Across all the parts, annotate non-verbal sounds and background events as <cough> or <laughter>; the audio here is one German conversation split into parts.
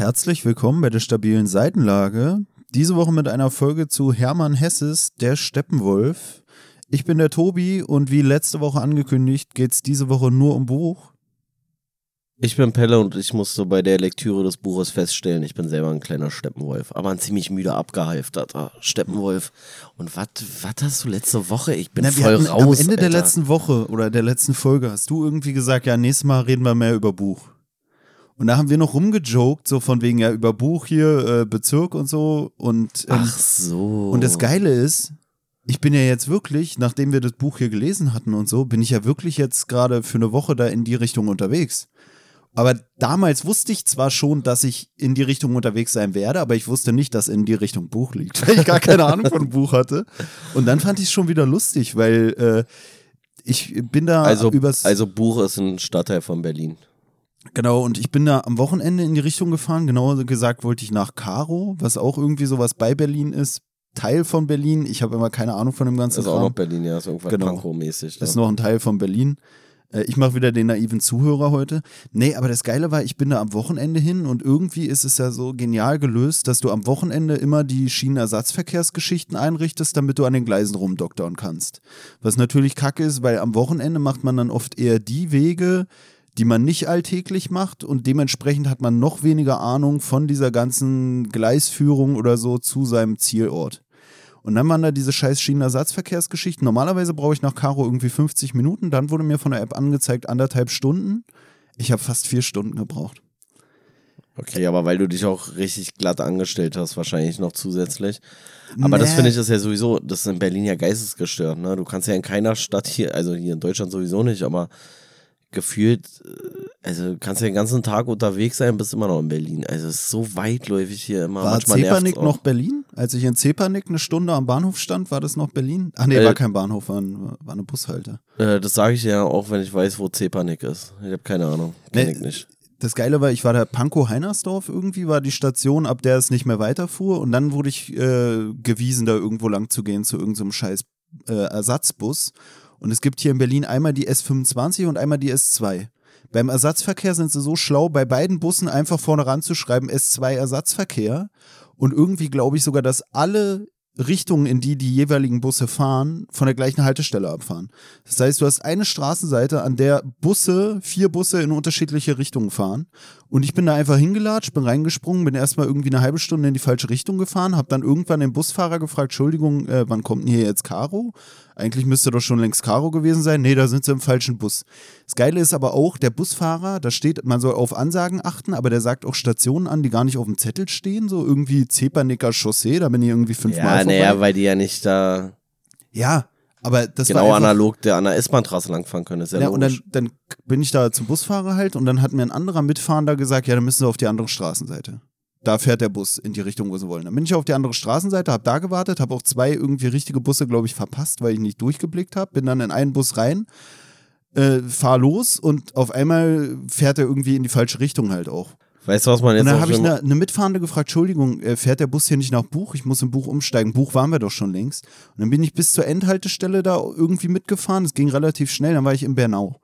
Herzlich willkommen bei der stabilen Seitenlage. Diese Woche mit einer Folge zu Hermann Hesses, der Steppenwolf. Ich bin der Tobi und wie letzte Woche angekündigt, geht es diese Woche nur um Buch. Ich bin Pelle und ich musste bei der Lektüre des Buches feststellen, ich bin selber ein kleiner Steppenwolf, aber ein ziemlich müde abgehalfterter Steppenwolf. Und was hast du letzte Woche? Ich bin Na, voll raus. Am Ende Alter. der letzten Woche oder der letzten Folge hast du irgendwie gesagt, ja, nächstes Mal reden wir mehr über Buch. Und da haben wir noch rumgejoked, so von wegen ja über Buch hier, äh, Bezirk und so. Und, ähm, Ach so. Und das Geile ist, ich bin ja jetzt wirklich, nachdem wir das Buch hier gelesen hatten und so, bin ich ja wirklich jetzt gerade für eine Woche da in die Richtung unterwegs. Aber damals wusste ich zwar schon, dass ich in die Richtung unterwegs sein werde, aber ich wusste nicht, dass in die Richtung Buch liegt, weil ich gar keine Ahnung von Buch hatte. Und dann fand ich es schon wieder lustig, weil äh, ich bin da also, übers. Also Buch ist ein Stadtteil von Berlin. Genau, und ich bin da am Wochenende in die Richtung gefahren. Genauer gesagt wollte ich nach Karo, was auch irgendwie sowas bei Berlin ist. Teil von Berlin. Ich habe immer keine Ahnung von dem ganzen Das ist auch noch Berlin, ja, ist irgendwas genau. Pankow-mäßig. Ist noch ein Teil von Berlin. Äh, ich mache wieder den naiven Zuhörer heute. Nee, aber das Geile war, ich bin da am Wochenende hin und irgendwie ist es ja so genial gelöst, dass du am Wochenende immer die Schienenersatzverkehrsgeschichten einrichtest, damit du an den Gleisen rumdoktern kannst. Was natürlich kacke ist, weil am Wochenende macht man dann oft eher die Wege, die man nicht alltäglich macht und dementsprechend hat man noch weniger Ahnung von dieser ganzen Gleisführung oder so zu seinem Zielort. Und dann waren da diese scheiß Schienenersatzverkehrsgeschichten. Normalerweise brauche ich nach Karo irgendwie 50 Minuten. Dann wurde mir von der App angezeigt anderthalb Stunden. Ich habe fast vier Stunden gebraucht. Okay, aber weil du dich auch richtig glatt angestellt hast, wahrscheinlich noch zusätzlich. Aber nee. das finde ich ist ja sowieso, das ist in Berlin ja geistesgestört. Ne? Du kannst ja in keiner Stadt hier, also hier in Deutschland sowieso nicht, aber gefühlt, äh, also kannst ja den ganzen Tag unterwegs sein, bist immer noch in Berlin. Also es ist so weitläufig hier immer. War Zepernick noch Berlin? Als ich in Zepernick eine Stunde am Bahnhof stand, war das noch Berlin? Ach nee, äh, war kein Bahnhof, war, ein, war eine Bushalte. Äh, das sage ich ja auch, wenn ich weiß, wo Zepernick ist. Ich habe keine Ahnung. Kenn nee, ich nicht. Das Geile war, ich war da Pankow-Heinersdorf irgendwie, war die Station, ab der es nicht mehr weiterfuhr. Und dann wurde ich äh, gewiesen, da irgendwo lang zu gehen, zu irgendeinem so scheiß äh, Ersatzbus. Und es gibt hier in Berlin einmal die S25 und einmal die S2. Beim Ersatzverkehr sind sie so schlau, bei beiden Bussen einfach vorne ranzuschreiben S2 Ersatzverkehr. Und irgendwie glaube ich sogar, dass alle Richtungen, in die die jeweiligen Busse fahren, von der gleichen Haltestelle abfahren. Das heißt, du hast eine Straßenseite, an der Busse, vier Busse in unterschiedliche Richtungen fahren. Und ich bin da einfach hingelatscht, bin reingesprungen, bin erstmal irgendwie eine halbe Stunde in die falsche Richtung gefahren, habe dann irgendwann den Busfahrer gefragt, Entschuldigung, äh, wann kommt denn hier jetzt Caro? Eigentlich müsste doch schon längst Caro gewesen sein. Nee, da sind sie im falschen Bus. Das Geile ist aber auch, der Busfahrer, da steht, man soll auf Ansagen achten, aber der sagt auch Stationen an, die gar nicht auf dem Zettel stehen, so irgendwie Zepernicker Chaussee, da bin ich irgendwie fünfmal Ja, naja, weil die ja nicht da... Ja, aber das genau war einfach, analog der an der S-Bahn-Trasse langfahren können, ist ja, ja Und dann, dann bin ich da zum Busfahrer halt und dann hat mir ein anderer Mitfahrender gesagt, ja, dann müssen sie auf die andere Straßenseite da fährt der Bus in die Richtung, wo sie wollen. Dann bin ich auf die andere Straßenseite, habe da gewartet, habe auch zwei irgendwie richtige Busse, glaube ich, verpasst, weil ich nicht durchgeblickt habe. Bin dann in einen Bus rein, äh, fahr los und auf einmal fährt er irgendwie in die falsche Richtung halt auch. Weißt du, was man jetzt Und dann habe ich eine, eine, Mitfahrende gefragt, Entschuldigung, äh, fährt der Bus hier nicht nach Buch? Ich muss im Buch umsteigen. Buch waren wir doch schon längst. Und dann bin ich bis zur Endhaltestelle da irgendwie mitgefahren. Es ging relativ schnell, dann war ich in Bernau.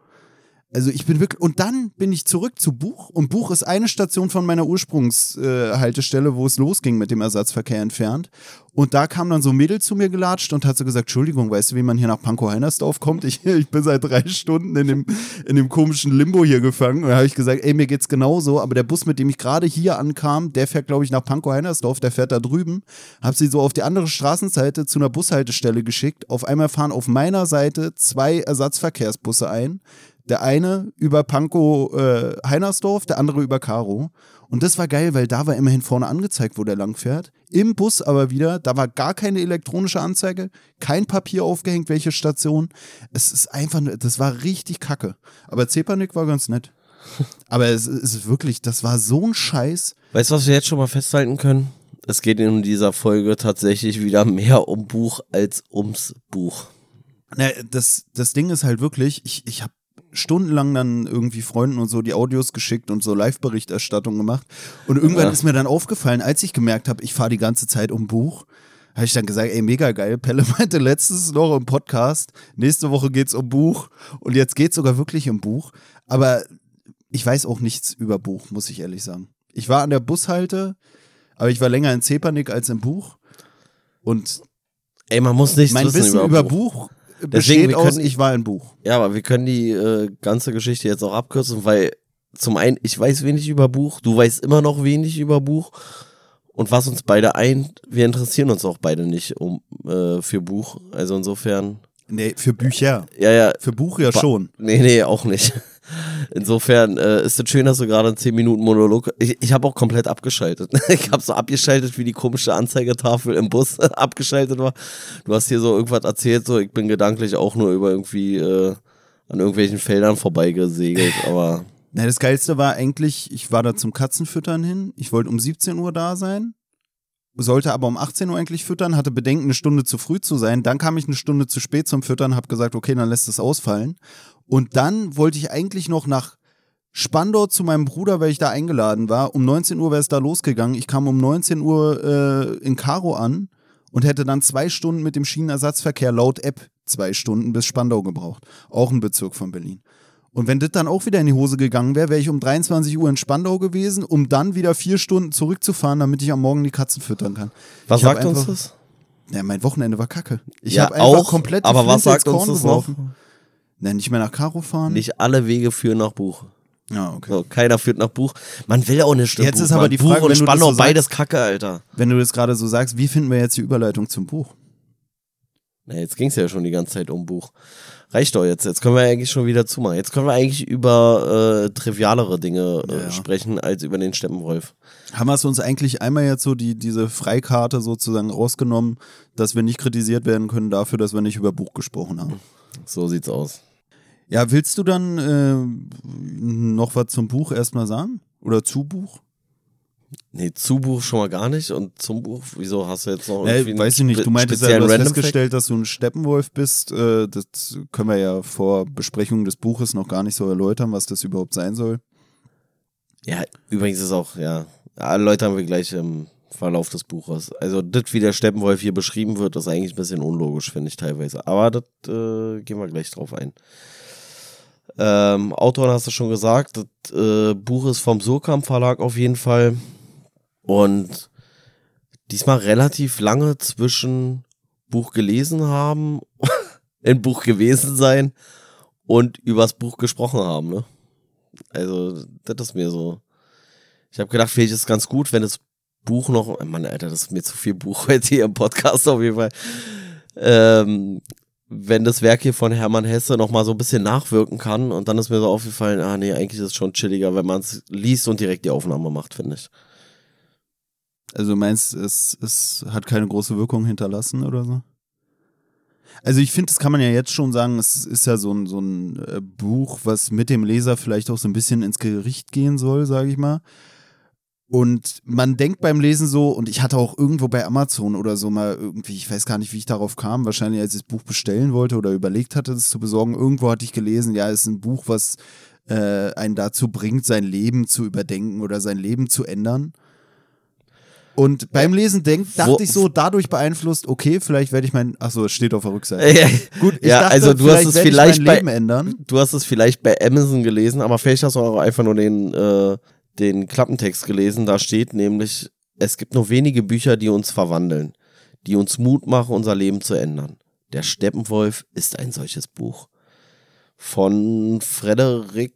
Also ich bin wirklich, und dann bin ich zurück zu Buch und Buch ist eine Station von meiner Ursprungshaltestelle, äh, wo es losging mit dem Ersatzverkehr entfernt. Und da kam dann so ein Mädel zu mir gelatscht und hat so gesagt, Entschuldigung, weißt du, wie man hier nach Pankow-Heinersdorf kommt? Ich, <laughs> ich bin seit drei Stunden in dem, in dem komischen Limbo hier gefangen. Und da habe ich gesagt, ey, mir geht's genauso, aber der Bus, mit dem ich gerade hier ankam, der fährt, glaube ich, nach Pankow-Heinersdorf, der fährt da drüben. Hab sie so auf die andere Straßenseite zu einer Bushaltestelle geschickt. Auf einmal fahren auf meiner Seite zwei Ersatzverkehrsbusse ein der eine über Pankow äh, Heinersdorf, der andere über Karo. Und das war geil, weil da war immerhin vorne angezeigt, wo der lang fährt. Im Bus aber wieder, da war gar keine elektronische Anzeige, kein Papier aufgehängt, welche Station. Es ist einfach, das war richtig kacke. Aber Zepanik war ganz nett. <laughs> Aber es ist wirklich, das war so ein Scheiß. Weißt du, was wir jetzt schon mal festhalten können? Es geht in dieser Folge tatsächlich wieder mehr um Buch als ums Buch. Na, das, das Ding ist halt wirklich, ich, ich habe stundenlang dann irgendwie Freunden und so die Audios geschickt und so Live-Berichterstattung gemacht. Und irgendwann ja. ist mir dann aufgefallen, als ich gemerkt habe, ich fahre die ganze Zeit um Buch, habe ich dann gesagt, ey, mega geil. Pelle <laughs> meinte letztes noch im Podcast, nächste Woche geht's um Buch und jetzt geht's sogar wirklich um Buch. Aber ich weiß auch nichts über Buch, muss ich ehrlich sagen. Ich war an der Bushalte, aber ich war länger in Zepernick als im Buch. Und Ey, man muss nichts mein wissen, Wissen über, über Buch. Buch, besteht wir aus, können- ich war im Buch. Ja, aber wir können die äh, ganze Geschichte jetzt auch abkürzen, weil zum einen, ich weiß wenig über Buch, du weißt immer noch wenig über Buch. Und was uns beide eint, wir interessieren uns auch beide nicht um äh, für Buch. Also insofern, Nee, für Bücher. ja, ja, Für Buch ja schon. Nee, nee, auch nicht. Insofern äh, ist es schön, dass du gerade einen 10 Minuten Monolog. Ich, ich habe auch komplett abgeschaltet. <laughs> Ich habe so abgeschaltet, wie die komische Anzeigetafel im Bus <laughs> abgeschaltet war. Du hast hier so irgendwas erzählt, so ich bin gedanklich auch nur über irgendwie äh, an irgendwelchen Feldern vorbeigesegelt, aber Na, das Geilste war eigentlich, ich war da zum Katzenfüttern hin. Ich wollte um 17 Uhr da sein, sollte aber um 18 Uhr eigentlich füttern, hatte Bedenken, eine Stunde zu früh zu sein. Dann kam ich eine Stunde zu spät zum Füttern, habe gesagt, okay, dann lässt es ausfallen. Und dann wollte ich eigentlich noch nach Spandau zu meinem Bruder, weil ich da eingeladen war. Um 19 Uhr wäre es da losgegangen. Ich kam um 19 Uhr äh, in Karo an und hätte dann zwei Stunden mit dem Schienenersatzverkehr laut App zwei Stunden bis Spandau gebraucht. Auch ein Bezirk von Berlin. Und wenn das dann auch wieder in die Hose gegangen wäre, wäre ich um 23 Uhr in Spandau gewesen, um dann wieder vier Stunden zurückzufahren, damit ich am Morgen die Katzen füttern kann. was Ich sagt uns das? Ja, mein Wochenende war kacke. Ich ja, habe einfach auch, komplett aber was sagt uns Korn das geworfen. noch? Na, nicht mehr nach Karo fahren? Nicht alle Wege führen nach Buch. Ja, okay. So, keiner führt nach Buch. Man will auch nicht Jetzt Buch, ist aber Mann. die Buch Frage, und wenn du das Spannung, so sagst- beides Kacke, Alter. Wenn du das gerade so sagst, wie finden wir jetzt die Überleitung zum Buch? Na, jetzt ging's ja schon die ganze Zeit um Buch. Reicht doch jetzt. Jetzt können wir eigentlich schon wieder zumachen. Jetzt können wir eigentlich über äh, trivialere Dinge äh, ja. sprechen als über den Steppenwolf. Haben wir es uns eigentlich einmal jetzt so die, diese Freikarte sozusagen rausgenommen, dass wir nicht kritisiert werden können dafür, dass wir nicht über Buch gesprochen haben? So sieht's aus. Ja, willst du dann äh, noch was zum Buch erstmal sagen? Oder zu Buch? Nee, zu Buch schon mal gar nicht. Und zum Buch, wieso hast du jetzt noch Äh, irgendwie einen weiß ich nicht, du meintest ja, du hast festgestellt, dass du ein Steppenwolf bist. Äh, das können wir ja vor Besprechung des Buches noch gar nicht so erläutern, was das überhaupt sein soll. Ja, übrigens ist auch, ja, erläutern wir gleich im Verlauf des Buches. Also, das, wie der Steppenwolf hier beschrieben wird, ist eigentlich ein bisschen unlogisch, finde ich teilweise. Aber das äh, gehen wir gleich drauf ein. Ähm, Autoren hast du schon gesagt, das äh, Buch ist vom Surkamp Verlag auf jeden Fall. Und diesmal relativ lange zwischen Buch gelesen haben, <laughs> in Buch gewesen sein und übers Buch gesprochen haben, ne? Also, das ist mir so. Ich habe gedacht, vielleicht ist es ganz gut, wenn das Buch noch. Mann, Alter, das ist mir zu viel Buch <laughs> heute hier im Podcast auf jeden Fall. Ähm, wenn das Werk hier von Hermann Hesse noch mal so ein bisschen nachwirken kann und dann ist mir so aufgefallen, ah nee, eigentlich ist es schon chilliger, wenn man es liest und direkt die Aufnahme macht, finde ich. Also meinst, es, es hat keine große Wirkung hinterlassen oder so? Also ich finde, das kann man ja jetzt schon sagen, es ist ja so ein, so ein äh, Buch, was mit dem Leser vielleicht auch so ein bisschen ins Gericht gehen soll, sage ich mal. Und man denkt beim Lesen so, und ich hatte auch irgendwo bei Amazon oder so mal irgendwie, ich weiß gar nicht, wie ich darauf kam, wahrscheinlich als ich das Buch bestellen wollte oder überlegt hatte, das zu besorgen, irgendwo hatte ich gelesen, ja, es ist ein Buch, was äh, einen dazu bringt, sein Leben zu überdenken oder sein Leben zu ändern. Und beim Lesen denk, dachte Wo- ich so, dadurch beeinflusst, okay, vielleicht werde ich mein, achso, es steht auf der Rückseite. Gut, ich ja, dachte, also du hast es vielleicht bei, Leben ändern. du hast es vielleicht bei Amazon gelesen, aber vielleicht hast du auch einfach nur den, äh, den Klappentext gelesen. Da steht nämlich, es gibt nur wenige Bücher, die uns verwandeln, die uns Mut machen, unser Leben zu ändern. Der Steppenwolf ist ein solches Buch. Von Frederik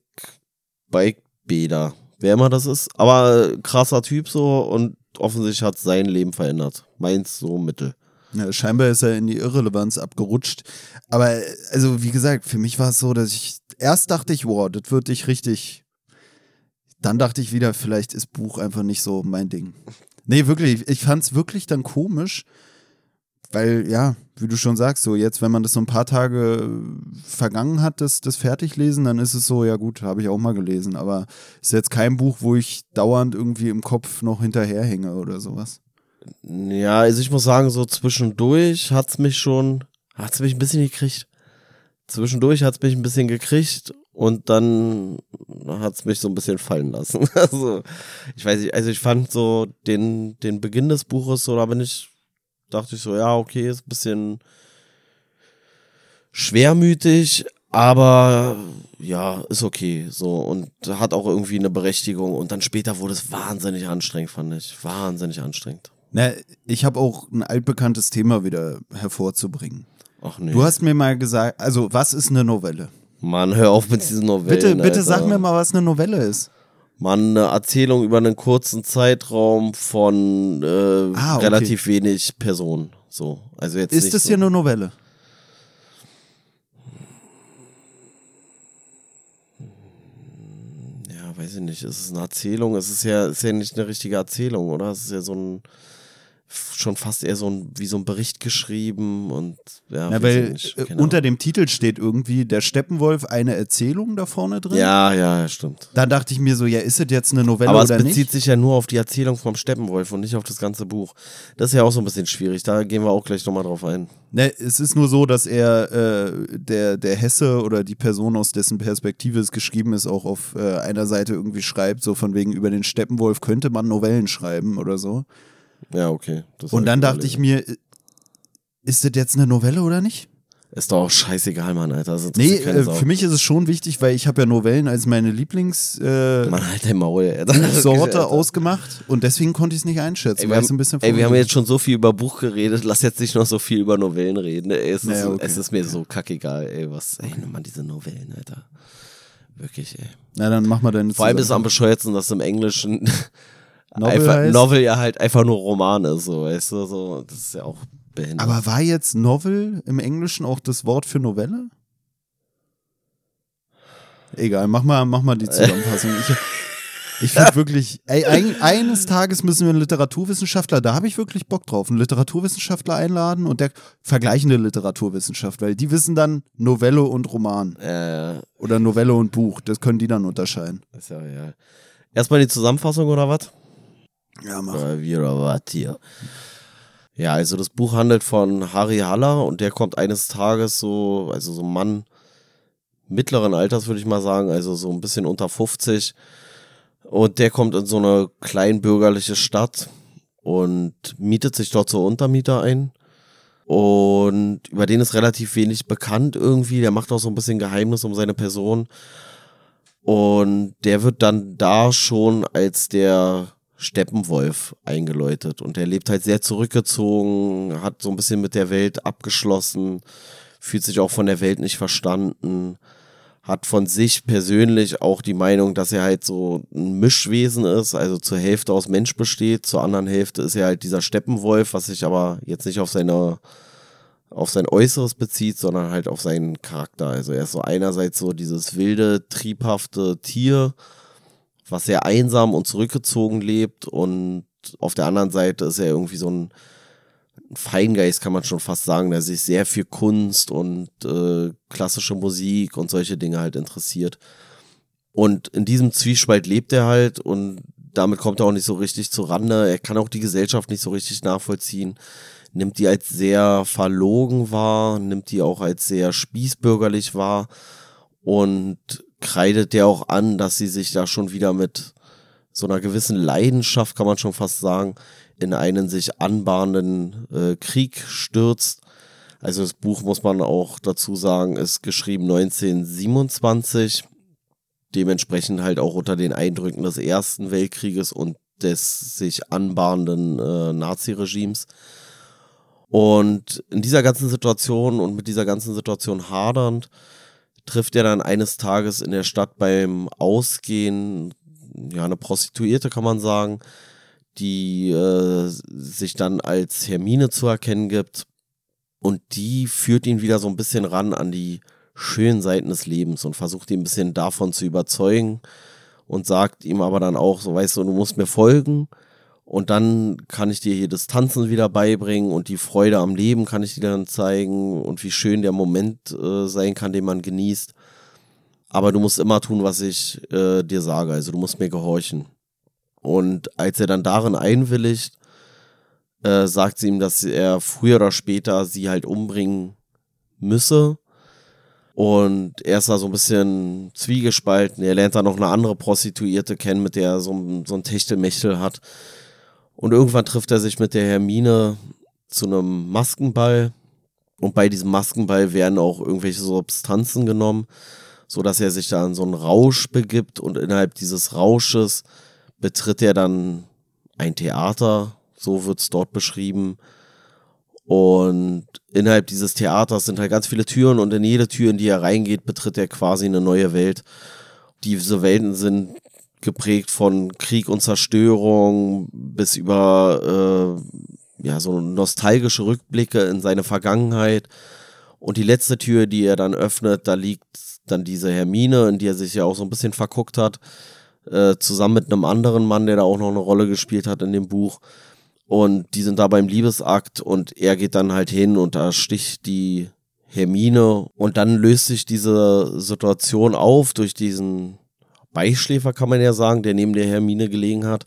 Beigbeder. Wer immer das ist. Aber krasser Typ so und offensichtlich hat sein Leben verändert. Meins so mittel. Ja, scheinbar ist er in die Irrelevanz abgerutscht. Aber, also, wie gesagt, für mich war es so, dass ich, erst dachte ich, wow, das wird dich richtig. Dann dachte ich wieder, vielleicht ist Buch einfach nicht so mein Ding. Nee, wirklich, ich fand es wirklich dann komisch, weil, ja, wie du schon sagst, so jetzt, wenn man das so ein paar Tage äh, vergangen hat, das, das Fertiglesen, dann ist es so, ja gut, habe ich auch mal gelesen, aber ist jetzt kein Buch, wo ich dauernd irgendwie im Kopf noch hinterherhänge oder sowas. Ja, also ich muss sagen, so zwischendurch hat's mich schon, hat's mich ein bisschen gekriegt. Zwischendurch hat's mich ein bisschen gekriegt und dann hat's mich so ein bisschen fallen lassen. <laughs> Also, ich weiß nicht, also ich fand so den, den Beginn des Buches, so da bin ich, dachte ich so, ja, okay, ist ein bisschen schwermütig, Aber ja, ist okay. So und hat auch irgendwie eine Berechtigung. Und dann später wurde es wahnsinnig anstrengend, fand ich. Wahnsinnig anstrengend. Na, ich habe auch ein altbekanntes Thema wieder hervorzubringen. Ach nee. Du hast mir mal gesagt, also was ist eine Novelle? Mann, hör auf mit diesen Novellen. Bitte, bitte Alter. sag mir mal, was eine Novelle ist. Mann, eine Erzählung über einen kurzen Zeitraum von äh, Ah, okay. relativ wenig Personen. So, also jetzt Ist das so. hier eine Novelle? Ja, weiß ich nicht. Es ist eine Erzählung. Es ist ja, ist ja nicht eine richtige Erzählung, oder? Es ist ja so ein schon fast eher so ein wie so ein Bericht geschrieben und ja, Na, weil ich nicht. äh, unter dem Titel steht irgendwie der Steppenwolf eine Erzählung da vorne drin. Ja, ja, stimmt. Dann dachte ich mir so, ja, ist es jetzt eine Novelle Aber es oder bezieht nicht? sich ja nur auf die Erzählung vom Steppenwolf und nicht auf das ganze Buch. Das ist ja auch so ein bisschen schwierig. Da gehen wir auch gleich nochmal drauf ein. Ne, es ist nur so, dass er äh, der, der Hesse oder die Person, aus dessen Perspektive es geschrieben ist, auch auf äh, einer Seite irgendwie schreibt, so von wegen über den Steppenwolf könnte man Novellen schreiben oder so. Ja, okay. Das Und dann dachte ich mir, ist das jetzt eine Novelle oder nicht? Ist doch auch scheißegal, Mann, Alter. Das Nee, äh, für mich ist es schon wichtig, weil ich habe ja Novellen als meine Lieblingssorte äh, Mann, halt dein Maul, <laughs> Alter. Sorte ausgemacht und deswegen konnte ich es nicht einschätzen, Ey, wir, es ein haben, bisschen ey, wir haben jetzt schon so viel über Buch geredet, lass jetzt nicht noch so viel über Novellen reden. Ey, es, ist, Naja, okay. es ist mir so kackegal, ey, was, ey, nimm mal diese Novellen, Alter. Wirklich, ey. Na, dann mach mal deine Vor allem ist es am bescheuertsten, dass im Englischen Novel einfach, heißt? Novel ja halt einfach nur Roman ist, so, weißt du, so, das ist ja auch behindert. Aber war jetzt Novel im Englischen auch das Wort für Novelle? Egal, mach mal, mach mal die <laughs> Zusammenfassung. Ich, ich finde wirklich, ey, ein, eines Tages müssen wir einen Literaturwissenschaftler, da habe ich wirklich Bock drauf, einen Literaturwissenschaftler einladen und der vergleichende Literaturwissenschaft, weil die wissen dann Novelle und Roman äh, oder Novelle und Buch, das können die dann unterscheiden. ist ja real. Erstmal die Zusammenfassung oder was? Ja, mach. Hier? Ja, also das Buch handelt von Harry Haller und der kommt eines Tages so, also so ein Mann mittleren Alters, würde ich mal sagen, also so ein bisschen unter 50. Und der kommt in so eine kleinbürgerliche Stadt und mietet sich dort so Untermieter ein. Und über den ist relativ wenig bekannt irgendwie. Der macht auch so ein bisschen Geheimnis um seine Person. Und der wird dann da schon als der Steppenwolf eingeläutet. Und der lebt halt sehr zurückgezogen, hat so ein bisschen mit der Welt abgeschlossen, fühlt sich auch von der Welt nicht verstanden, hat von sich persönlich auch die Meinung, dass er halt so ein Mischwesen ist, also zur Hälfte aus Mensch besteht, zur anderen Hälfte ist er halt dieser Steppenwolf, was sich aber jetzt nicht auf seine auf sein Äußeres bezieht, sondern halt auf seinen Charakter. Also er ist so einerseits so dieses wilde, triebhafte Tier, was sehr einsam und zurückgezogen lebt und auf der anderen Seite ist er irgendwie so ein Feingeist, kann man schon fast sagen, der sich sehr für Kunst und äh, klassische Musik und solche Dinge halt interessiert. Und in diesem Zwiespalt lebt er halt und damit kommt er auch nicht so richtig zu Rande. Er kann auch die Gesellschaft nicht so richtig nachvollziehen, nimmt die als sehr verlogen wahr, nimmt die auch als sehr spießbürgerlich wahr und kreidet der auch an, dass sie sich da schon wieder mit so einer gewissen Leidenschaft, kann man schon fast sagen, in einen sich anbahnenden äh, Krieg stürzt. Also das Buch, muss man auch dazu sagen, ist geschrieben 1927, dementsprechend halt auch unter den Eindrücken des Ersten Weltkrieges und des sich anbahnenden äh, Naziregimes. Und in dieser ganzen Situation und mit dieser ganzen Situation hadernd, trifft er dann eines Tages in der Stadt beim Ausgehen, ja, eine Prostituierte kann man sagen, die äh, sich dann als Hermine zu erkennen gibt. Und die führt ihn wieder so ein bisschen ran an die schönen Seiten des Lebens und versucht ihn ein bisschen davon zu überzeugen und sagt ihm aber dann auch, so weißt du, du musst mir folgen und dann kann ich dir hier das Tanzen wieder beibringen und die Freude am Leben kann ich dir dann zeigen und wie schön der Moment äh, sein kann, den man genießt. Aber du musst immer tun, was ich äh, dir sage, also du musst mir gehorchen. Und als er dann darin einwilligt, äh, sagt sie ihm, dass er früher oder später sie halt umbringen müsse. Und er ist da so ein bisschen zwiegespalten. Er lernt dann noch eine andere Prostituierte kennen, mit der er so, so ein Techtelmechtel hat. Und irgendwann trifft er sich mit der Hermine zu einem Maskenball. Und bei diesem Maskenball werden auch irgendwelche Substanzen genommen, so dass er sich da in so einen Rausch begibt und innerhalb dieses Rausches betritt er dann ein Theater, so wird es dort beschrieben. Und innerhalb dieses Theaters sind halt ganz viele Türen und in jede Tür, in die er reingeht, betritt er quasi eine neue Welt. Diese Welten sind geprägt von Krieg und Zerstörung bis über äh, ja so nostalgische Rückblicke in seine Vergangenheit. Und die letzte Tür, die er dann öffnet, da liegt dann diese Hermine, in die er sich ja auch so ein bisschen verguckt hat, äh, zusammen mit einem anderen Mann, der da auch noch eine Rolle gespielt hat in dem Buch. Und die sind da beim Liebesakt und er geht dann halt hin und da sticht die Hermine und dann löst sich diese Situation auf durch diesen Beischläfer, kann man ja sagen, der neben der Hermine gelegen hat.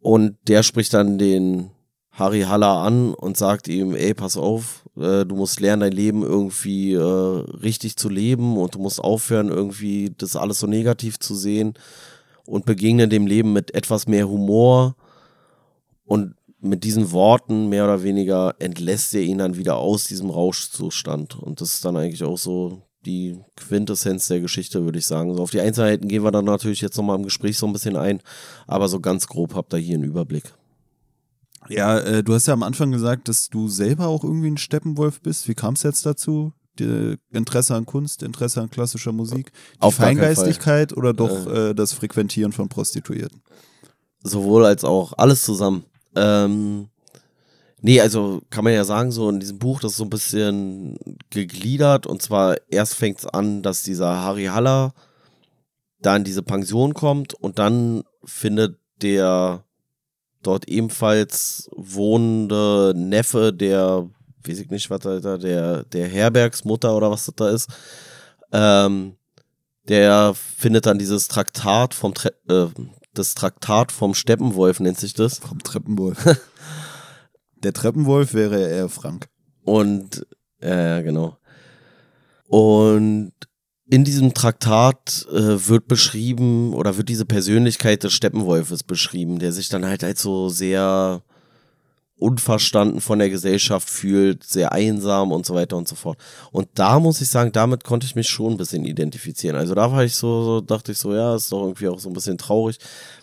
Und der spricht dann den Harry Haller an und sagt ihm, ey, pass auf, äh, du musst lernen, dein Leben irgendwie äh, richtig zu leben und du musst aufhören, irgendwie das alles so negativ zu sehen und begegne dem Leben mit etwas mehr Humor. Und mit diesen Worten mehr oder weniger entlässt er ihn dann wieder aus diesem Rauschzustand. Und das ist dann eigentlich auch so die Quintessenz der Geschichte, würde ich sagen. So auf die Einzelheiten gehen wir dann natürlich jetzt nochmal im Gespräch so ein bisschen ein, aber so ganz grob habt ihr hier einen Überblick. Ja, äh, du hast ja am Anfang gesagt, dass du selber auch irgendwie ein Steppenwolf bist. Wie kam es jetzt dazu? Die Interesse an Kunst, Interesse an klassischer Musik, die Auf Feingeistigkeit oder doch äh, das Frequentieren von Prostituierten? Sowohl als auch alles zusammen. Ähm, nee, also kann man ja sagen, so in diesem Buch, das ist so ein bisschen gegliedert. Und zwar erst fängt es an, dass dieser Harry Haller da in diese Pension kommt und dann findet der dort ebenfalls wohnende Neffe, der, weiß ich nicht, was da, der, der Herbergsmutter oder was das da ist, ähm, der findet dann dieses Traktat vom, Tre äh, das Traktat vom Steppenwolf nennt sich das. Vom Treppenwolf. <laughs> Der Treppenwolf wäre eher Frank. Und, äh, genau. Und in diesem Traktat äh, wird beschrieben oder wird diese Persönlichkeit des Steppenwolfes beschrieben, der sich dann halt halt so sehr unverstanden von der Gesellschaft fühlt, sehr einsam und so weiter und so fort. Und da muss ich sagen, damit konnte ich mich schon ein bisschen identifizieren. Also da war ich so, so dachte ich so, ja, ist doch irgendwie auch so ein bisschen traurig.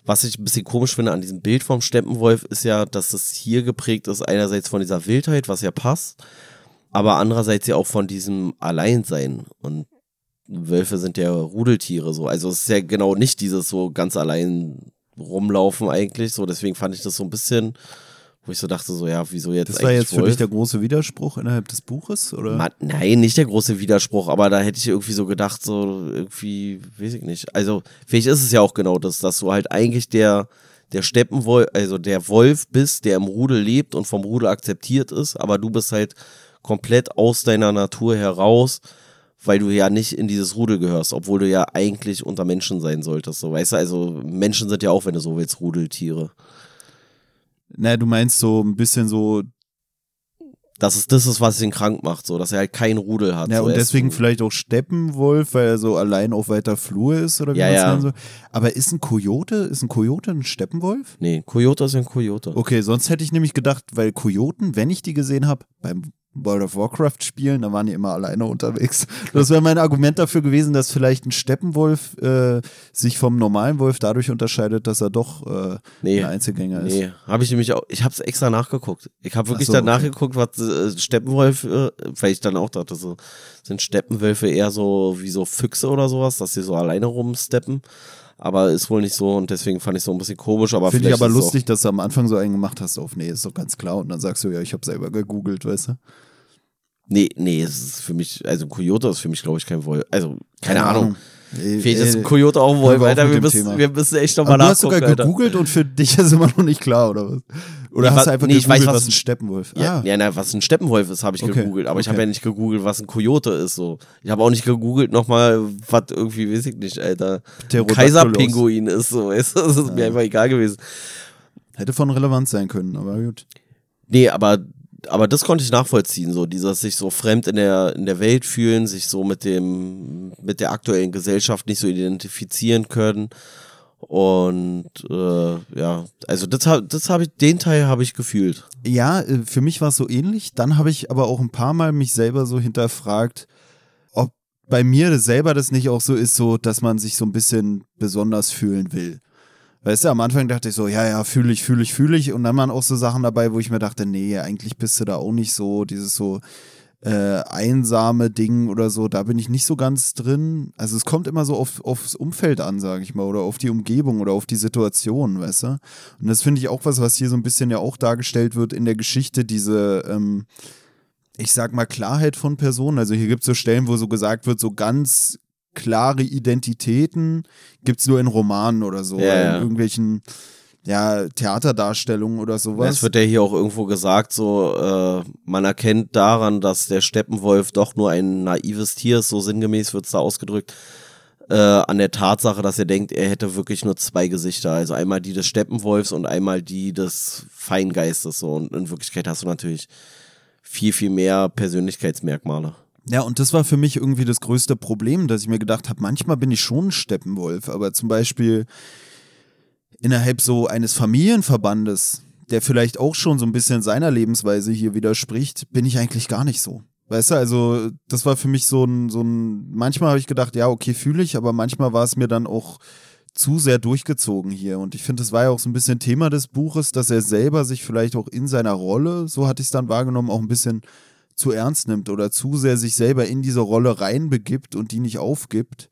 Was ich ein bisschen komisch finde an diesem Bild vom Steppenwolf ist ja, dass es hier geprägt ist, einerseits von dieser Wildheit, was ja passt, aber andererseits ja auch von diesem Alleinsein. Und Wölfe sind ja Rudeltiere so. Also es ist ja genau nicht dieses so ganz allein rumlaufen eigentlich. So, deswegen fand ich das so ein bisschen wo ich so dachte, so, ja, wieso jetzt Das war jetzt für dich der große Widerspruch innerhalb des Buches, oder? Ma, nein, nicht der große Widerspruch, aber da hätte ich irgendwie so gedacht, so, irgendwie, weiß ich nicht. Also, vielleicht ist es ja auch genau das, dass du halt eigentlich der, der Steppenwolf, also der Wolf bist, der im Rudel lebt und vom Rudel akzeptiert ist, aber du bist halt komplett aus deiner Natur heraus, weil du ja nicht in dieses Rudel gehörst, obwohl du ja eigentlich unter Menschen sein solltest. So, weißt du, also Menschen sind ja auch, wenn du so willst, Rudeltiere. Naja, du meinst so ein bisschen so. Dass es das ist, was ihn krank macht, so, dass er halt keinen Rudel hat. Ja, so und deswegen vielleicht auch Steppenwolf, weil er so allein auf weiter Flur ist, oder wie ja, man es ja. nennen soll. Aber ist ein Kojote, ist ein Kojote ein Steppenwolf? Nee, Coyote ist ein Coyote. Okay, sonst hätte ich nämlich gedacht, weil Kojoten, wenn ich die gesehen habe, beim World of Warcraft spielen, da waren die immer alleine unterwegs. Das wäre mein Argument dafür gewesen, dass vielleicht ein Steppenwolf äh, sich vom normalen Wolf dadurch unterscheidet, dass er doch äh, Nee. ein Einzelgänger ist. Nee, habe ich nämlich auch, ich habe es extra nachgeguckt. Ich habe wirklich so, dann okay. nachgeguckt, was äh, Steppenwolf, äh, weil ich dann auch dachte, so, sind Steppenwölfe eher so wie so Füchse oder sowas, dass sie so alleine rumsteppen. Aber ist wohl nicht so und deswegen fand ich so ein bisschen komisch. Aber Finde ich aber lustig, dass du am Anfang so einen gemacht hast auf, nee, ist doch ganz klar. Und dann sagst du, ja, ich habe selber gegoogelt, weißt du? Nee, nee, es ist für mich, also ein Coyote ist für mich, glaube ich, kein Wolf. Also, keine, Ahnung. Ey, Vielleicht ist ein Coyote auch ein Wolf, Alter. Wir müssen, Thema. wir müssen echt nochmal du hast nachgucken, sogar Alter. gegoogelt und für dich ist immer noch nicht klar, oder was? Oder Ich hast du einfach nee, gegoogelt, weiß, was was ein- Steppenwolf Ja, ah. ja, na, was ein Steppenwolf ist, habe ich Okay, gegoogelt. Aber ich habe okay. ja nicht gegoogelt, was ein Coyote ist. So. Ich habe auch nicht gegoogelt nochmal, was irgendwie, weiß ich nicht, Alter. Kaiserpinguin ist. So. <laughs> weißt du? Das ist mir einfach egal gewesen. Hätte von Relevanz sein können, aber gut. Nee, aber, aber das konnte ich nachvollziehen, so dieses sich so fremd in der, in der Welt fühlen, sich so mit dem, mit der aktuellen Gesellschaft nicht so identifizieren können Und äh, ja, also das, das habe ich, den Teil habe ich gefühlt. Ja, äh, für mich war es so ähnlich. Dann habe ich aber auch ein paar Mal mich selber so hinterfragt, ob bei mir selber das nicht auch so ist, so, dass man sich so ein bisschen besonders fühlen will. Weißt du, am Anfang dachte ich so, ja, ja, fühle ich, fühle ich, fühle ich. Und dann waren auch so Sachen dabei, wo ich mir dachte, nee, eigentlich bist du da auch nicht so, dieses so, äh, einsame Ding oder so, da bin ich nicht so ganz drin. Also es kommt immer so auf, aufs Umfeld an, sage ich mal, oder auf die Umgebung oder auf die Situation, weißt du? Und das finde ich auch was, was hier so ein bisschen ja auch dargestellt wird in der Geschichte, diese, ähm, ich sag mal, Klarheit von Personen. Also hier gibt es so Stellen, wo so gesagt wird, so ganz klare Identitäten gibt es nur in Romanen oder so, ja, oder in ja. irgendwelchen ja, Theaterdarstellungen oder sowas. Es wird ja hier auch irgendwo gesagt, so, äh, man erkennt daran, dass der Steppenwolf doch nur ein naives Tier ist, so sinngemäß wird es da ausgedrückt, äh, an der Tatsache, dass er denkt, er hätte wirklich nur zwei Gesichter. Also einmal die des Steppenwolfs und einmal die des Feingeistes. So. Und in Wirklichkeit hast du natürlich viel, viel mehr Persönlichkeitsmerkmale. Ja, und das war für mich irgendwie das größte Problem, dass ich mir gedacht habe, manchmal bin ich schon ein Steppenwolf, aber zum Beispiel innerhalb so eines Familienverbandes, der vielleicht auch schon so ein bisschen seiner Lebensweise hier widerspricht, bin ich eigentlich gar nicht so. Weißt du, also das war für mich so ein, so ein, manchmal habe ich gedacht, ja, okay, fühle ich, aber manchmal war es mir dann auch zu sehr durchgezogen hier. Und ich finde, das war ja auch so ein bisschen Thema des Buches, dass er selber sich vielleicht auch in seiner Rolle, so hatte ich es dann wahrgenommen, auch ein bisschen zu ernst nimmt oder zu sehr sich selber in diese Rolle reinbegibt und die nicht aufgibt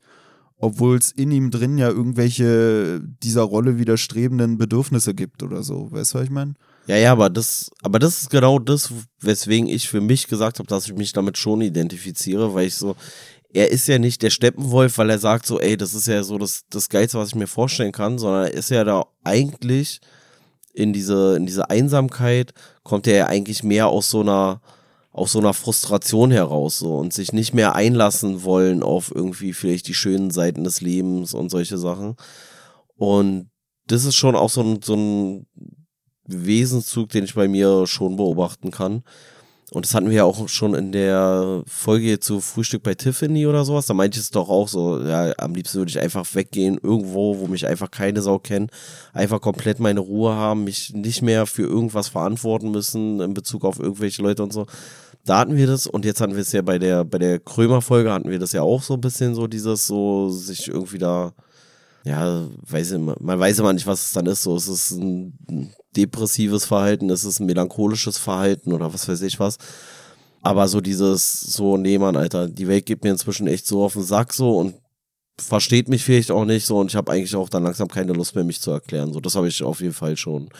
obwohl es in ihm drin ja irgendwelche dieser Rolle widerstrebenden Bedürfnisse gibt oder so. Weißt du, was ich meine? Ja, ja, aber das, aber das ist genau das, weswegen ich für mich gesagt habe, dass ich mich damit schon identifiziere, weil ich so, er ist ja nicht der Steppenwolf, weil er sagt so, ey, das ist ja so das, das Geilste, was ich mir vorstellen kann, sondern er ist ja da eigentlich in diese, in diese Einsamkeit, kommt er ja eigentlich mehr aus so einer, aus so einer Frustration heraus so und sich nicht mehr einlassen wollen auf irgendwie vielleicht die schönen Seiten des Lebens und solche Sachen. Und das ist schon auch so ein, so ein Wesenszug, den ich bei mir schon beobachten kann. Und das hatten wir ja auch schon in der Folge zu Frühstück bei Tiffany oder sowas. Da meinte ich es doch auch so, ja, am liebsten würde ich einfach weggehen, irgendwo, wo mich einfach keine Sau kennt, einfach komplett meine Ruhe haben, mich nicht mehr für irgendwas verantworten müssen in Bezug auf irgendwelche Leute und so. Da hatten wir das und jetzt hatten wir es ja bei der, bei der Krömer-Folge hatten wir das ja auch so ein bisschen so, dieses so, sich irgendwie da, ja, weiß ich, man weiß immer nicht, was es dann ist. So, es ist ein depressives Verhalten, es ist ein melancholisches Verhalten oder was weiß ich was. Aber so dieses, so, nee, Mann, Alter, die Welt geht mir inzwischen echt so auf den Sack so und versteht mich vielleicht auch nicht so und ich habe eigentlich auch dann langsam keine Lust mehr, mich zu erklären. So, das habe ich auf jeden Fall schon.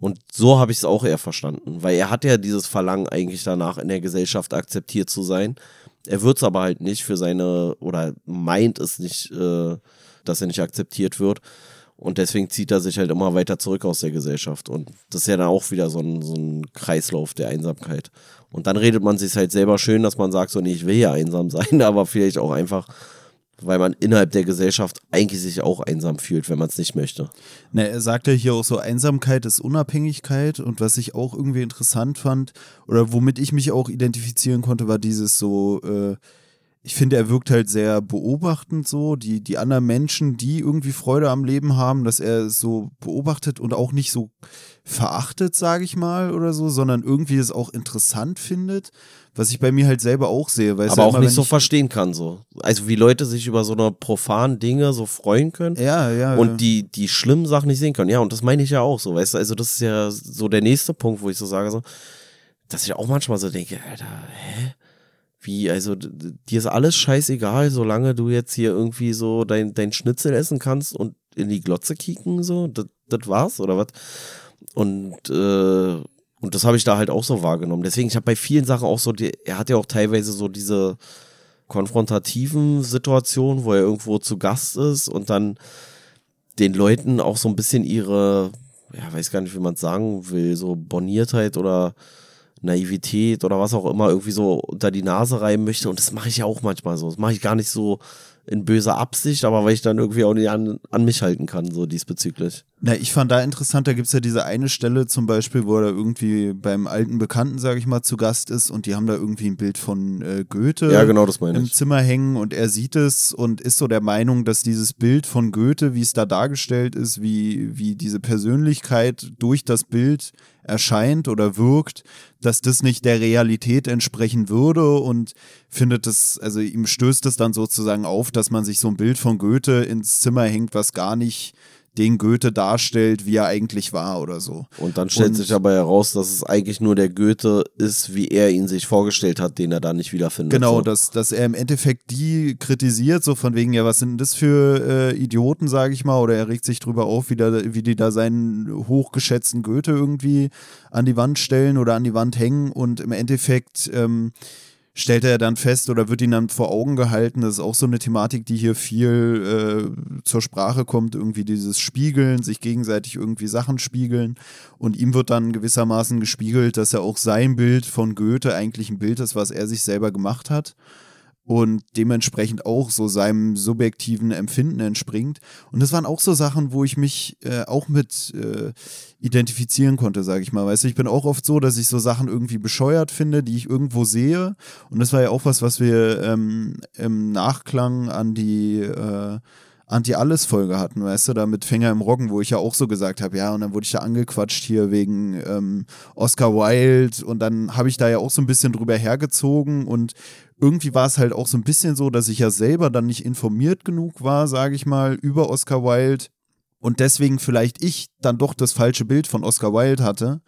Und so habe ich es auch eher verstanden, weil er hat ja dieses Verlangen eigentlich danach in der Gesellschaft akzeptiert zu sein. Er wird es aber halt nicht für seine, oder meint es nicht, äh, dass er nicht akzeptiert wird. Und deswegen zieht er sich halt immer weiter zurück aus der Gesellschaft. Und das ist ja dann auch wieder so ein, so ein Kreislauf der Einsamkeit. Und dann redet man sich halt selber schön, dass man sagt, so, nee, ich will ja einsam <laughs> sein, aber vielleicht auch einfach weil man innerhalb der Gesellschaft eigentlich sich auch einsam fühlt, wenn man es nicht möchte. Na, er sagt ja hier auch so, Einsamkeit ist Unabhängigkeit und was ich auch irgendwie interessant fand oder womit ich mich auch identifizieren konnte, war dieses so, äh, ich finde, er wirkt halt sehr beobachtend so, die, die anderen Menschen, die irgendwie Freude am Leben haben, dass er so beobachtet und auch nicht so verachtet, sage ich mal, oder so, sondern irgendwie es auch interessant findet, was ich bei mir halt selber auch sehe. Weil Aber ja auch immer, nicht so verstehen kann, so. Also wie Leute sich über so eine profanen Dinge so freuen können. Ja, ja. ja. Und die, die schlimmen Sachen nicht sehen können. Ja, und das meine ich ja auch so, weißt du, also das ist ja so der nächste Punkt, wo ich so sage, so, dass ich auch manchmal so denke, Alter, hä? Wie, also dir ist alles scheißegal, solange du jetzt hier irgendwie so dein, dein Schnitzel essen kannst und in die Glotze kicken, so, das das war's, oder was? Und, äh, und das habe ich da halt auch so wahrgenommen. Deswegen, ich habe bei vielen Sachen auch so, die, er hat ja auch teilweise so diese konfrontativen Situationen, wo er irgendwo zu Gast ist und dann den Leuten auch so ein bisschen ihre, ja, weiß gar nicht, wie man es sagen will, so Borniertheit oder Naivität oder was auch immer irgendwie so unter die Nase reiben möchte. Und das mache ich ja auch manchmal so. Das mache ich gar nicht so in böser Absicht, aber weil ich dann irgendwie auch nicht an, an mich halten kann, so diesbezüglich. Na, ich fand da interessant, da gibt es ja diese eine Stelle zum Beispiel, wo er irgendwie beim alten Bekannten, sage ich mal, zu Gast ist und die haben da irgendwie ein Bild von äh, Goethe ja, genau, im ich. Zimmer hängen und er sieht es und ist so der Meinung, dass dieses Bild von Goethe, wie es da dargestellt ist, wie, wie diese Persönlichkeit durch das Bild erscheint oder wirkt, dass das nicht der Realität entsprechen würde und findet es, also ihm stößt es dann sozusagen auf, dass man sich so ein Bild von Goethe ins Zimmer hängt, was gar nicht den Goethe darstellt, wie er eigentlich war oder so. Und dann stellt Und- sich aber heraus, dass es eigentlich nur der Goethe ist, wie er ihn sich vorgestellt hat, den er da nicht wiederfindet. Genau, so. dass, dass er im Endeffekt die kritisiert, so von wegen, ja, was sind das für äh, Idioten, sage ich mal, oder er regt sich drüber auf, wie, da, wie die da seinen hochgeschätzten Goethe irgendwie an die Wand stellen oder an die Wand hängen und im Endeffekt ähm, stellt er dann fest oder wird ihm dann vor Augen gehalten, das ist auch so eine Thematik, die hier viel äh, zur Sprache kommt, irgendwie dieses Spiegeln, sich gegenseitig irgendwie Sachen spiegeln. Und ihm wird dann gewissermaßen gespiegelt, dass er auch sein Bild von Goethe eigentlich ein Bild ist, was er sich selber gemacht hat und dementsprechend auch so seinem subjektiven Empfinden entspringt. Und das waren auch so Sachen, wo ich mich äh, auch mit äh, identifizieren konnte, sage ich mal. Weißt du, ich bin auch oft so, dass ich so Sachen irgendwie bescheuert finde, die ich irgendwo sehe. Und das war ja auch was, was wir ähm, im Nachklang an die äh, Anti-Alles-Folge hatten, weißt du, da mit Fänger im Roggen, wo ich ja auch so gesagt habe, ja, und dann wurde ich da angequatscht hier wegen ähm, Oscar Wilde und dann habe ich da ja auch so ein bisschen drüber hergezogen und irgendwie war es halt auch so ein bisschen so, dass ich ja selber dann nicht informiert genug war, sage ich mal, über Oscar Wilde und deswegen vielleicht ich dann doch das falsche Bild von Oscar Wilde hatte.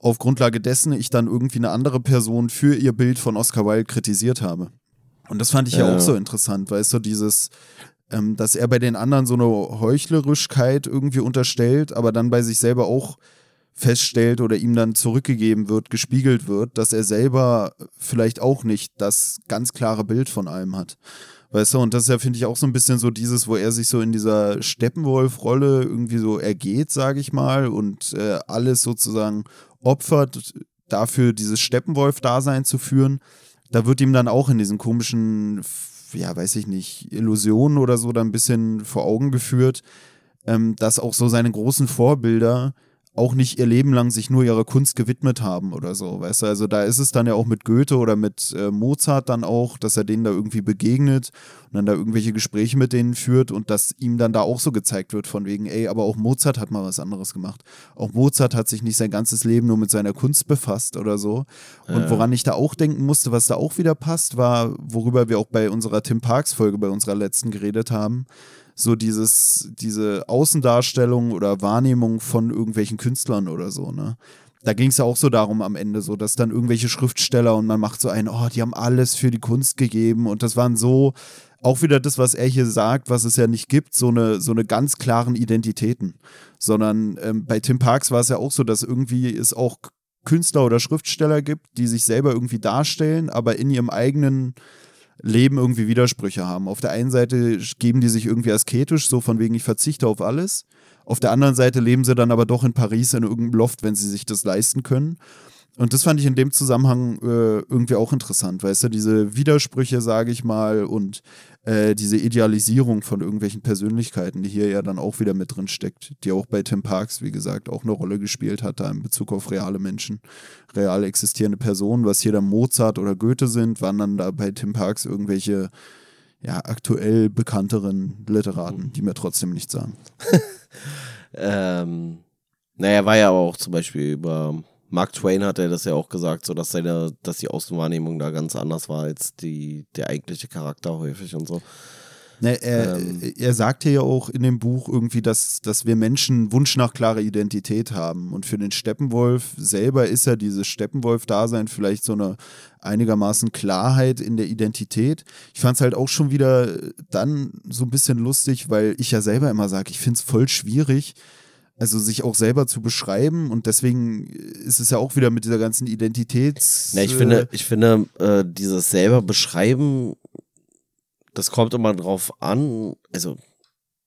Auf Grundlage dessen ich dann irgendwie eine andere Person für ihr Bild von Oscar Wilde kritisiert habe. Und das fand ich ja, Ja. auch so interessant, weißt du, dieses, ähm, dass er bei den anderen so eine Heuchlerischkeit irgendwie unterstellt, aber dann bei sich selber auch feststellt oder ihm dann zurückgegeben wird, gespiegelt wird, dass er selber vielleicht auch nicht das ganz klare Bild von allem hat. Weißt du, und das ist ja, finde ich, auch so ein bisschen so dieses, wo er sich so in dieser Steppenwolf-Rolle irgendwie so ergeht, sage ich mal, und äh, alles sozusagen opfert, dafür dieses Steppenwolf-Dasein zu führen. Da wird ihm dann auch in diesen komischen, ja, weiß ich nicht, Illusionen oder so dann ein bisschen vor Augen geführt, ähm, dass auch so seine großen Vorbilder auch nicht ihr Leben lang sich nur ihrer Kunst gewidmet haben oder so, weißt du, also da ist es dann ja auch mit Goethe oder mit äh, Mozart dann auch, dass er denen da irgendwie begegnet und dann da irgendwelche Gespräche mit denen führt und dass ihm dann da auch so gezeigt wird von wegen, ey, aber auch Mozart hat mal was anderes gemacht. Auch Mozart hat sich nicht sein ganzes Leben nur mit seiner Kunst befasst oder so. Und Ja. woran ich da auch denken musste, was da auch wieder passt, war, worüber wir auch bei unserer Tim Parks Folge, bei unserer letzten geredet haben, so dieses, diese Außendarstellung oder Wahrnehmung von irgendwelchen Künstlern oder so, ne? Da ging es ja auch so darum am Ende, so, dass dann irgendwelche Schriftsteller und man macht so einen, oh, die haben alles für die Kunst gegeben und das waren so, auch wieder das, was er hier sagt, was es ja nicht gibt, so eine, so eine ganz klaren Identitäten. Sondern ähm, bei Tim Parks war es ja auch so, dass irgendwie es auch Künstler oder Schriftsteller gibt, die sich selber irgendwie darstellen, aber in ihrem eigenen Leben irgendwie Widersprüche haben. Auf der einen Seite geben die sich irgendwie asketisch, so von wegen, ich verzichte auf alles. Auf der anderen Seite leben sie dann aber doch in Paris in irgendeinem Loft, wenn sie sich das leisten können. Und das fand ich in dem Zusammenhang äh, irgendwie auch interessant, weißt du, diese Widersprüche, sage ich mal, und äh, diese Idealisierung von irgendwelchen Persönlichkeiten, die hier ja dann auch wieder mit drin steckt, die auch bei Tim Parks, wie gesagt, auch eine Rolle gespielt hat, da in Bezug auf reale Menschen, real existierende Personen, was hier dann Mozart oder Goethe sind, waren dann da bei Tim Parks irgendwelche ja, aktuell bekannteren Literaten, die mir trotzdem nichts sagen. <laughs> Ähm, naja, war ja auch zum Beispiel über Mark Twain hat er das ja auch gesagt, so dass seine, dass die Außenwahrnehmung da ganz anders war als die, der eigentliche Charakter häufig und so. Ne, er, Ähm. er sagt hier ja auch in dem Buch irgendwie, dass, dass wir Menschen Wunsch nach klarer Identität haben. Und für den Steppenwolf selber ist ja dieses Steppenwolf-Dasein vielleicht so eine einigermaßen Klarheit in der Identität. Ich fand es halt auch schon wieder dann so ein bisschen lustig, weil ich ja selber immer sage, ich finde es voll schwierig, also sich auch selber zu beschreiben. Und deswegen ist es ja auch wieder mit dieser ganzen Identitäts... Na, ich finde, ich finde, äh, dieses selber beschreiben, das kommt immer drauf an. Also,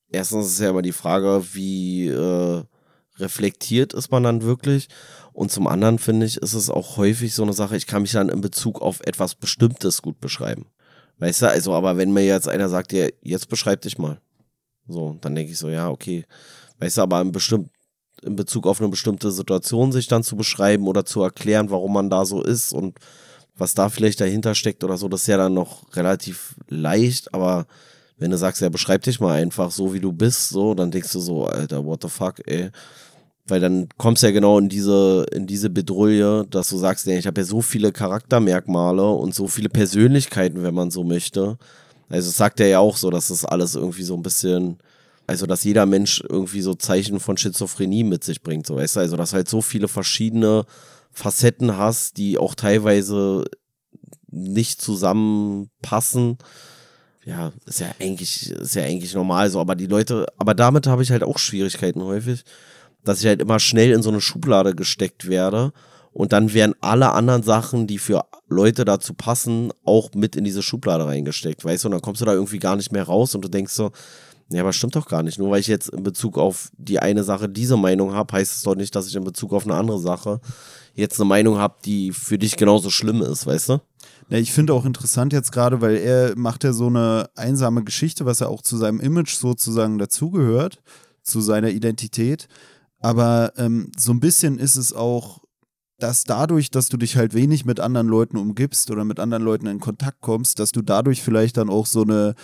erstens ist ja immer die Frage, wie äh, reflektiert ist man dann wirklich. Und zum anderen finde ich, ist es auch häufig so eine Sache, ich kann mich dann in Bezug auf etwas Bestimmtes gut beschreiben. Weißt du, also, aber wenn mir jetzt einer sagt, ja, jetzt beschreib dich mal. So, dann denke ich so, ja, okay. Weißt du, aber in, bestimmt, in Bezug auf eine bestimmte Situation sich dann zu beschreiben oder zu erklären, warum man da so ist und was da vielleicht dahinter steckt oder so, das ist ja dann noch relativ leicht, aber wenn du sagst, ja, beschreib dich mal einfach so, wie du bist, so, dann denkst du so, Alter, what the fuck, ey. Weil dann kommst du ja genau in diese, in diese Bedrulle, dass du sagst, ja, ich habe ja so viele Charaktermerkmale und so viele Persönlichkeiten, wenn man so möchte. Also es sagt er ja auch so, dass das alles irgendwie so ein bisschen, also dass jeder Mensch irgendwie so Zeichen von Schizophrenie mit sich bringt, so weißt du, also dass halt so viele verschiedene Facetten hast, die auch teilweise nicht zusammenpassen. Ja, ist ja eigentlich, ist ja eigentlich normal so, aber die Leute, aber damit habe ich halt auch Schwierigkeiten häufig, dass ich halt immer schnell in so eine Schublade gesteckt werde und dann werden alle anderen Sachen, die für Leute dazu passen, auch mit in diese Schublade reingesteckt, weißt du, und dann kommst du da irgendwie gar nicht mehr raus und du denkst so, ja, aber stimmt doch gar nicht. Nur weil ich jetzt in Bezug auf die eine Sache diese Meinung habe, heißt es doch nicht, dass ich in Bezug auf eine andere Sache jetzt eine Meinung habe, die für dich genauso schlimm ist, weißt du? Ja, ich finde auch interessant jetzt gerade, weil er macht ja so eine einsame Geschichte, was ja auch zu seinem Image sozusagen dazugehört, zu seiner Identität. Aber ähm, so ein bisschen ist es auch, dass dadurch, dass du dich halt wenig mit anderen Leuten umgibst oder mit anderen Leuten in Kontakt kommst, dass du dadurch vielleicht dann auch so eine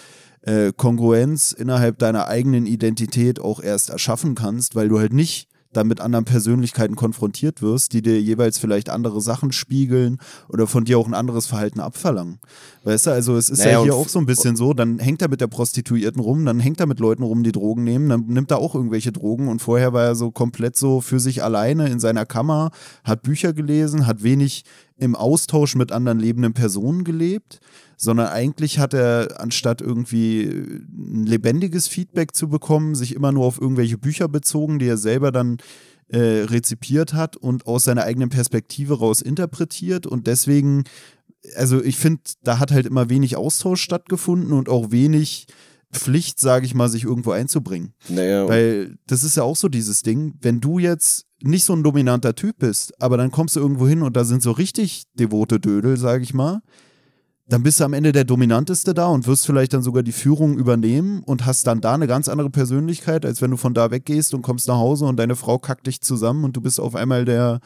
äh, Kongruenz innerhalb deiner eigenen Identität auch erst erschaffen kannst, weil du halt nicht dann mit anderen Persönlichkeiten konfrontiert wirst, die dir jeweils vielleicht andere Sachen spiegeln oder von dir auch ein anderes Verhalten abverlangen. Weißt du, also es ist naja, ja hier auch so ein bisschen so, dann hängt er mit der Prostituierten rum, dann hängt er mit Leuten rum, die Drogen nehmen, dann nimmt er auch irgendwelche Drogen und vorher war er so komplett so für sich alleine in seiner Kammer, hat Bücher gelesen, hat wenig im Austausch mit anderen lebenden Personen gelebt, sondern eigentlich hat er, anstatt irgendwie ein lebendiges Feedback zu bekommen, sich immer nur auf irgendwelche Bücher bezogen, die er selber dann äh, rezipiert hat und aus seiner eigenen Perspektive raus interpretiert. Und deswegen, also ich finde, da hat halt immer wenig Austausch stattgefunden und auch wenig Pflicht, sage ich mal, sich irgendwo einzubringen. Naja. Weil das ist ja auch so dieses Ding, wenn du jetzt nicht so ein dominanter Typ bist, aber dann kommst du irgendwo hin und da sind so richtig devote Dödel, sage ich mal, dann bist du am Ende der Dominanteste da und wirst vielleicht dann sogar die Führung übernehmen und hast dann da eine ganz andere Persönlichkeit, als wenn du von da weggehst und kommst nach Hause und deine Frau kackt dich zusammen und du bist auf einmal der,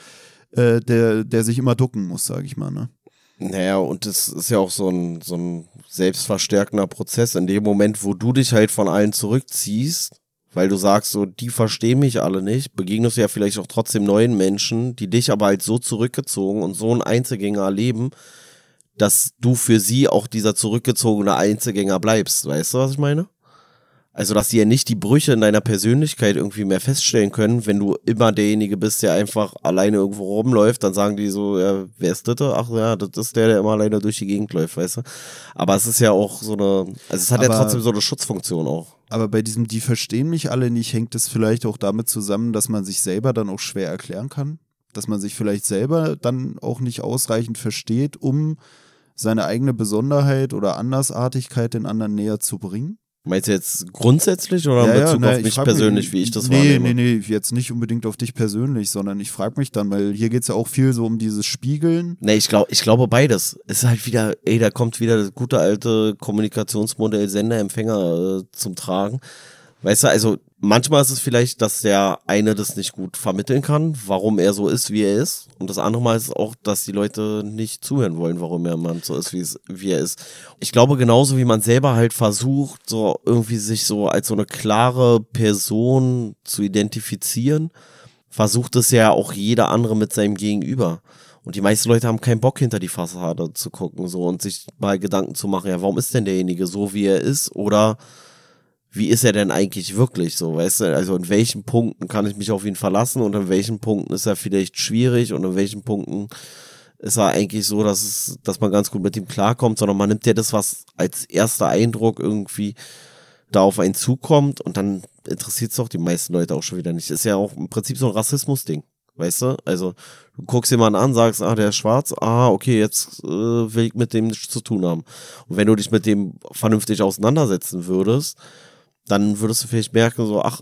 äh, der, der sich immer ducken muss, sage ich mal. Ne? Naja, und das ist ja auch so ein, so ein selbstverstärkender Prozess. In dem Moment, wo du dich halt von allen zurückziehst, weil du sagst, so, die verstehen mich alle nicht, begegnest du ja vielleicht auch trotzdem neuen Menschen, die dich aber halt so zurückgezogen und so ein Einzelgänger erleben, dass du für sie auch dieser zurückgezogene Einzelgänger bleibst. Weißt du, was ich meine? Also, dass die ja nicht die Brüche in deiner Persönlichkeit irgendwie mehr feststellen können, wenn du immer derjenige bist, der einfach alleine irgendwo rumläuft, dann sagen die so, ja, wer ist das? Ach ja, das ist der, der immer alleine durch die Gegend läuft, weißt du? Aber es ist ja auch so eine, also es hat aber, ja trotzdem so eine Schutzfunktion auch. Aber bei diesem, die verstehen mich alle nicht, hängt es vielleicht auch damit zusammen, dass man sich selber dann auch schwer erklären kann? Dass man sich vielleicht selber dann auch nicht ausreichend versteht, um seine eigene Besonderheit oder Andersartigkeit den anderen näher zu bringen? Meinst du jetzt grundsätzlich oder in Bezug ja, ne, auf mich persönlich, mich, wie ich das nee, wahrnehme? Nee, nee, nee, jetzt nicht unbedingt auf dich persönlich, sondern ich frage mich dann, weil hier geht es ja auch viel so um dieses Spiegeln. Nee, ich, glaub, ich glaube beides. Es ist halt wieder, ey, da kommt wieder das gute alte Kommunikationsmodell Sender-Empfänger äh, zum Tragen. Weißt du, also manchmal ist es vielleicht, dass der eine das nicht gut vermitteln kann, warum er so ist, wie er ist. Und das andere Mal ist es auch, dass die Leute nicht zuhören wollen, warum er man so ist, wie, er ist. Ich glaube, genauso wie man selber halt versucht, so irgendwie sich so als so eine klare Person zu identifizieren, versucht es ja auch jeder andere mit seinem Gegenüber. Und die meisten Leute haben keinen Bock, hinter die Fassade zu gucken, so und sich mal Gedanken zu machen, ja, warum ist denn derjenige so, wie er ist? Oder wie ist er denn eigentlich wirklich so, weißt du? Also in welchen Punkten kann ich mich auf ihn verlassen und in welchen Punkten ist er vielleicht schwierig und in welchen Punkten ist er eigentlich so, dass es, dass man ganz gut mit ihm klarkommt, sondern man nimmt ja das, was als erster Eindruck irgendwie da auf einen zukommt und dann interessiert es doch die meisten Leute auch schon wieder nicht. Ist ja auch im Prinzip so ein Rassismus-Ding. Weißt du? Also, du guckst jemanden an, sagst, ah, der ist schwarz, ah, okay, jetzt äh, will ich mit dem nichts zu tun haben. Und wenn du dich mit dem vernünftig auseinandersetzen würdest, dann würdest du vielleicht merken, so, ach,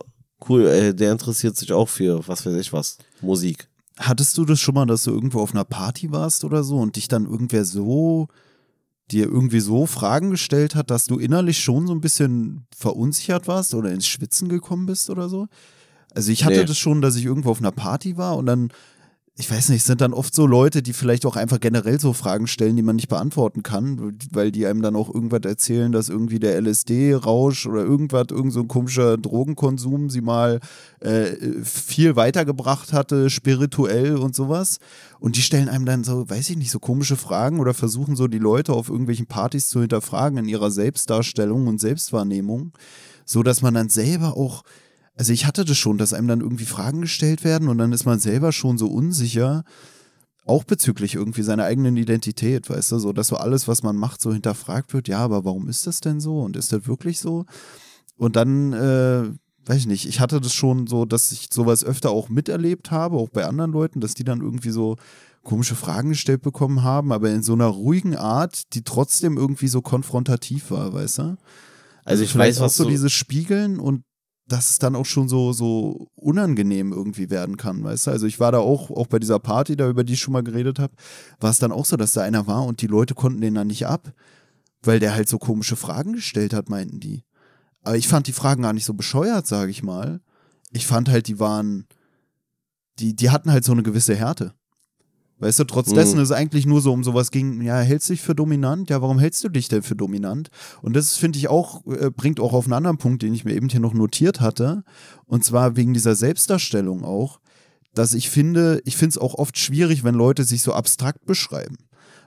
cool, ey, der interessiert sich auch für, was weiß ich was, Musik. Hattest du das schon mal, dass du irgendwo auf einer Party warst oder so und dich dann irgendwer so, dir irgendwie so Fragen gestellt hat, dass du innerlich schon so ein bisschen verunsichert warst oder ins Schwitzen gekommen bist oder so? Also ich hatte Nee. das schon, dass ich irgendwo auf einer Party war und dann, ich weiß nicht, es sind dann oft so Leute, die vielleicht auch einfach generell so Fragen stellen, die man nicht beantworten kann, weil die einem dann auch irgendwas erzählen, dass irgendwie der LSD-Rausch oder irgendwas, irgend so ein komischer Drogenkonsum sie mal äh, viel weitergebracht hatte, spirituell und sowas. Und die stellen einem dann so, weiß ich nicht, so komische Fragen oder versuchen so die Leute auf irgendwelchen Partys zu hinterfragen in ihrer Selbstdarstellung und Selbstwahrnehmung, so dass man dann selber auch also ich hatte das schon, dass einem dann irgendwie Fragen gestellt werden und dann ist man selber schon so unsicher, auch bezüglich irgendwie seiner eigenen Identität, weißt du, so dass so alles, was man macht, so hinterfragt wird, ja, aber warum ist das denn so und ist das wirklich so? Und dann, äh, weiß ich nicht, ich hatte das schon so, dass ich sowas öfter auch miterlebt habe, auch bei anderen Leuten, dass die dann irgendwie so komische Fragen gestellt bekommen haben, aber in so einer ruhigen Art, die trotzdem irgendwie so konfrontativ war, weißt du? Also ich vielleicht weiß, was so du, dieses Spiegeln und dass es dann auch schon so, so unangenehm irgendwie werden kann, weißt du? Also ich war da auch, auch bei dieser Party, da über die ich schon mal geredet habe, war es dann auch so, dass da einer war und die Leute konnten den dann nicht ab, weil der halt so komische Fragen gestellt hat, meinten die. Aber ich fand die Fragen gar nicht so bescheuert, sage ich mal. Ich fand halt, die waren, die, die hatten halt so eine gewisse Härte. Weißt du, trotz Mhm. dessen ist es eigentlich nur so um sowas ging, ja, hältst du dich für dominant? Ja, warum hältst du dich denn für dominant? Und das finde ich auch, äh, bringt auch auf einen anderen Punkt, den ich mir eben hier noch notiert hatte. Und zwar wegen dieser Selbstdarstellung auch, dass ich finde, ich finde es auch oft schwierig, wenn Leute sich so abstrakt beschreiben.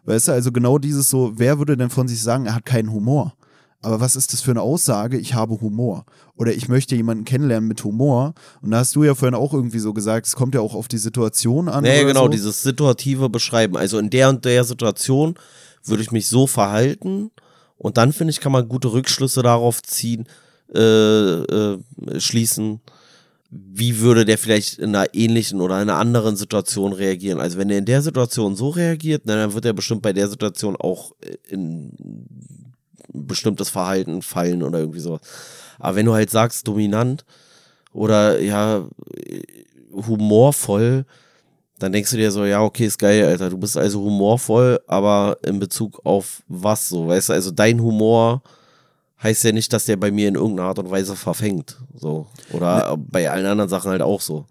Weißt du, also genau dieses so, wer würde denn von sich sagen, er hat keinen Humor? Aber was ist das für eine Aussage? Ich habe Humor. Oder ich möchte jemanden kennenlernen mit Humor. Und da hast du ja vorhin auch irgendwie so gesagt, es kommt ja auch auf die Situation an. Nee, oder genau, so. dieses situative Beschreiben. Also in der und der Situation würde ich mich so verhalten und dann finde ich, kann man gute Rückschlüsse darauf ziehen, äh, äh, schließen, wie würde der vielleicht in einer ähnlichen oder einer anderen Situation reagieren. Also wenn er in der Situation so reagiert, na, dann wird er bestimmt bei der Situation auch in ein bestimmtes Verhalten fallen oder irgendwie sowas. Aber wenn du halt sagst, dominant oder ja, humorvoll, dann denkst du dir so, ja, okay, ist geil, Alter. Du bist also humorvoll, aber in Bezug auf was so, weißt du? Also dein Humor heißt ja nicht, dass der bei mir in irgendeiner Art und Weise verfängt. So. Oder bei allen anderen Sachen halt auch so.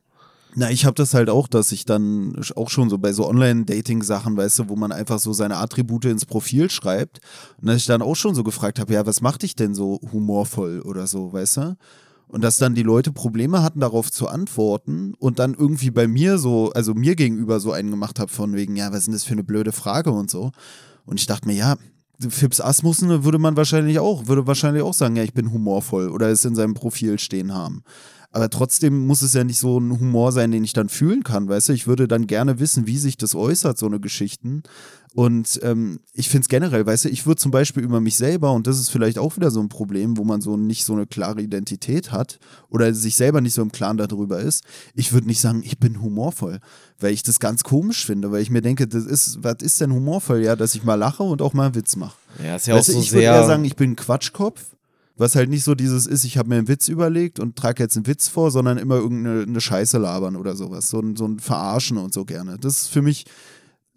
Na, ich habe das halt auch, dass ich dann auch schon so bei so Online-Dating-Sachen, weißt du, wo man einfach so seine Attribute ins Profil schreibt. Und dass ich dann auch schon so gefragt habe, ja, was macht dich denn so humorvoll oder so, weißt du? Und dass dann die Leute Probleme hatten, darauf zu antworten und dann irgendwie bei mir so, also mir gegenüber so einen gemacht habe von wegen, ja, was ist denn das für eine blöde Frage und so. Und ich dachte mir, ja, Fips Asmussen würde man wahrscheinlich auch, würde wahrscheinlich auch sagen, ja, ich bin humorvoll oder es in seinem Profil stehen haben. Aber trotzdem muss es ja nicht so ein Humor sein, den ich dann fühlen kann, weißt du? Ich würde dann gerne wissen, wie sich das äußert, so eine Geschichten. Und ähm, ich finde es generell, weißt du, ich würde zum Beispiel über mich selber, und das ist vielleicht auch wieder so ein Problem, wo man so nicht so eine klare Identität hat oder sich selber nicht so im Klaren darüber ist, ich würde nicht sagen, ich bin humorvoll, weil ich das ganz komisch finde, weil ich mir denke, das ist, was ist denn humorvoll? Ja, dass ich mal lache und auch mal einen Witz mache. Ja, ist ja Weißt auch du, so ich würde eher sehr. sagen, ich bin Quatschkopf. Was halt nicht so dieses ist, ich habe mir einen Witz überlegt und trage jetzt einen Witz vor, sondern immer irgendeine eine Scheiße labern oder sowas. So ein, so ein Verarschen und so gerne. Das ist für mich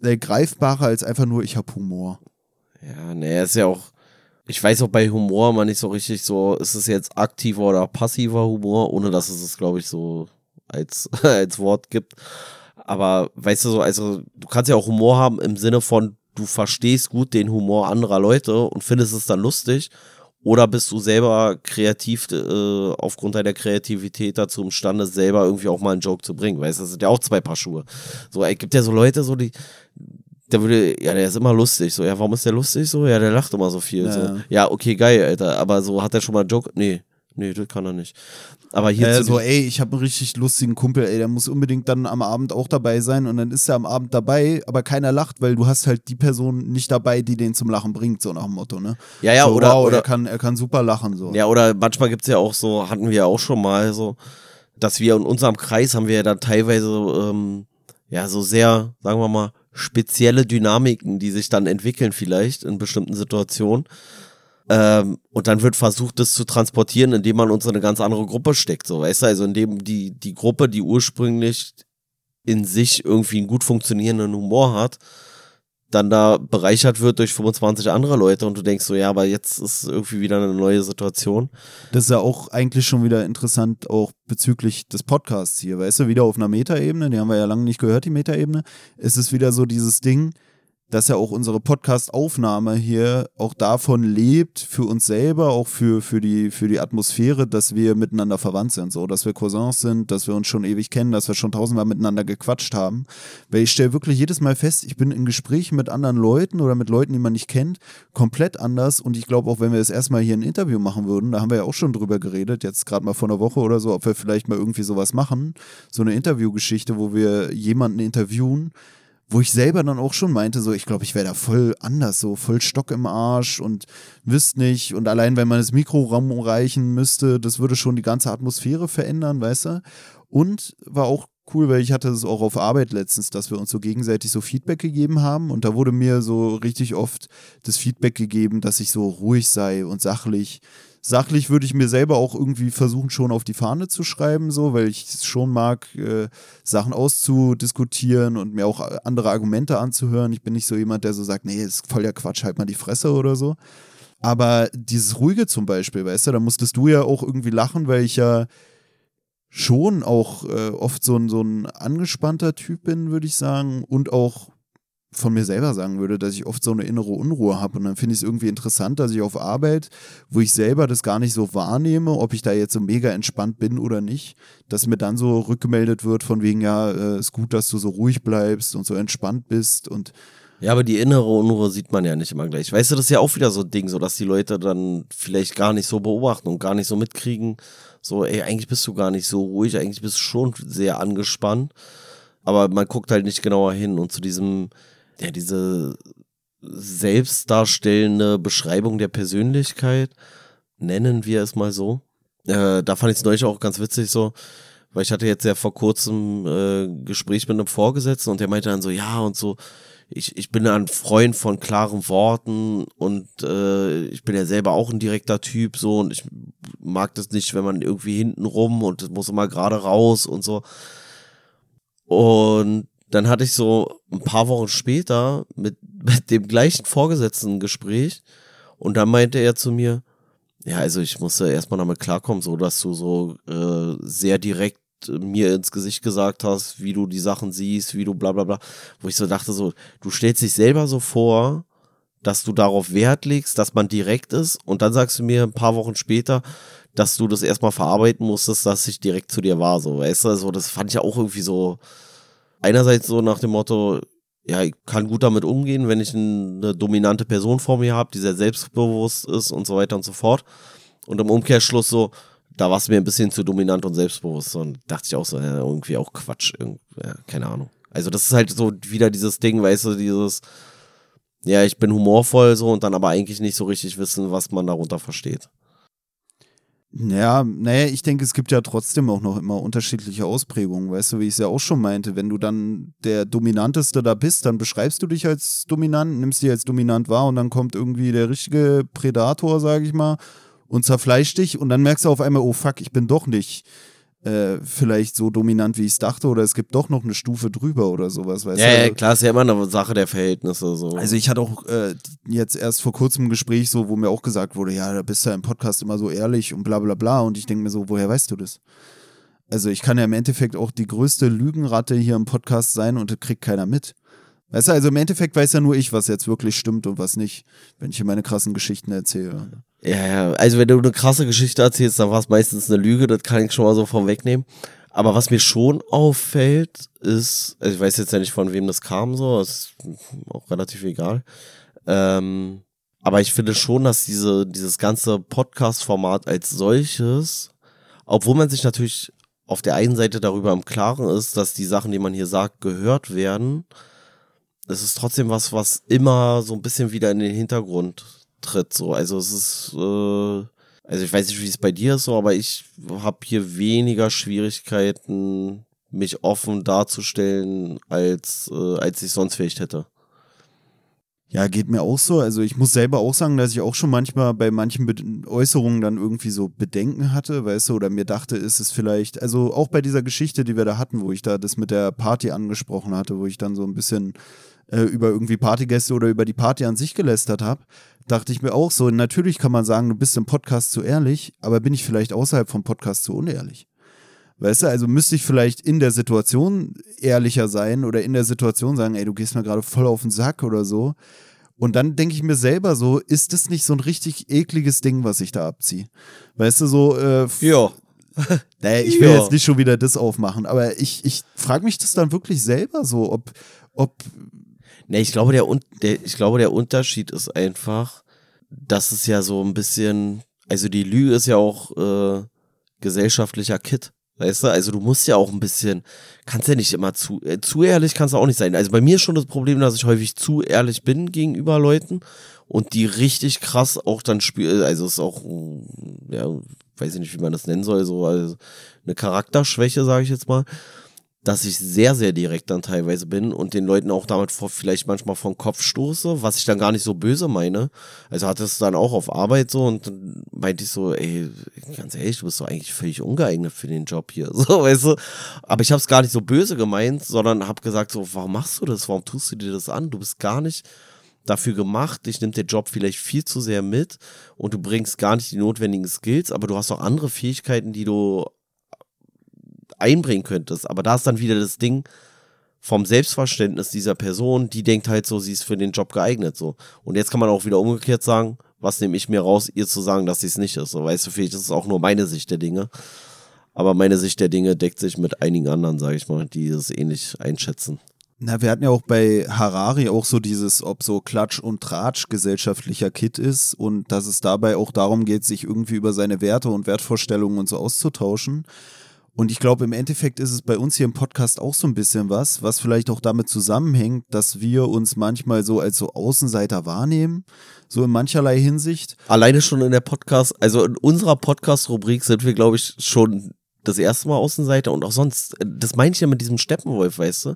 äh, greifbarer als einfach nur, ich habe Humor. Ja, nee, ist ja auch. Ich weiß auch bei Humor mal nicht so richtig so, ist es jetzt aktiver oder passiver Humor, ohne dass es es, glaube ich, so als, <laughs> als Wort gibt. Aber weißt du so, also du kannst ja auch Humor haben im Sinne von, du verstehst gut den Humor anderer Leute und findest es dann lustig. Oder bist du selber kreativ, äh, aufgrund deiner Kreativität dazu imstande, selber irgendwie auch mal einen Joke zu bringen? Weißt du, das sind ja auch zwei Paar Schuhe. So, es gibt ja so Leute, so die, der würde, ja, der ist immer lustig. So, ja, warum ist der lustig so? Ja, der lacht immer so viel. Ja. So. Ja, okay, geil, Alter. Aber so, hat er schon mal einen Joke? Nee, nee, das kann er nicht. Aber hier Äh, so, ey, ich habe einen richtig lustigen Kumpel, ey, der muss unbedingt dann am Abend auch dabei sein und dann ist er am Abend dabei, aber keiner lacht, weil du hast halt die Person nicht dabei, die den zum Lachen bringt, so nach dem Motto, ne? Ja, ja, so, oder- wow, oder- er kann, er kann super lachen, so. Ja, oder manchmal gibt's ja auch so, hatten wir auch schon mal so, dass wir in unserem Kreis haben wir ja dann teilweise, ähm, ja, so sehr, sagen wir mal, spezielle Dynamiken, die sich dann entwickeln vielleicht in bestimmten Situationen. Ähm, und dann wird versucht, das zu transportieren, indem man uns in eine ganz andere Gruppe steckt, so, weißt du, also indem die, die Gruppe, die ursprünglich in sich irgendwie einen gut funktionierenden Humor hat, dann da bereichert wird durch 25 andere Leute und du denkst so, ja, aber jetzt ist irgendwie wieder eine neue Situation. Das ist ja auch eigentlich schon wieder interessant, auch bezüglich des Podcasts hier, weißt du, wieder auf einer Metaebene, die haben wir ja lange nicht gehört, die Metaebene. Es ist wieder so dieses Ding, dass ja auch unsere Podcast-Aufnahme hier auch davon lebt, für uns selber, auch für, für, die, für die Atmosphäre, dass wir miteinander verwandt sind, so, dass wir Cousins sind, dass wir uns schon ewig kennen, dass wir schon tausendmal miteinander gequatscht haben. Weil ich stelle wirklich jedes Mal fest, ich bin in Gesprächen mit anderen Leuten oder mit Leuten, die man nicht kennt, komplett anders. Und ich glaube, auch wenn wir das erstmal hier ein Interview machen würden, da haben wir ja auch schon drüber geredet, jetzt gerade mal vor einer Woche oder so, ob wir vielleicht mal irgendwie sowas machen, so eine Interviewgeschichte, wo wir jemanden interviewen, wo ich selber dann auch schon meinte, so, ich glaube, ich wäre da voll anders, so voll Stock im Arsch und wüsste nicht. Und allein, wenn man das Mikro rumreichen müsste, das würde schon die ganze Atmosphäre verändern, weißt du? Und war auch cool, weil ich hatte es auch auf Arbeit letztens, dass wir uns so gegenseitig so Feedback gegeben haben. Und da wurde mir so richtig oft das Feedback gegeben, dass ich so ruhig sei und sachlich Sachlich würde ich mir selber auch irgendwie versuchen, schon auf die Fahne zu schreiben, so, weil ich es schon mag, äh, Sachen auszudiskutieren und mir auch andere Argumente anzuhören. Ich bin nicht so jemand, der so sagt, nee, ist voll der Quatsch, halt mal die Fresse oder so. Aber dieses Ruhige zum Beispiel, weißt du, da musstest du ja auch irgendwie lachen, weil ich ja schon auch äh, oft so ein, so ein angespannter Typ bin, würde ich sagen, und auch von mir selber sagen würde, dass ich oft so eine innere Unruhe habe. Und dann finde ich es irgendwie interessant, dass ich auf Arbeit, wo ich selber das gar nicht so wahrnehme, ob ich da jetzt so mega entspannt bin oder nicht, dass mir dann so rückgemeldet wird von wegen, ja, äh, ist gut, dass du so ruhig bleibst und so entspannt bist und ja, aber die innere Unruhe sieht man ja nicht immer gleich. Weißt du, das ist ja auch wieder so ein Ding, so dass die Leute dann vielleicht gar nicht so beobachten und gar nicht so mitkriegen, so, ey, eigentlich bist du gar nicht so ruhig, eigentlich bist du schon sehr angespannt. Aber man guckt halt nicht genauer hin und zu diesem, ja, diese selbstdarstellende Beschreibung der Persönlichkeit, nennen wir es mal so. Äh, da fand ich es neulich auch ganz witzig so, weil ich hatte jetzt ja vor kurzem äh, Gespräch mit einem Vorgesetzten und der meinte dann so, ja und so, ich, ich bin ein Freund von klaren Worten und äh, ich bin ja selber auch ein direkter Typ so und ich mag das nicht, wenn man irgendwie hinten rum und das muss immer gerade raus und so. Und dann hatte ich so ein paar Wochen später mit, <laughs> mit dem gleichen Vorgesetzten ein Gespräch und dann meinte er zu mir, ja, also ich musste erstmal damit klarkommen, so dass du so äh, sehr direkt mir ins Gesicht gesagt hast, wie du die Sachen siehst, wie du bla bla bla, wo ich so dachte, so, du stellst dich selber so vor, dass du darauf Wert legst, dass man direkt ist. Und dann sagst du mir ein paar Wochen später, dass du das erstmal verarbeiten musstest, dass ich direkt zu dir war, so, weißt du, so, das fand ich ja auch irgendwie so, einerseits so nach dem Motto, ja, ich kann gut damit umgehen, wenn ich eine dominante Person vor mir habe, die sehr selbstbewusst ist und so weiter und so fort. Und im Umkehrschluss so, da war es mir ein bisschen zu dominant und selbstbewusst und dachte ich auch so, ja, irgendwie auch Quatsch, ja, keine Ahnung. Also das ist halt so wieder dieses Ding, weißt du, dieses, ja, ich bin humorvoll so und dann aber eigentlich nicht so richtig wissen, was man darunter versteht. Ja, naja, ich denke, es gibt ja trotzdem auch noch immer unterschiedliche Ausprägungen, weißt du, wie ich es ja auch schon meinte. Wenn du dann der Dominanteste da bist, dann beschreibst du dich als dominant, nimmst dich als dominant wahr und dann kommt irgendwie der richtige Predator, sag ich mal, und zerfleischt dich und dann merkst du auf einmal, oh fuck, ich bin doch nicht äh, vielleicht so dominant, wie ich es dachte, oder es gibt doch noch eine Stufe drüber oder sowas. Weißt ja, du? ja, klar, ist ja immer eine Sache der Verhältnisse. So. Also ich hatte auch äh, jetzt erst vor kurzem ein Gespräch, so, wo mir auch gesagt wurde, ja, da bist du ja im Podcast immer so ehrlich und bla bla bla. Und ich denke mir so, woher weißt du das? Also ich kann ja im Endeffekt auch die größte Lügenratte hier im Podcast sein und das kriegt keiner mit. Weißt du, also im Endeffekt weiß ja nur ich, was jetzt wirklich stimmt und was nicht, wenn ich hier meine krassen Geschichten erzähle. Ja, ja, also wenn du eine krasse Geschichte erzählst, dann war es meistens eine Lüge, das kann ich schon mal so vorwegnehmen. Aber was mir schon auffällt, ist, also ich weiß jetzt ja nicht, von wem das kam, so, ist auch relativ egal. Ähm, aber ich finde schon, dass diese, dieses ganze Podcast-Format als solches, obwohl man sich natürlich auf der einen Seite darüber im Klaren ist, dass die Sachen, die man hier sagt, gehört werden, es ist trotzdem was, was immer so ein bisschen wieder in den Hintergrund tritt. So. Also es ist, äh, also ich weiß nicht, wie es bei dir ist, so, aber ich habe hier weniger Schwierigkeiten, mich offen darzustellen, als, äh, als ich sonst vielleicht hätte. Ja, geht mir auch so. Also ich muss selber auch sagen, dass ich auch schon manchmal bei manchen Be Äußerungen dann irgendwie so Bedenken hatte, weißt du, oder mir dachte, ist es vielleicht, also auch bei dieser Geschichte, die wir da hatten, wo ich da das mit der Party angesprochen hatte, wo ich dann so ein bisschen äh, über irgendwie Partygäste oder über die Party an sich gelästert habe, dachte ich mir auch so, natürlich kann man sagen, du bist im Podcast zu ehrlich, aber bin ich vielleicht außerhalb vom Podcast zu unehrlich? Weißt du, also müsste ich vielleicht in der Situation ehrlicher sein oder in der Situation sagen, ey, du gehst mir gerade voll auf den Sack oder so. Und dann denke ich mir selber so, ist das nicht so ein richtig ekliges Ding, was ich da abziehe? Weißt du, so, äh, ja. <laughs> naja, ich will ja. jetzt nicht schon wieder das aufmachen, aber ich, ich frage mich das dann wirklich selber so, ob, ob. Nee, ich glaube, der, der, ich glaube, der Unterschied ist einfach, dass es ja so ein bisschen, also die Lüge ist ja auch äh, gesellschaftlicher Kit. Weißt du, also du musst ja auch ein bisschen, kannst ja nicht immer zu, äh, zu ehrlich kannst du auch nicht sein. Also bei mir ist schon das Problem, dass ich häufig zu ehrlich bin gegenüber Leuten und die richtig krass auch dann spielen, also es ist auch, ja, weiß ich nicht, wie man das nennen soll, so also eine Charakterschwäche, sage ich jetzt mal dass ich sehr, sehr direkt dann teilweise bin und den Leuten auch damit vor, vielleicht manchmal vom Kopf stoße, was ich dann gar nicht so böse meine. Also hatte es dann auch auf Arbeit so und dann meinte ich so, ey, ganz ehrlich, du bist doch eigentlich völlig ungeeignet für den Job hier. <laughs> So, weißt du? Aber ich habe es gar nicht so böse gemeint, sondern habe gesagt so, warum machst du das? Warum tust du dir das an? Du bist gar nicht dafür gemacht, dich nimmt der Job vielleicht viel zu sehr mit und du bringst gar nicht die notwendigen Skills, aber du hast auch andere Fähigkeiten, die du einbringen könntest. Aber da ist dann wieder das Ding vom Selbstverständnis dieser Person, die denkt halt so, sie ist für den Job geeignet. so. Und jetzt kann man auch wieder umgekehrt sagen, was nehme ich mir raus, ihr zu sagen, dass sie es nicht ist. So, weißt du, vielleicht ist es auch nur meine Sicht der Dinge. Aber meine Sicht der Dinge deckt sich mit einigen anderen, sage ich mal, die es ähnlich einschätzen. Na, wir hatten ja auch bei Harari auch so dieses, ob so Klatsch und Tratsch gesellschaftlicher Kit ist und dass es dabei auch darum geht, sich irgendwie über seine Werte und Wertvorstellungen und so auszutauschen. Und ich glaube, im Endeffekt ist es bei uns hier im Podcast auch so ein bisschen was, was vielleicht auch damit zusammenhängt, dass wir uns manchmal so als so Außenseiter wahrnehmen, so in mancherlei Hinsicht. Alleine schon in der Podcast, also in unserer Podcast-Rubrik sind wir, glaube ich, schon das erste Mal Außenseiter und auch sonst, das meine ich ja mit diesem Steppenwolf, weißt du?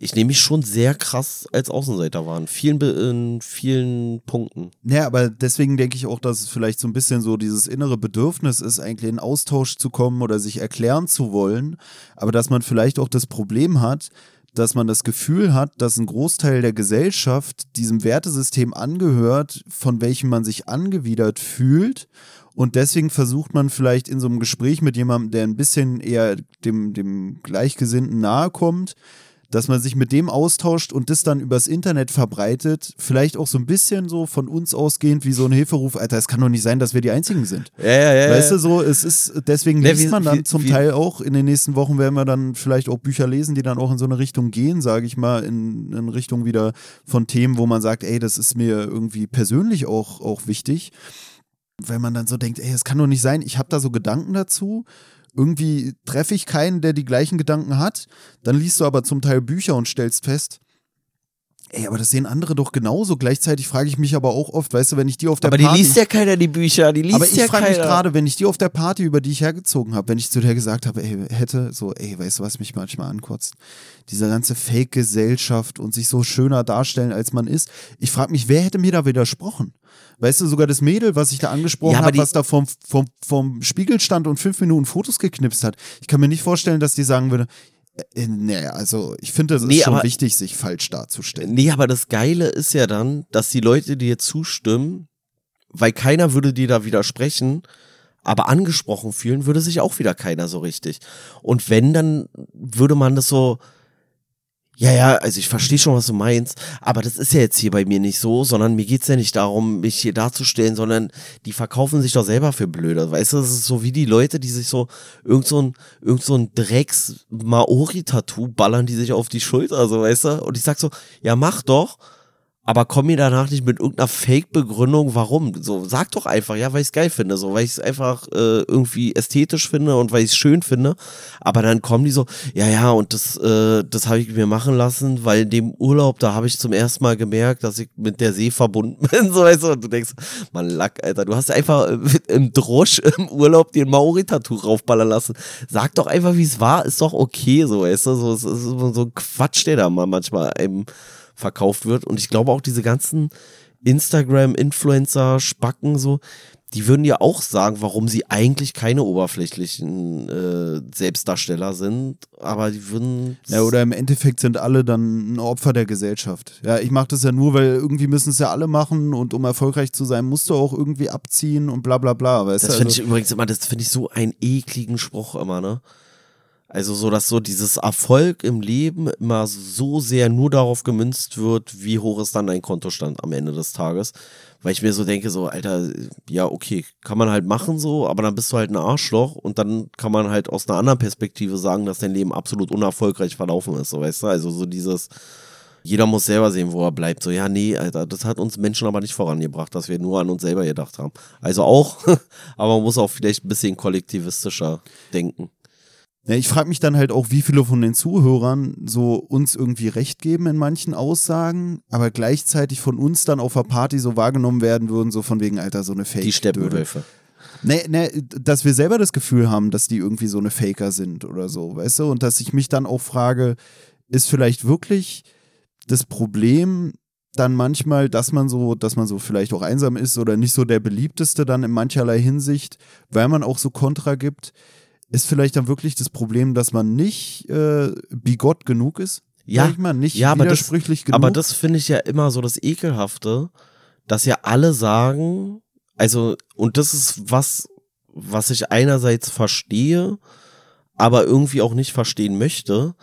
Ich nehme mich schon sehr krass als Außenseiter wahr, in vielen, in vielen Punkten. Ja, aber deswegen denke ich auch, dass es vielleicht so ein bisschen so dieses innere Bedürfnis ist, eigentlich in Austausch zu kommen oder sich erklären zu wollen, aber dass man vielleicht auch das Problem hat, dass man das Gefühl hat, dass ein Großteil der Gesellschaft diesem Wertesystem angehört, von welchem man sich angewidert fühlt. Und deswegen versucht man vielleicht in so einem Gespräch mit jemandem, der ein bisschen eher dem, dem Gleichgesinnten nahe kommt, dass man sich mit dem austauscht und das dann übers Internet verbreitet, vielleicht auch so ein bisschen so von uns ausgehend wie so ein Hilferuf, Alter, es kann doch nicht sein, dass wir die Einzigen sind. Ja, ja, ja. Weißt du, so, es ist, deswegen liest ja, man dann wie, zum wie, Teil auch, in den nächsten Wochen werden wir dann vielleicht auch Bücher lesen, die dann auch in so eine Richtung gehen, sage ich mal, in, in Richtung wieder von Themen, wo man sagt, ey, das ist mir irgendwie persönlich auch, auch wichtig. Wenn man dann so denkt, ey, es kann doch nicht sein, ich habe da so Gedanken dazu irgendwie treffe ich keinen, der die gleichen Gedanken hat. Dann liest du aber zum Teil Bücher und stellst fest, Ey, aber das sehen andere doch genauso. Gleichzeitig frage ich mich aber auch oft, weißt du, wenn ich die auf der aber Party. Aber die liest ja keiner, die Bücher. Die liest aber ich ja frage mich gerade, wenn ich die auf der Party, über die ich hergezogen habe, wenn ich zu der gesagt habe, ey, hätte, so, ey, weißt du, was mich manchmal ankotzt? Diese ganze Fake-Gesellschaft und sich so schöner darstellen, als man ist. Ich frage mich, wer hätte mir da widersprochen? Weißt du, sogar das Mädel, was ich da angesprochen ja, habe, was da vom, vom, vom Spiegel stand und fünf Minuten Fotos geknipst hat. Ich kann mir nicht vorstellen, dass die sagen würde, nee, also ich finde, es ist nee, schon aber, wichtig, sich falsch darzustellen. Nee, aber das Geile ist ja dann, dass die Leute dir zustimmen, weil keiner würde dir da widersprechen, aber angesprochen fühlen würde sich auch wieder keiner so richtig. Und wenn, dann würde man das so, ja, ja, also ich verstehe schon, was du meinst, aber das ist ja jetzt hier bei mir nicht so, sondern mir geht's ja nicht darum, mich hier darzustellen, sondern die verkaufen sich doch selber für blöde. Weißt du, das ist so wie die Leute, die sich so irgend so ein, irgend so ein Drecks-Maori-Tattoo ballern, die sich auf die Schulter, so, weißt du? Und ich sag so, ja, mach doch aber komm mir danach nicht mit irgendeiner Fake-Begründung, warum. So, sag doch einfach, ja, weil ich es geil finde, so, weil ich es einfach äh, irgendwie ästhetisch finde und weil ich es schön finde. Aber dann kommen die so, ja, ja, und das, äh, das habe ich mir machen lassen, weil in dem Urlaub, da habe ich zum ersten Mal gemerkt, dass ich mit der See verbunden <laughs> bin, so weißt du, und du denkst, man Lack, Alter, du hast einfach äh, im Drosch <laughs> im Urlaub dir ein Maori-Tattoo raufballern lassen. Sag doch einfach, wie es war, ist doch okay, so, weißt du, so, so, so ein Quatsch, der da mal manchmal einem verkauft wird. Und ich glaube auch diese ganzen Instagram-Influencer, Spacken so, die würden ja auch sagen, warum sie eigentlich keine oberflächlichen äh, Selbstdarsteller sind, aber die würden. Ja, oder im Endeffekt sind alle dann ein Opfer der Gesellschaft. Ja, ich mache das ja nur, weil irgendwie müssen es ja alle machen und um erfolgreich zu sein, musst du auch irgendwie abziehen und bla bla bla. Weißt das finde Also- ich übrigens immer, das finde ich so einen ekligen Spruch immer, ne? Also so, dass so dieses Erfolg im Leben immer so sehr nur darauf gemünzt wird, wie hoch ist dann dein Kontostand am Ende des Tages. Weil ich mir so denke, so, Alter, ja, okay, kann man halt machen so, aber dann bist du halt ein Arschloch und dann kann man halt aus einer anderen Perspektive sagen, dass dein Leben absolut unerfolgreich verlaufen ist, so weißt du? Also so dieses, jeder muss selber sehen, wo er bleibt. So, ja, nee, Alter, das hat uns Menschen aber nicht vorangebracht, dass wir nur an uns selber gedacht haben. Also auch, <laughs> aber man muss auch vielleicht ein bisschen kollektivistischer denken. Ja, ich frage mich dann halt auch, wie viele von den Zuhörern so uns irgendwie recht geben in manchen Aussagen, aber gleichzeitig von uns dann auf der Party so wahrgenommen werden würden, so von wegen, Alter, so eine fake Die Steppenwölfe. Nee, nee, dass wir selber das Gefühl haben, dass die irgendwie so eine Faker sind oder so, weißt du? Und dass ich mich dann auch frage, ist vielleicht wirklich das Problem dann manchmal, dass man so, dass man so vielleicht auch einsam ist oder nicht so der beliebteste dann in mancherlei Hinsicht, weil man auch so Kontra gibt, ist vielleicht dann wirklich das Problem, dass man nicht äh, bigott genug ist? Ja, ich mal, nicht ja, aber das- genug. Aber das finde ich ja immer so das Ekelhafte, dass ja alle sagen, also, und das ist was, was ich einerseits verstehe, aber irgendwie auch nicht verstehen möchte.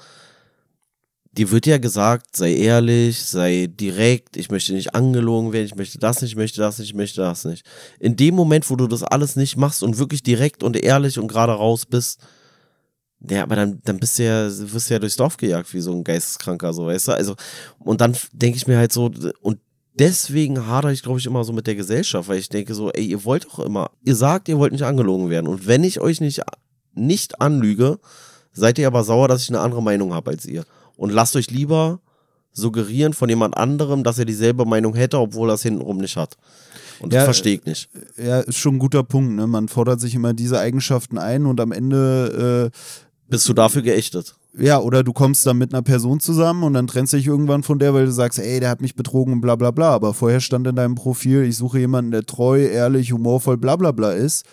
Dir wird ja gesagt, sei ehrlich, sei direkt, ich möchte nicht angelogen werden, ich möchte das nicht, ich möchte das nicht, ich möchte das nicht. In dem Moment, wo du das alles nicht machst und wirklich direkt und ehrlich und gerade raus bist, ja, aber dann, dann bist du ja, wirst du ja durchs Dorf gejagt wie so ein Geisteskranker, so, weißt du? Also, und dann denke ich mir halt so, und deswegen hadere ich, glaube ich, immer so mit der Gesellschaft, weil ich denke so, ey, ihr wollt doch immer, ihr sagt, ihr wollt nicht angelogen werden. Und wenn ich euch nicht, nicht anlüge, seid ihr aber sauer, dass ich eine andere Meinung habe als ihr. Und lasst euch lieber suggerieren von jemand anderem, dass er dieselbe Meinung hätte, obwohl er es hintenrum nicht hat. Und das Ja, verstehe ich nicht. ja, ist schon ein guter Punkt. Ne? Man fordert sich immer diese Eigenschaften ein und am Ende äh, Bist du dafür geächtet? Ja, oder du kommst dann mit einer Person zusammen und dann trennst du dich irgendwann von der, weil du sagst, ey, der hat mich betrogen und bla bla bla. Aber vorher stand in deinem Profil, ich suche jemanden, der treu, ehrlich, humorvoll, bla bla bla ist.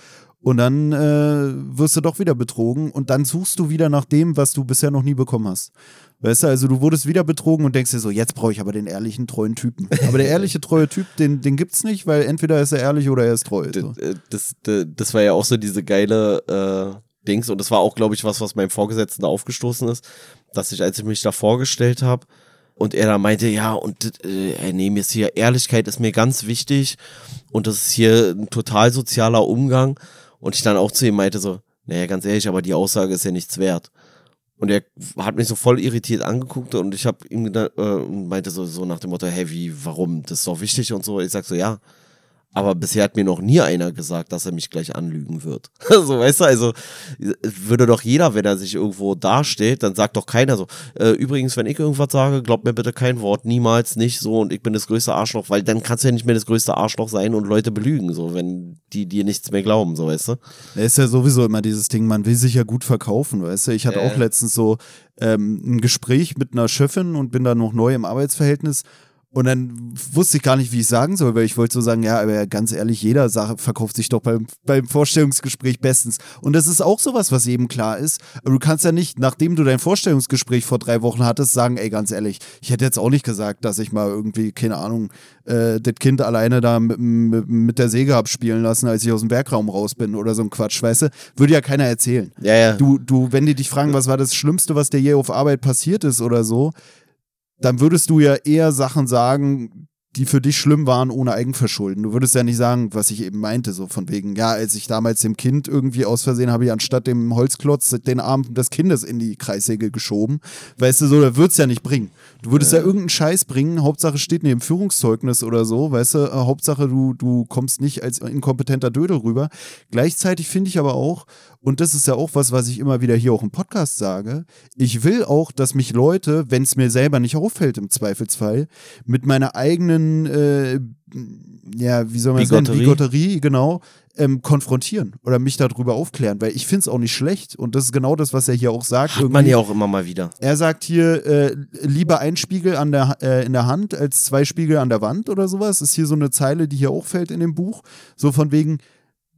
Und dann äh, wirst du doch wieder betrogen und dann suchst du wieder nach dem, was du bisher noch nie bekommen hast. Weißt du, also du wurdest wieder betrogen und denkst dir so, jetzt brauche ich aber den ehrlichen, treuen Typen. <laughs> Aber der ehrliche, treue Typ, den, den gibt's nicht, weil entweder ist er ehrlich oder er ist treu. So. Äh, das, d- das war ja auch so diese geile äh, Dings und das war auch, glaube ich, was, was meinem Vorgesetzten aufgestoßen ist, dass ich, als ich mich da vorgestellt habe und er da meinte, ja, und äh, nee, mir ist hier Ehrlichkeit ist mir ganz wichtig und das ist hier ein total sozialer Umgang und ich dann auch zu ihm meinte so, naja, ganz ehrlich, aber die Aussage ist ja nichts wert. Und er hat mich so voll irritiert angeguckt und ich habe ihm gedacht, äh, meinte so, so nach dem Motto, hey, wie, warum? Das ist doch wichtig und so. Ich sag so, ja, aber bisher hat mir noch nie einer gesagt, dass er mich gleich anlügen wird. <laughs> so, weißt du, also würde doch jeder, wenn er sich irgendwo dasteht, dann sagt doch keiner so, äh, übrigens, wenn ich irgendwas sage, glaubt mir bitte kein Wort, niemals nicht so und ich bin das größte Arschloch, weil dann kannst du ja nicht mehr das größte Arschloch sein und Leute belügen, so, wenn die dir nichts mehr glauben, so, weißt du? Da ist ja sowieso immer dieses Ding, man will sich ja gut verkaufen, weißt du? Ich hatte Ja. auch letztens so ähm, ein Gespräch mit einer Chefin und bin da noch neu im Arbeitsverhältnis. Und dann wusste ich gar nicht, wie ich sagen soll, weil ich wollte so sagen, ja, aber ganz ehrlich, jeder Sache verkauft sich doch beim, beim Vorstellungsgespräch bestens. Und das ist auch sowas, was jedem klar ist. Aber du kannst ja nicht, nachdem du dein Vorstellungsgespräch vor drei Wochen hattest, sagen, ey, ganz ehrlich, ich hätte jetzt auch nicht gesagt, dass ich mal irgendwie, keine Ahnung, äh, das Kind alleine da mit, mit, mit der Säge hab spielen lassen, als ich aus dem Bergraum raus bin oder so ein Quatsch, weißt du? Würde ja keiner erzählen. Ja, ja. Du, du, wenn die dich fragen, was war das Schlimmste, was dir je auf Arbeit passiert ist oder so, dann würdest du ja eher Sachen sagen, die für dich schlimm waren, ohne Eigenverschulden. Du würdest ja nicht sagen, was ich eben meinte, so von wegen, ja, als ich damals dem Kind irgendwie aus Versehen habe ich anstatt dem Holzklotz den Arm des Kindes in die Kreissäge geschoben. Weißt du, so, da würd's ja nicht bringen. Du würdest ja, irgendeinen Scheiß bringen, Hauptsache steht neben Führungszeugnis oder so, weißt du, äh, Hauptsache du, du kommst nicht als inkompetenter Dödel rüber. Gleichzeitig finde ich aber auch, und das ist ja auch was, was ich immer wieder hier auch im Podcast sage, ich will auch, dass mich Leute, wenn es mir selber nicht auffällt im Zweifelsfall, mit meiner eigenen eigenen, äh, ja, wie soll man sagen, Bigotterie, genau, ähm, konfrontieren oder mich darüber aufklären, weil ich finde es auch nicht schlecht und das ist genau das, was er hier auch sagt. Hat irgendwie. man ja auch immer mal wieder. Er sagt hier, äh, lieber ein Spiegel an der, äh, in der Hand als zwei Spiegel an der Wand oder sowas. Das ist hier so eine Zeile, die hier auch fällt in dem Buch. So von wegen,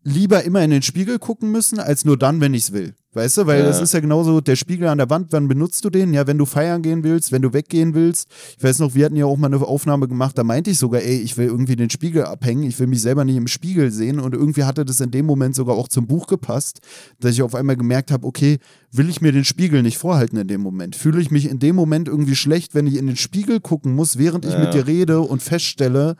lieber immer in den Spiegel gucken müssen, als nur dann, wenn ich es will. Weißt du, weil ja. das ist ja genauso der Spiegel an der Wand, wann benutzt du den? Ja, wenn du feiern gehen willst, wenn du weggehen willst. Ich weiß noch, wir hatten ja auch mal eine Aufnahme gemacht, da meinte ich sogar, ey, ich will irgendwie den Spiegel abhängen, ich will mich selber nicht im Spiegel sehen und irgendwie hatte das in dem Moment sogar auch zum Buch gepasst, dass ich auf einmal gemerkt habe, okay, will ich mir den Spiegel nicht vorhalten in dem Moment? Fühle ich mich in dem Moment irgendwie schlecht, wenn ich in den Spiegel gucken muss, während ich ja. mit dir rede und feststelle,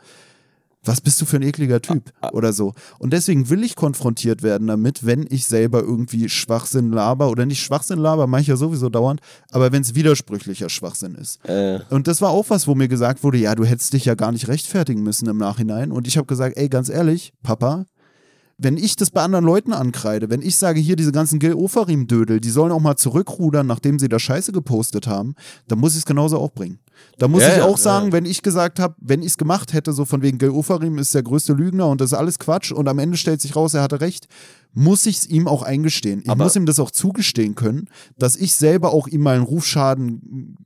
was bist du für ein ekliger Typ ah, ah. oder so. Und deswegen will ich konfrontiert werden damit, wenn ich selber irgendwie Schwachsinn laber oder nicht Schwachsinn laber, mache ich ja sowieso dauernd, aber wenn es widersprüchlicher Schwachsinn ist. Äh. Und das war auch was, wo mir gesagt wurde, ja, du hättest dich ja gar nicht rechtfertigen müssen im Nachhinein. Und ich habe gesagt, ey, ganz ehrlich, Papa, wenn ich das bei anderen Leuten ankreide, wenn ich sage, hier diese ganzen Gil Ofarim-Dödel, die sollen auch mal zurückrudern, nachdem sie da Scheiße gepostet haben, dann muss ich es genauso auch bringen. Da muss ja, ich auch ja, sagen, ja. wenn ich gesagt habe, wenn ich es gemacht hätte, so von wegen Gil Ofarim ist der größte Lügner und das ist alles Quatsch und am Ende stellt sich raus, er hatte recht, muss ich es ihm auch eingestehen. Ich Aber muss ihm das auch zugestehen können, dass ich selber auch ihm mal einen Rufschaden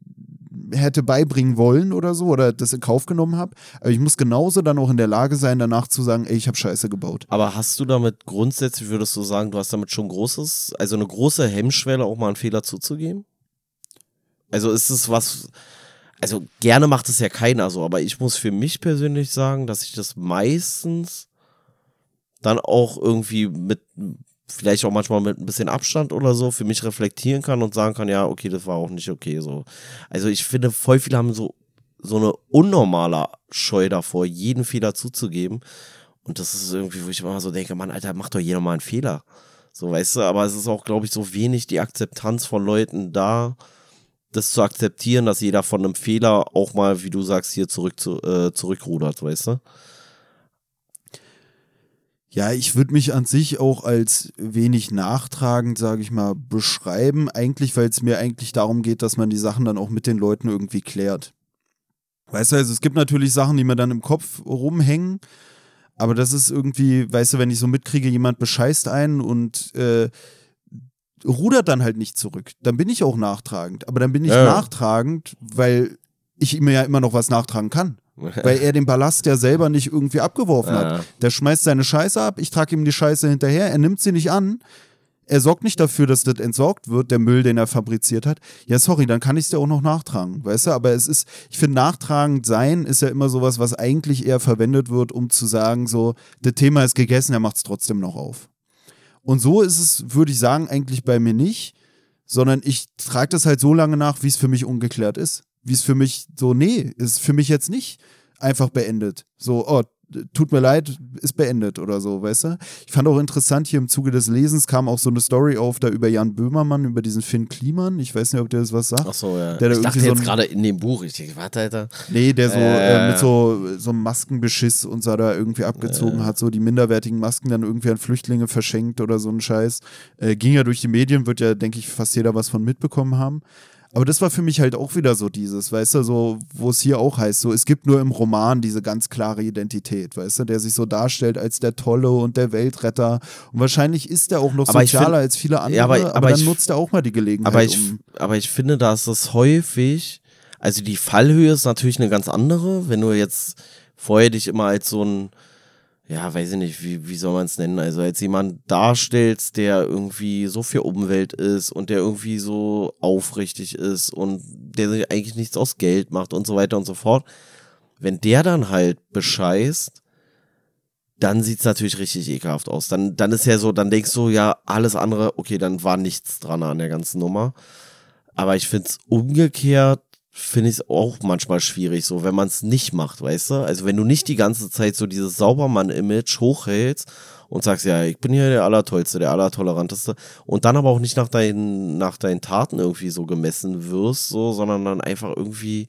hätte beibringen wollen oder so oder das in Kauf genommen habe. Aber ich muss genauso dann auch in der Lage sein, danach zu sagen, ey, ich habe Scheiße gebaut. Aber hast du damit grundsätzlich, würdest du sagen, du hast damit schon großes, also eine große Hemmschwelle, auch mal einen Fehler zuzugeben? Also ist es was, also gerne macht es ja keiner so, aber ich muss für mich persönlich sagen, dass ich das meistens dann auch irgendwie mit vielleicht auch manchmal mit ein bisschen Abstand oder so für mich reflektieren kann und sagen kann, ja, okay, das war auch nicht okay so. Also ich finde, voll viele haben so so eine unnormale Scheu davor, jeden Fehler zuzugeben. Und das ist irgendwie, wo ich immer so denke, Mann, Alter, macht doch jeder mal einen Fehler. So, weißt du, aber es ist auch, glaube ich, so wenig die Akzeptanz von Leuten da, das zu akzeptieren, dass jeder von einem Fehler auch mal, wie du sagst, hier zurück zu, äh, zurückrudert, weißt du? Ja, ich würde mich an sich auch als wenig nachtragend, sage ich mal, beschreiben. Eigentlich, weil es mir eigentlich darum geht, dass man die Sachen dann auch mit den Leuten irgendwie klärt. Weißt du, also es gibt natürlich Sachen, die mir dann im Kopf rumhängen, aber das ist irgendwie, weißt du, wenn ich so mitkriege, jemand bescheißt einen und äh, rudert dann halt nicht zurück, dann bin ich auch nachtragend. Aber dann bin ich ja. nachtragend, weil ich ihm ja immer noch was nachtragen kann. <laughs> weil er den Ballast ja selber nicht irgendwie abgeworfen ja. hat. Der schmeißt seine Scheiße ab, ich trage ihm die Scheiße hinterher, er nimmt sie nicht an. Er sorgt nicht dafür, dass das entsorgt wird, der Müll, den er fabriziert hat. Ja, sorry, dann kann ich es dir auch noch nachtragen, weißt du? Aber es ist, ich finde, nachtragend sein ist ja immer sowas, was eigentlich eher verwendet wird, um zu sagen, so, das Thema ist gegessen, er macht es trotzdem noch auf. Und so ist es, würde ich sagen, eigentlich bei mir nicht, sondern ich trage das halt so lange nach, wie es für mich ungeklärt ist wie es für mich so, nee, ist für mich jetzt nicht einfach beendet. So, oh, tut mir leid, ist beendet oder so, weißt du? Ich fand auch interessant, hier im Zuge des Lesens kam auch so eine Story auf, da über Jan Böhmermann, über diesen Finn Kliman. Ich weiß nicht, ob der das was sagt. Ach so, ja. Der ich dachte jetzt so gerade in dem Buch. Ich warte, Alter. Nee, der so äh, äh, mit so, so einem Maskenbeschiss und so da irgendwie abgezogen äh. hat, so die minderwertigen Masken dann irgendwie an Flüchtlinge verschenkt oder so ein Scheiß. Äh, ging ja durch die Medien, wird ja, denke ich, fast jeder was von mitbekommen haben. Aber das war für mich halt auch wieder so dieses, weißt du, so, wo es hier auch heißt, so, es gibt nur im Roman diese ganz klare Identität, weißt du, der sich so darstellt als der Tolle und der Weltretter. Und wahrscheinlich ist er auch noch aber sozialer find, als viele andere, ja, aber, aber, aber, dann ich, nutzt er auch mal die Gelegenheit. Aber ich, um aber ich finde, dass es häufig, also die Fallhöhe ist natürlich eine ganz andere, wenn du jetzt vorher dich immer als so ein ja, weiß ich nicht, wie, wie soll man es nennen? Also als jemand darstellst, der irgendwie so für Umwelt ist und der irgendwie so aufrichtig ist und der sich eigentlich nichts aus Geld macht und so weiter und so fort. Wenn der dann halt bescheißt, dann sieht's natürlich richtig ekelhaft aus. Dann, dann ist ja so, dann denkst du, ja, alles andere, okay, dann war nichts dran an der ganzen Nummer. Aber ich find's umgekehrt finde ich es auch manchmal schwierig, so wenn man es nicht macht, weißt du? Also wenn du nicht die ganze Zeit so dieses Saubermann-Image hochhältst und sagst, ja, ich bin hier der Allertollste, der Allertoleranteste und dann aber auch nicht nach deinen, nach deinen Taten irgendwie so gemessen wirst, so, sondern dann einfach irgendwie,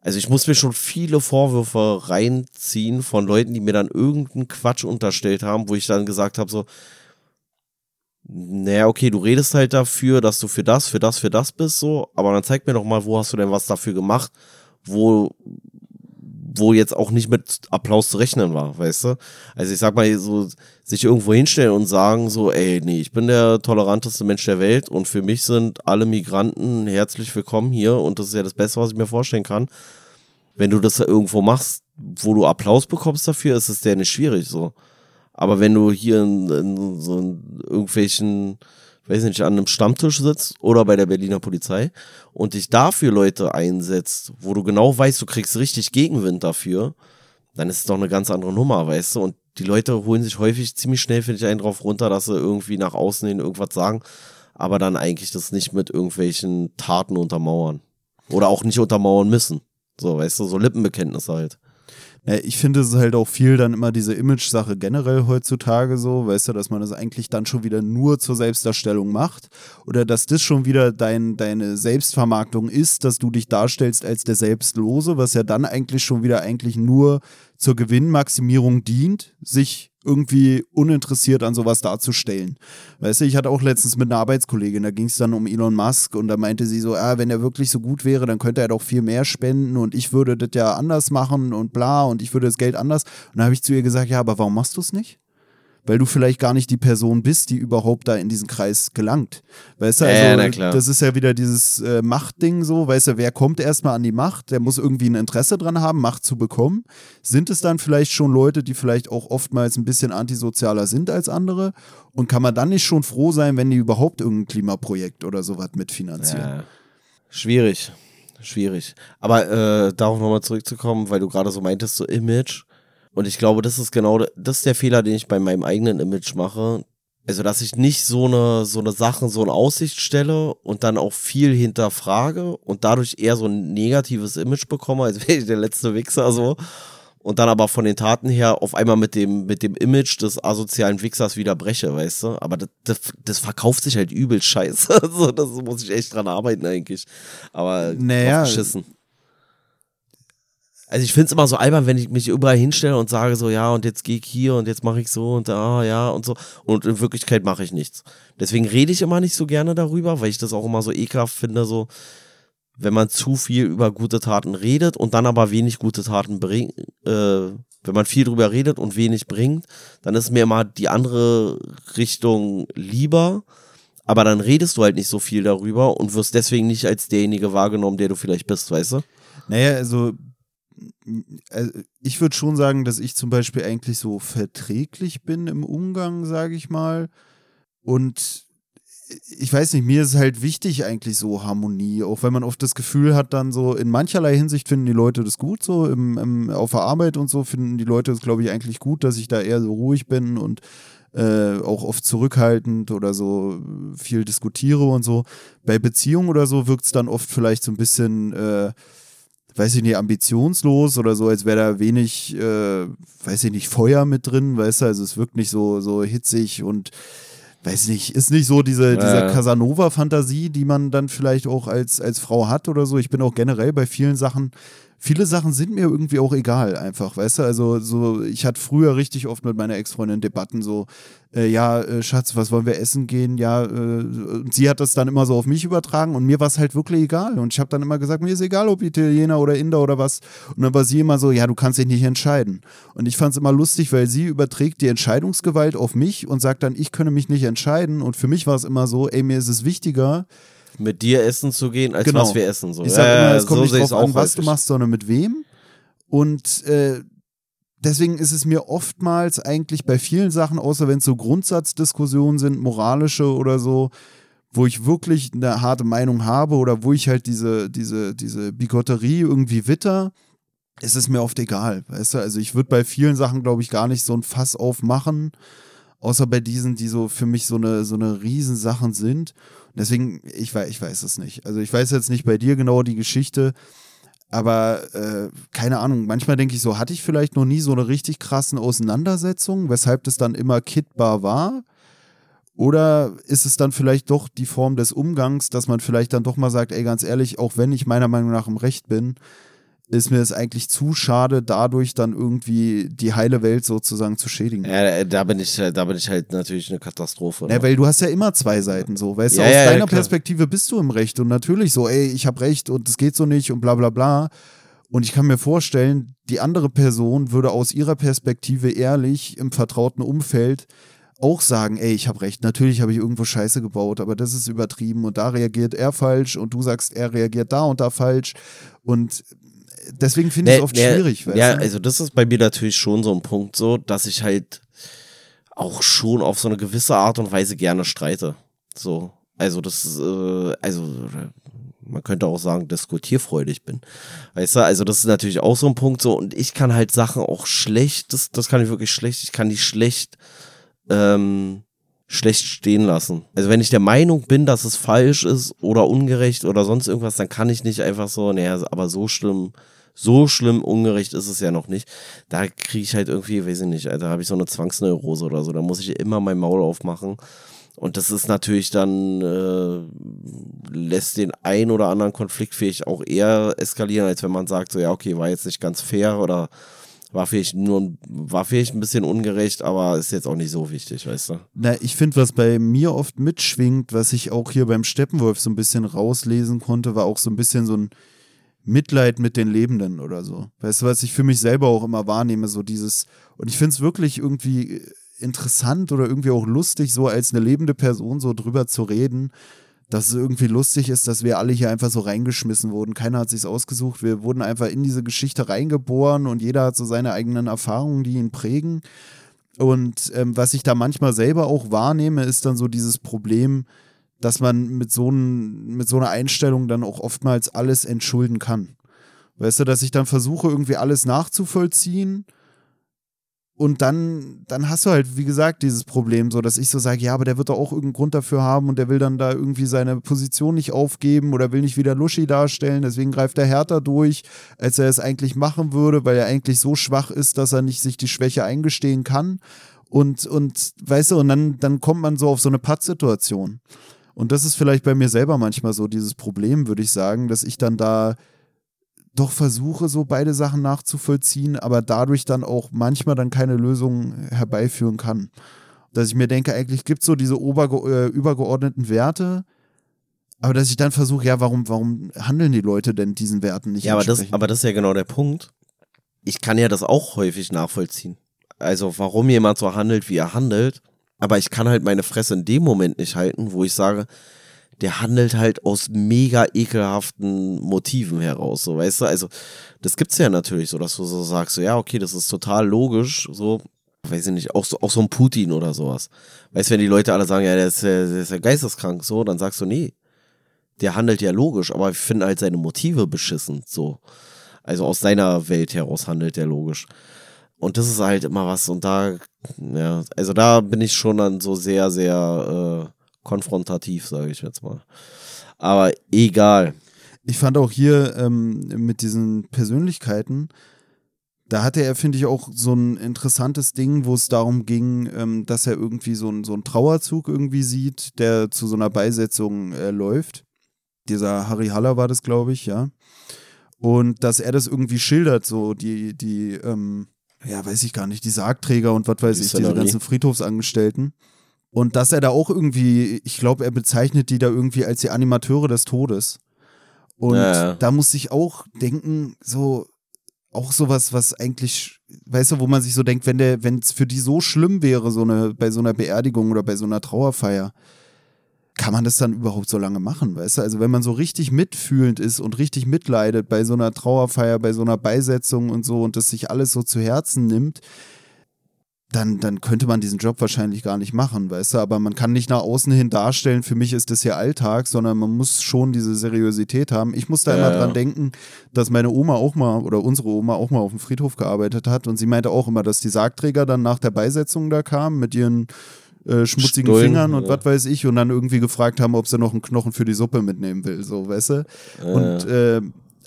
also ich muss mir schon viele Vorwürfe reinziehen von Leuten, die mir dann irgendeinen Quatsch unterstellt haben, wo ich dann gesagt habe, so, naja, okay, du redest halt dafür, dass du für das, für das, für das bist, so, aber dann zeig mir doch mal, wo hast du denn was dafür gemacht, wo, wo jetzt auch nicht mit Applaus zu rechnen war, weißt du? Also ich sag mal, so sich irgendwo hinstellen und sagen so, ey, nee, ich bin der toleranteste Mensch der Welt und für mich sind alle Migranten herzlich willkommen hier und das ist ja das Beste, was ich mir vorstellen kann. Wenn du das irgendwo machst, wo du Applaus bekommst dafür, ist es ja nicht schwierig so. Aber wenn du hier in, in so in irgendwelchen weiß nicht, an einem Stammtisch sitzt oder bei der Berliner Polizei und dich dafür Leute einsetzt, wo du genau weißt, du kriegst richtig Gegenwind dafür, dann ist es doch eine ganz andere Nummer, weißt du? Und die Leute holen sich häufig ziemlich schnell, finde ich, einen drauf runter, dass sie irgendwie nach außen hin irgendwas sagen, aber dann eigentlich das nicht mit irgendwelchen Taten untermauern. Oder auch nicht untermauern müssen. So, weißt du, so Lippenbekenntnisse halt. Ja, ich finde es halt auch viel dann immer diese Image-Sache generell heutzutage so, weißt du, dass man das eigentlich dann schon wieder nur zur Selbstdarstellung macht oder dass das schon wieder dein, deine Selbstvermarktung ist, dass du dich darstellst als der Selbstlose, was ja dann eigentlich schon wieder eigentlich nur zur Gewinnmaximierung dient, sich irgendwie uninteressiert an sowas darzustellen. Weißt du, ich hatte auch letztens mit einer Arbeitskollegin, da ging es dann um Elon Musk und da meinte sie so, ah, wenn er wirklich so gut wäre, dann könnte er doch viel mehr spenden und ich würde das ja anders machen und bla und ich würde das Geld anders. Und da habe ich zu ihr gesagt, ja, aber warum machst du es nicht? Weil du vielleicht gar nicht die Person bist, die überhaupt da in diesen Kreis gelangt. Weißt du, also ja, das ist ja wieder dieses äh, Machtding so, weißt du, wer kommt erstmal an die Macht? Der muss irgendwie ein Interesse dran haben, Macht zu bekommen. Sind es dann vielleicht schon Leute, die vielleicht auch oftmals ein bisschen antisozialer sind als andere? Und kann man dann nicht schon froh sein, wenn die überhaupt irgendein Klimaprojekt oder sowas mitfinanzieren? Ja. Schwierig. Schwierig. Aber äh, darauf nochmal zurückzukommen, weil du gerade so meintest, so Image. Und ich glaube, das ist genau, das ist der Fehler, den ich bei meinem eigenen Image mache. Also, dass ich nicht so eine, so eine Sachen, so eine Aussicht stelle und dann auch viel hinterfrage und dadurch eher so ein negatives Image bekomme, als <laughs> wäre ich der letzte Wichser so. Und dann aber von den Taten her auf einmal mit dem, mit dem Image des asozialen Wichsers wieder breche, weißt du? Aber das, das, das verkauft sich halt übel scheiße. <laughs> Also, das muss ich echt dran arbeiten eigentlich. Aber naja, geschissen. Also ich finde es immer so albern, wenn ich mich überall hinstelle und sage so, ja, und jetzt gehe ich hier und jetzt mache ich so und da, ja und so. Und in Wirklichkeit mache ich nichts. Deswegen rede ich immer nicht so gerne darüber, weil ich das auch immer so ekelhaft finde, so, wenn man zu viel über gute Taten redet und dann aber wenig gute Taten bringt, äh, wenn man viel drüber redet und wenig bringt, dann ist mir immer die andere Richtung lieber. Aber dann redest du halt nicht so viel darüber und wirst deswegen nicht als derjenige wahrgenommen, der du vielleicht bist, weißt du? Naja, also also ich würde schon sagen, dass ich zum Beispiel eigentlich so verträglich bin im Umgang, sage ich mal. Und ich weiß nicht, mir ist halt wichtig eigentlich so Harmonie, auch wenn man oft das Gefühl hat, dann so in mancherlei Hinsicht finden die Leute das gut, so im, im auf der Arbeit und so finden die Leute das, glaube ich, eigentlich gut, dass ich da eher so ruhig bin und äh, auch oft zurückhaltend oder so viel diskutiere und so. Bei Beziehungen oder so wirkt es dann oft vielleicht so ein bisschen äh, weiß ich nicht, ambitionslos oder so, als wäre da wenig, äh, weiß ich nicht, Feuer mit drin, weißt du, also es wirkt nicht so, so hitzig und weiß nicht, ist nicht so diese, diese Casanova-Fantasie, die man dann vielleicht auch als, als Frau hat oder so. Ich bin auch generell bei vielen Sachen viele Sachen sind mir irgendwie auch egal, einfach, weißt du? Also, so, ich hatte früher richtig oft mit meiner Ex-Freundin Debatten so, äh, ja, äh, Schatz, was wollen wir essen gehen? Ja, äh, und sie hat das dann immer so auf mich übertragen und mir war es halt wirklich egal. Und ich habe dann immer gesagt, mir ist egal, ob Italiener oder Inder oder was. Und dann war sie immer so, ja, du kannst dich nicht entscheiden. Und ich fand es immer lustig, weil sie überträgt die Entscheidungsgewalt auf mich und sagt dann, ich könne mich nicht entscheiden. Und für mich war es immer so, ey, mir ist es wichtiger, mit dir essen zu gehen, als genau. was wir essen. So. Ich sage immer, es kommt so nicht drauf an, was du machst, sondern mit wem. Und äh, deswegen ist es mir oftmals eigentlich bei vielen Sachen, außer wenn es so Grundsatzdiskussionen sind, moralische oder so, wo ich wirklich eine harte Meinung habe oder wo ich halt diese, diese, diese Bigotterie irgendwie witter, ist es mir oft egal. Weißt du, also ich würde bei vielen Sachen, glaube ich, gar nicht so ein Fass aufmachen, außer bei diesen, die so für mich so eine, so eine Riesensachen sind. Deswegen, ich weiß, ich weiß es nicht. Also ich weiß jetzt nicht bei dir genau die Geschichte, aber äh, keine Ahnung, manchmal denke ich so, hatte ich vielleicht noch nie so eine richtig krassen Auseinandersetzung, weshalb das dann immer kittbar war? Oder ist es dann vielleicht doch die Form des Umgangs, dass man vielleicht dann doch mal sagt, ey, ganz ehrlich, auch wenn ich meiner Meinung nach im Recht bin, ist mir es eigentlich zu schade, dadurch dann irgendwie die heile Welt sozusagen zu schädigen. Ja, da bin ich, da bin ich halt natürlich eine Katastrophe. Ne? Ja, weil du hast ja immer zwei Seiten so, weißt ja, du, aus ja, deiner Perspektive bist du im Recht und natürlich so, ey, ich habe Recht und es geht so nicht und bla bla bla. Und ich kann mir vorstellen, die andere Person würde aus ihrer Perspektive ehrlich im vertrauten Umfeld auch sagen, ey, ich habe recht, natürlich habe ich irgendwo Scheiße gebaut, aber das ist übertrieben und da reagiert er falsch und du sagst, er reagiert da und da falsch und deswegen finde ich es oft ja, schwierig. Ja, du? also das ist bei mir natürlich schon so ein Punkt so, dass ich halt auch schon auf so eine gewisse Art und Weise gerne streite. So, also das, äh, also man könnte auch sagen, diskutierfreudig bin. Weißt du, also das ist natürlich auch so ein Punkt so und ich kann halt Sachen auch schlecht, das, das kann ich wirklich schlecht, ich kann die schlecht ähm, schlecht stehen lassen. Also wenn ich der Meinung bin, dass es falsch ist oder ungerecht oder sonst irgendwas, dann kann ich nicht einfach so, naja, aber so schlimm, so schlimm ungerecht ist es ja noch nicht. Da kriege ich halt irgendwie, weiß ich nicht, da habe ich so eine Zwangsneurose oder so, da muss ich immer mein Maul aufmachen. Und das ist natürlich dann, äh, lässt den ein oder anderen Konflikt vielleicht auch eher eskalieren, als wenn man sagt, so ja, okay, war jetzt nicht ganz fair oder war vielleicht nur, war vielleicht ein bisschen ungerecht, aber ist jetzt auch nicht so wichtig, weißt du? Na, ich finde, was bei mir oft mitschwingt, was ich auch hier beim Steppenwolf so ein bisschen rauslesen konnte, war auch so ein bisschen so ein Mitleid mit den Lebenden oder so. Weißt du, was ich für mich selber auch immer wahrnehme, so dieses, und ich finde es wirklich irgendwie interessant oder irgendwie auch lustig, so als eine lebende Person so drüber zu reden, dass es irgendwie lustig ist, dass wir alle hier einfach so reingeschmissen wurden. Keiner hat sich's ausgesucht. Wir wurden einfach in diese Geschichte reingeboren und jeder hat so seine eigenen Erfahrungen, die ihn prägen. Und ähm, was ich da manchmal selber auch wahrnehme, ist dann so dieses Problem, dass man mit so, ein, mit so einer Einstellung dann auch oftmals alles entschulden kann. Weißt du, dass ich dann versuche, irgendwie alles nachzuvollziehen und dann, dann hast du halt, wie gesagt, dieses Problem, so dass ich so sage, ja, aber der wird doch auch irgendeinen Grund dafür haben und der will dann da irgendwie seine Position nicht aufgeben oder will nicht wieder Luschi darstellen, deswegen greift er härter durch, als er es eigentlich machen würde, weil er eigentlich so schwach ist, dass er nicht sich die Schwäche eingestehen kann. Und, und weißt du, und dann, dann kommt man so auf so eine Pattsituation. Und das ist vielleicht bei mir selber manchmal so dieses Problem, würde ich sagen, dass ich dann da doch versuche, so beide Sachen nachzuvollziehen, aber dadurch dann auch manchmal dann keine Lösung herbeiführen kann. Dass ich mir denke, eigentlich gibt es so diese äh, übergeordneten Werte, aber dass ich dann versuche, ja, warum, warum handeln die Leute denn diesen Werten nicht? Ja, aber das, aber das ist ja genau der Punkt. Ich kann ja das auch häufig nachvollziehen. Also, warum jemand so handelt, wie er handelt, aber ich kann halt meine Fresse in dem Moment nicht halten, wo ich sage, der handelt halt aus mega ekelhaften Motiven heraus, so weißt du? Also, das gibt's ja natürlich so, dass du so sagst, so, ja, okay, das ist total logisch, so, weiß ich nicht, auch so, auch so ein Putin oder sowas. Weißt du, wenn die Leute alle sagen, ja, der ist, der ist ja geisteskrank, so, dann sagst du, nee, der handelt ja logisch, aber ich finde halt seine Motive beschissen, so. Also aus seiner Welt heraus handelt der logisch. Und das ist halt immer was, und da, ja, also da bin ich schon dann so sehr, sehr, äh, konfrontativ, sage ich jetzt mal. Aber egal. Ich fand auch hier ähm, mit diesen Persönlichkeiten, da hatte er, finde ich, auch so ein interessantes Ding, wo es darum ging, ähm, dass er irgendwie so, ein, so einen Trauerzug irgendwie sieht, der zu so einer Beisetzung äh, läuft. Dieser Harry Haller war das, glaube ich, ja. Und dass er das irgendwie schildert, so die, die, ähm, ja, weiß ich gar nicht, die Sargträger und was weiß die ich, Szenerie. diese ganzen Friedhofsangestellten. Und dass er da auch irgendwie, ich glaube, er bezeichnet die da irgendwie als die Animateure des Todes. Und ja. da muss ich auch denken, so, auch sowas, was eigentlich, weißt du, wo man sich so denkt, wenn der, wenn es für die so schlimm wäre, so eine, bei so einer Beerdigung oder bei so einer Trauerfeier, kann man das dann überhaupt so lange machen, weißt du? Also wenn man so richtig mitfühlend ist und richtig mitleidet bei so einer Trauerfeier, bei so einer Beisetzung und so und das sich alles so zu Herzen nimmt, dann, dann könnte man diesen Job wahrscheinlich gar nicht machen, weißt du? Aber man kann nicht nach außen hin darstellen, für mich ist das hier Alltag, sondern man muss schon diese Seriosität haben. Ich muss da ja, immer dran denken, dass meine Oma auch mal oder unsere Oma auch mal auf dem Friedhof gearbeitet hat und sie meinte auch immer, dass die Sargträger dann nach der Beisetzung da kamen mit ihren äh, schmutzigen Stullen, Fingern und ja. was weiß ich und dann irgendwie gefragt haben, ob sie noch einen Knochen für die Suppe mitnehmen will, so, weißt du? Ja. Und äh,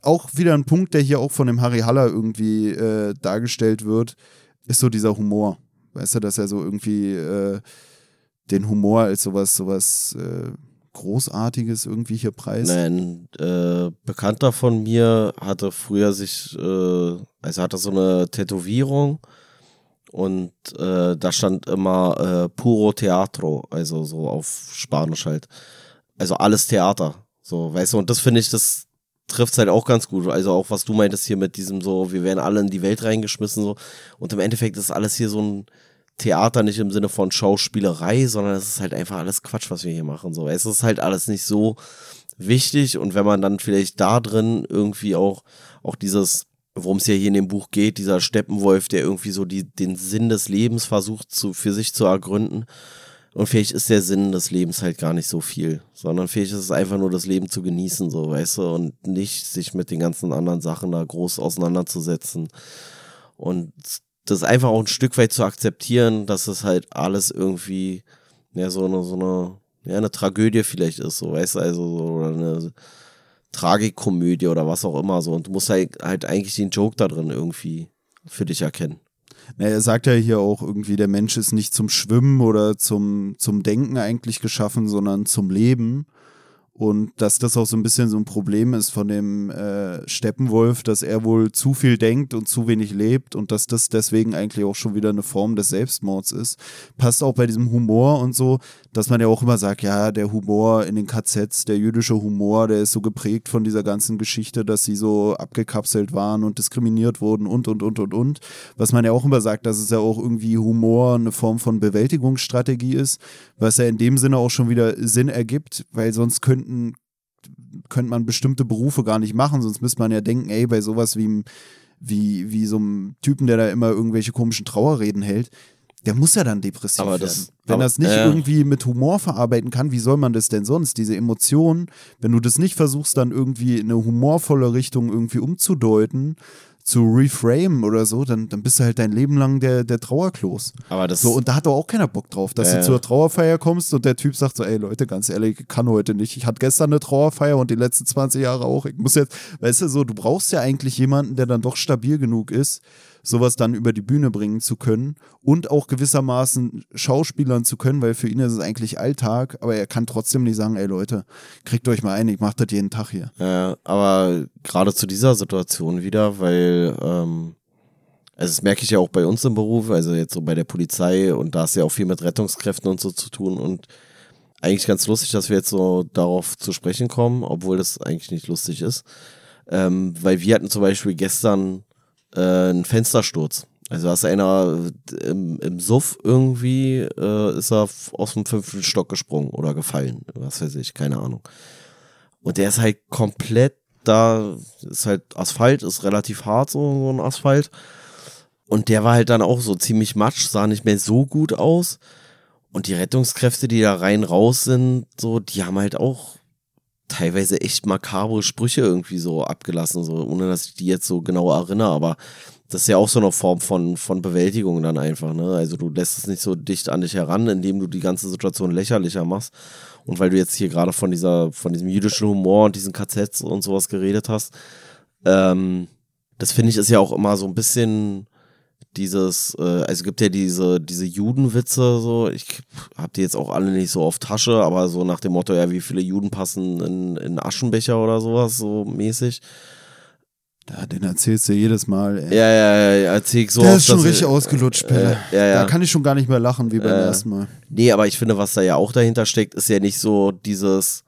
auch wieder ein Punkt, der hier auch von dem Harry Haller irgendwie äh, dargestellt wird, ist so dieser Humor. Weißt du, dass er so irgendwie äh, den Humor als sowas, sowas äh, Großartiges irgendwie hier preist? Nein, äh, Bekannter von mir hatte früher sich, äh, also hatte so eine Tätowierung und äh, da stand immer äh, Puro Teatro, also so auf Spanisch halt. Also alles Theater. So, weißt du, und das finde ich, das, trifft halt auch ganz gut. Also auch was du meintest hier mit diesem so, wir werden alle in die Welt reingeschmissen so. Und im Endeffekt ist alles hier so ein Theater nicht im Sinne von Schauspielerei, sondern es ist halt einfach alles Quatsch, was wir hier machen. So, es ist halt alles nicht so wichtig und wenn man dann vielleicht da drin irgendwie auch, auch dieses, worum es ja hier in dem Buch geht, dieser Steppenwolf, der irgendwie so die, den Sinn des Lebens versucht zu, für sich zu ergründen. Und vielleicht ist der Sinn des Lebens halt gar nicht so viel, sondern vielleicht ist es einfach nur das Leben zu genießen, so, weißt du, und nicht sich mit den ganzen anderen Sachen da groß auseinanderzusetzen. Und das einfach auch ein Stück weit zu akzeptieren, dass es halt alles irgendwie, ja, so eine, so eine, ja, eine Tragödie vielleicht ist, so, weißt du, also, so, oder eine Tragikomödie oder was auch immer, so. Und du musst halt, halt eigentlich den Joke da drin irgendwie für dich erkennen. Na, er sagt ja hier auch irgendwie, der Mensch ist nicht zum Schwimmen oder zum, zum Denken eigentlich geschaffen, sondern zum Leben. Und dass das auch so ein bisschen so ein Problem ist von dem äh, Steppenwolf, dass er wohl zu viel denkt und zu wenig lebt und dass das deswegen eigentlich auch schon wieder eine Form des Selbstmords ist. Passt auch bei diesem Humor und so, dass man ja auch immer sagt, ja, der Humor in den KZs, der jüdische Humor, der ist so geprägt von dieser ganzen Geschichte, dass sie so abgekapselt waren und diskriminiert wurden und, und, und, und, und. Was man ja auch immer sagt, dass es ja auch irgendwie Humor eine Form von Bewältigungsstrategie ist, was ja in dem Sinne auch schon wieder Sinn ergibt, weil sonst könnten könnte man bestimmte Berufe gar nicht machen, sonst müsste man ja denken, ey, bei sowas wie, wie, wie so einem Typen, der da immer irgendwelche komischen Trauerreden hält, der muss ja dann depressiv Aber werden. das- wenn aber- er es nicht ja. irgendwie mit Humor verarbeiten kann, wie soll man das denn sonst? Diese Emotionen, wenn du das nicht versuchst, dann irgendwie in eine humorvolle Richtung irgendwie umzudeuten, zu reframe oder so, dann, dann bist du halt dein Leben lang der, der Trauerklos. Aber das, So, und da hat doch auch keiner Bock drauf, dass Ja, du zur Trauerfeier kommst und der Typ sagt so, ey Leute, ganz ehrlich, ich kann heute nicht. Ich hatte gestern eine Trauerfeier und die letzten 20 Jahre auch. Ich muss jetzt, weißt du, so, du brauchst ja eigentlich jemanden, der dann doch stabil genug ist, sowas dann über die Bühne bringen zu können und auch gewissermaßen schauspielern zu können, weil für ihn ist es eigentlich Alltag, aber er kann trotzdem nicht sagen, ey Leute, kriegt euch mal ein, ich mach das jeden Tag hier. Ja, aber gerade zu dieser Situation wieder, weil, ähm, also das merke ich ja auch bei uns im Beruf, also jetzt so bei der Polizei und da ist ja auch viel mit Rettungskräften und so zu tun und eigentlich ganz lustig, dass wir jetzt so darauf zu sprechen kommen, obwohl das eigentlich nicht lustig ist, ähm, weil wir hatten zum Beispiel gestern äh, einen Fenstersturz. Also da ist einer äh, im, im Suff irgendwie, äh, ist er aus dem fünften Stock gesprungen oder gefallen, was weiß ich, keine Ahnung. Und der ist halt komplett da, ist halt Asphalt, ist relativ hart, so, so ein Asphalt. Und der war halt dann auch so ziemlich matsch, sah nicht mehr so gut aus. Und die Rettungskräfte, die da rein raus sind, so, die haben halt auch teilweise echt makabre Sprüche irgendwie so abgelassen, so, ohne dass ich die jetzt so genau erinnere, aber das ist ja auch so eine Form von, von Bewältigung dann einfach, ne? Also du lässt es nicht so dicht an dich heran, indem du die ganze Situation lächerlicher machst. Und weil du jetzt hier gerade von dieser, von diesem jüdischen Humor und diesen KZs und sowas geredet hast, ähm, das finde ich ist ja auch immer so ein bisschen dieses, äh, also es gibt ja diese, diese Judenwitze, so, ich hab die jetzt auch alle nicht so auf Tasche, aber so nach dem Motto, ja, wie viele Juden passen in, in Aschenbecher oder sowas, so mäßig. Ja, den erzählst du jedes Mal, ey. Ja, ja, ja, ja, erzähl ich so. Der oft, ist schon richtig ich- ausgelutscht, Pelle. Äh, ja, ja. Da kann ich schon gar nicht mehr lachen wie beim Äh, ersten Mal. Nee, aber ich finde, was da ja auch dahinter steckt, ist ja nicht so dieses,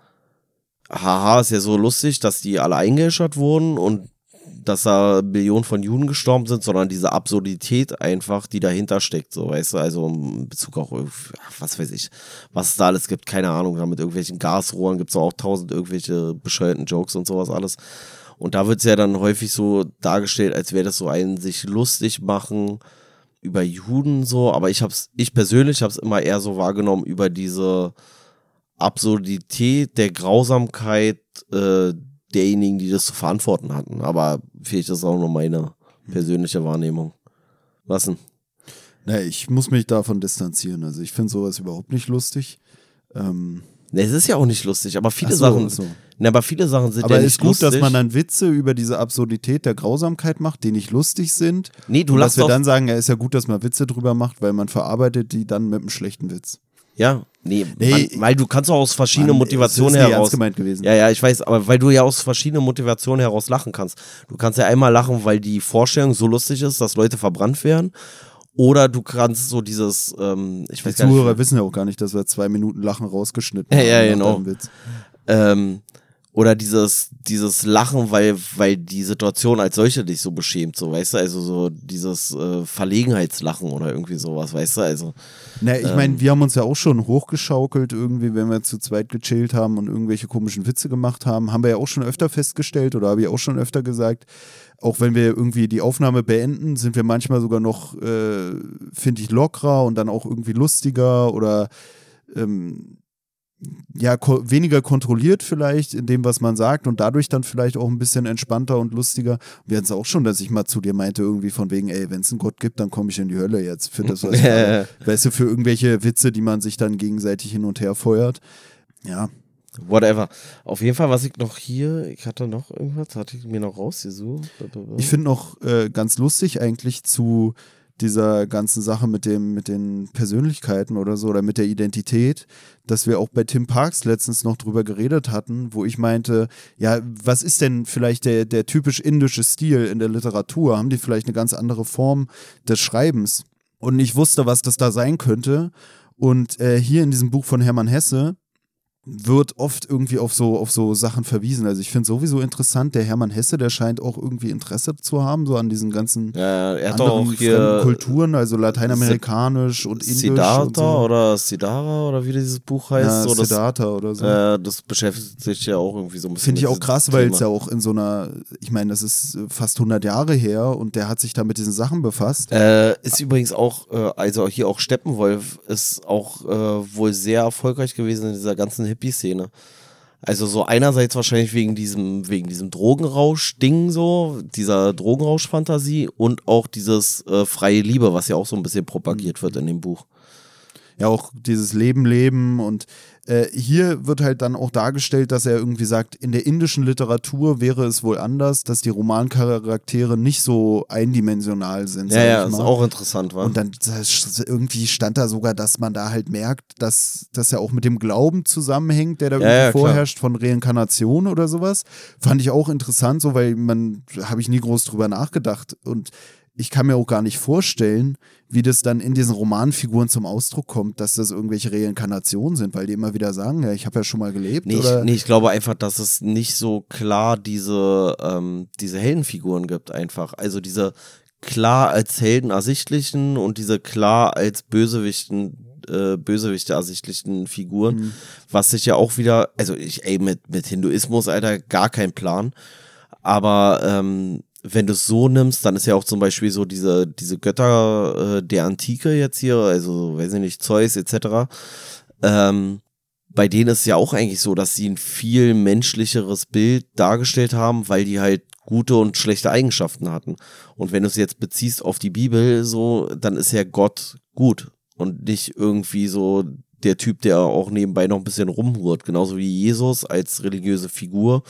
haha, ist ja so lustig, dass die alle eingeäschert wurden und dass da Millionen von Juden gestorben sind, sondern diese Absurdität einfach, die dahinter steckt, so, weißt du, also in Bezug auch was weiß ich, was es da alles gibt, keine Ahnung, da mit irgendwelchen Gasrohren gibt es auch tausend irgendwelche bescheuerten Jokes und sowas alles. Und da wird es ja dann häufig so dargestellt, als wäre das so ein sich lustig machen über Juden so, aber ich hab's, ich persönlich habe es immer eher so wahrgenommen über diese Absurdität der Grausamkeit äh, derjenigen, die das zu verantworten hatten. Aber vielleicht ist das auch nur meine persönliche Wahrnehmung. Was denn? Na, ich muss mich davon distanzieren. Also ich finde sowas überhaupt nicht lustig. Ähm, Ne, es ist ja auch nicht lustig, aber viele so, Sachen, ach so. ne, aber viele Sachen sind Aber ja es nicht ist gut, lustig. dass man dann Witze über diese Absurdität der Grausamkeit macht, die nicht lustig sind. nee, du und dass lachst wir doch, dann sagen, ja, ist ja gut, dass man Witze drüber macht, weil man verarbeitet die dann mit einem schlechten Witz. Ja, nee, Nee, man, weil du kannst auch aus verschiedenen Mann, Motivationen nicht heraus ernst gemeint gewesen. Ja, ja, ich weiß, aber weil du ja aus verschiedenen Motivationen heraus lachen kannst. Du kannst ja einmal lachen, weil die Vorstellung so lustig ist, dass Leute verbrannt werden. Oder du kannst so dieses, ähm, ich Die weiß nicht, Zuhörer wissen ja auch gar nicht, dass wir zwei Minuten Lachen rausgeschnitten Ja, ja, haben nach genau. ähm, oder dieses, dieses Lachen, weil, weil die Situation als solche dich so beschämt, so, weißt du, also so dieses äh, Verlegenheitslachen oder irgendwie sowas, weißt du, also. Na, ich ähm, meine, wir haben uns ja auch schon hochgeschaukelt, irgendwie, wenn wir zu zweit gechillt haben und irgendwelche komischen Witze gemacht haben, haben wir ja auch schon öfter festgestellt oder habe ich auch schon öfter gesagt, auch wenn wir irgendwie die Aufnahme beenden, sind wir manchmal sogar noch, äh, finde ich, lockerer und dann auch irgendwie lustiger oder ähm, ja, ko weniger kontrolliert vielleicht in dem, was man sagt und dadurch dann vielleicht auch ein bisschen entspannter und lustiger. Wir hatten es auch schon, dass ich mal zu dir meinte, irgendwie von wegen, ey, wenn es einen Gott gibt, dann komme ich in die Hölle jetzt für das, was ich <laughs> Weißt du, für irgendwelche Witze, die man sich dann gegenseitig hin und her feuert. Ja. Whatever. Auf jeden Fall, was ich noch hier, ich hatte noch irgendwas, hatte ich mir noch rausgesucht. Ich finde noch äh, ganz lustig eigentlich zu dieser ganzen Sache mit dem, mit den Persönlichkeiten oder so oder mit der Identität, dass wir auch bei Tim Parks letztens noch drüber geredet hatten, wo ich meinte, ja, was ist denn vielleicht der, der typisch indische Stil in der Literatur? Haben die vielleicht eine ganz andere Form des Schreibens? Und ich wusste, was das da sein könnte. Und äh, hier in diesem Buch von Hermann Hesse wird oft irgendwie auf so, auf so Sachen verwiesen. Also ich finde sowieso interessant, der Hermann Hesse, der scheint auch irgendwie Interesse zu haben, so an diesen ganzen ja, er anderen Kulturen, also lateinamerikanisch und indisch. Siddhartha und so. oder Siddhara oder wie dieses Buch heißt. Ja, so, Siddhartha oder so. Äh, das beschäftigt sich ja auch irgendwie so ein bisschen Finde ich auch krass, weil es ja auch in so einer, ich meine, das ist fast 100 Jahre her und der hat sich da mit diesen Sachen befasst. Äh, ist übrigens auch, äh, also hier auch Steppenwolf ist auch äh, wohl sehr erfolgreich gewesen in dieser ganzen Hippie-Szene. Also so einerseits wahrscheinlich wegen diesem, wegen diesem Drogenrausch-Ding so, dieser Drogenrausch-Fantasie und auch dieses äh, freie Liebe, was ja auch so ein bisschen propagiert wird in dem Buch. Ja, auch dieses Leben leben und äh, hier wird halt dann auch dargestellt, dass er irgendwie sagt, in der indischen Literatur wäre es wohl anders, dass die Romancharaktere nicht so eindimensional sind. Ja, ja, ist auch interessant, war. Und dann irgendwie stand da sogar, dass man da halt merkt, dass das ja auch mit dem Glauben zusammenhängt, der da ja, irgendwie ja, vorherrscht von Reinkarnation oder sowas. Fand ich auch interessant, so weil man, habe ich nie groß drüber nachgedacht und ich kann mir auch gar nicht vorstellen, wie das dann in diesen Romanfiguren zum Ausdruck kommt, dass das irgendwelche Reinkarnationen sind, weil die immer wieder sagen, ja, ich habe ja schon mal gelebt. Nee, oder? Ich, nee, ich glaube einfach, dass es nicht so klar diese, ähm, diese Heldenfiguren gibt, einfach. Also diese klar als Helden ersichtlichen und diese klar als Bösewichten äh, Bösewichte ersichtlichen Figuren, mhm. was sich ja auch wieder, also ich, ey, mit, mit Hinduismus, Alter, gar kein Plan. Aber ähm, wenn du es so nimmst, dann ist ja auch zum Beispiel so diese, diese Götter äh, der Antike jetzt hier, also weiß ich nicht, Zeus etc., ähm, bei denen ist es ja auch eigentlich so, dass sie ein viel menschlicheres Bild dargestellt haben, weil die halt gute und schlechte Eigenschaften hatten. Und wenn du es jetzt beziehst auf die Bibel, so, dann ist ja Gott gut und nicht irgendwie so der Typ, der auch nebenbei noch ein bisschen rumhurt. Genauso wie Jesus als religiöse Figur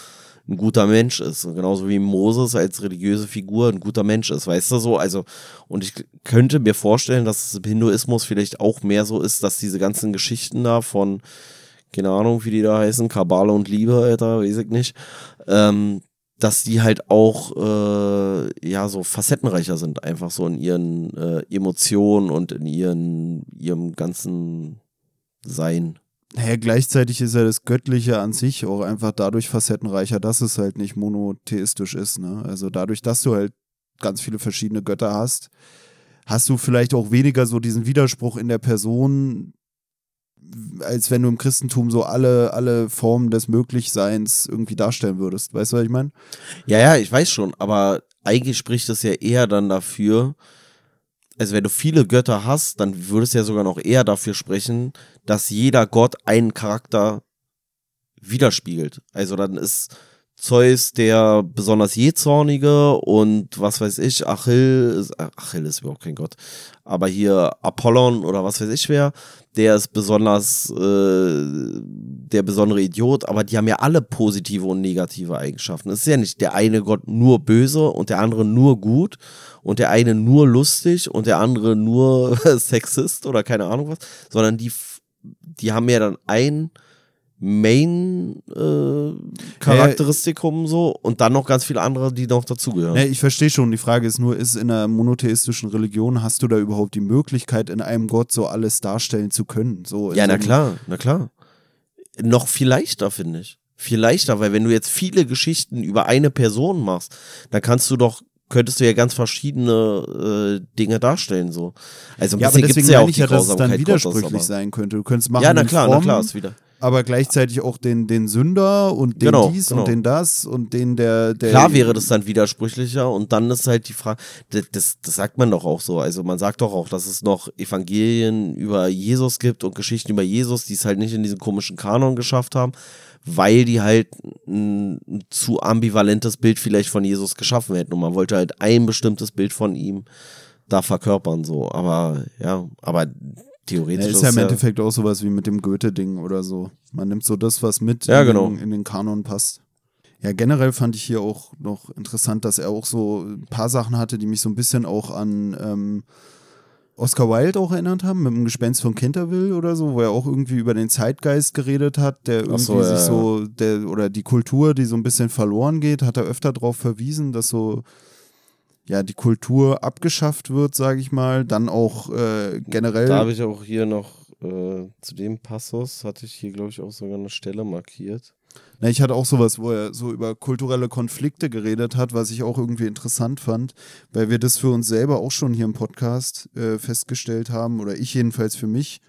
ein guter Mensch ist. Und genauso wie Moses als religiöse Figur ein guter Mensch ist, weißt du so? Also, und ich könnte mir vorstellen, dass es im Hinduismus vielleicht auch mehr so ist, dass diese ganzen Geschichten da von, keine Ahnung, wie die da heißen, Kabale und Liebe, Alter, weiß ich nicht, ähm, dass die halt auch äh, ja so facettenreicher sind, einfach so in ihren äh, Emotionen und in ihren ihrem ganzen Sein. Naja, gleichzeitig ist ja das Göttliche an sich auch einfach dadurch facettenreicher, dass es halt nicht monotheistisch ist. Ne? Also dadurch, dass du halt ganz viele verschiedene Götter hast, hast du vielleicht auch weniger so diesen Widerspruch in der Person, als wenn du im Christentum so alle, alle Formen des Möglichseins irgendwie darstellen würdest. Weißt du, was ich meine? Ja, ja, ich weiß schon, aber eigentlich spricht es ja eher dann dafür, also wenn du viele Götter hast, dann würdest du ja sogar noch eher dafür sprechen, dass jeder Gott einen Charakter widerspiegelt. Also dann ist Zeus der besonders jähzornige und was weiß ich, Achill, Achill ist überhaupt kein Gott, aber hier Apollon oder was weiß ich wer, der ist besonders äh, der besondere Idiot, aber die haben ja alle positive und negative Eigenschaften. Es ist ja nicht der eine Gott nur böse und der andere nur gut und der eine nur lustig und der andere nur <laughs> Sexist oder keine Ahnung was, sondern die, die haben ja dann ein Main-Charakteristikum äh, so und dann noch ganz viele andere, die noch dazugehören. Nee, ich verstehe schon. Die Frage ist nur, ist in einer monotheistischen Religion, hast du da überhaupt die Möglichkeit, in einem Gott so alles darstellen zu können? So ja, na klar, na klar. Noch viel leichter, finde ich. viel leichter, weil wenn du jetzt viele Geschichten über eine Person machst, dann kannst du doch könntest du ja ganz verschiedene äh, Dinge darstellen so. Also ein ja, aber bisschen deswegen gibt's ja auch ich ja, dass es dann widersprüchlich Gottes, aber- sein könnte. Du könntest machen Ja, na klar, na klar, ist wieder. Aber gleichzeitig auch den, den Sünder und den Genau, dies genau. und den das und den der, der Klar wäre das dann widersprüchlicher und dann ist halt die Frage, das, das, sagt man doch auch so. Also man sagt doch auch, dass es noch Evangelien über Jesus gibt und Geschichten über Jesus, die es halt nicht in diesen komischen Kanon geschafft haben, weil die halt ein, ein zu ambivalentes Bild vielleicht von Jesus geschaffen hätten und man wollte halt ein bestimmtes Bild von ihm da verkörpern so. Aber ja, aber Ja, theoretisch ist ja im Endeffekt auch sowas wie mit dem Goethe-Ding oder so. Man nimmt so das, was mit Ja, in, genau. den, in den Kanon passt. Ja, generell fand ich hier auch noch interessant, dass er auch so ein paar Sachen hatte, die mich so ein bisschen auch an ähm, Oscar Wilde auch erinnert haben, mit dem Gespenst von Canterville oder so, wo er auch irgendwie über den Zeitgeist geredet hat, der irgendwie so, ja, sich ja. so, der, oder die Kultur, die so ein bisschen verloren geht, hat er öfter darauf verwiesen, dass so ja, die Kultur abgeschafft wird, sage ich mal, dann auch äh, generell. Da habe ich auch hier noch äh, zu dem Passus, hatte ich hier, glaube ich, auch sogar eine Stelle markiert. Na, ich hatte auch sowas, wo er so über kulturelle Konflikte geredet hat, was ich auch irgendwie interessant fand, weil wir das für uns selber auch schon hier im Podcast äh, festgestellt haben, oder ich jedenfalls für mich.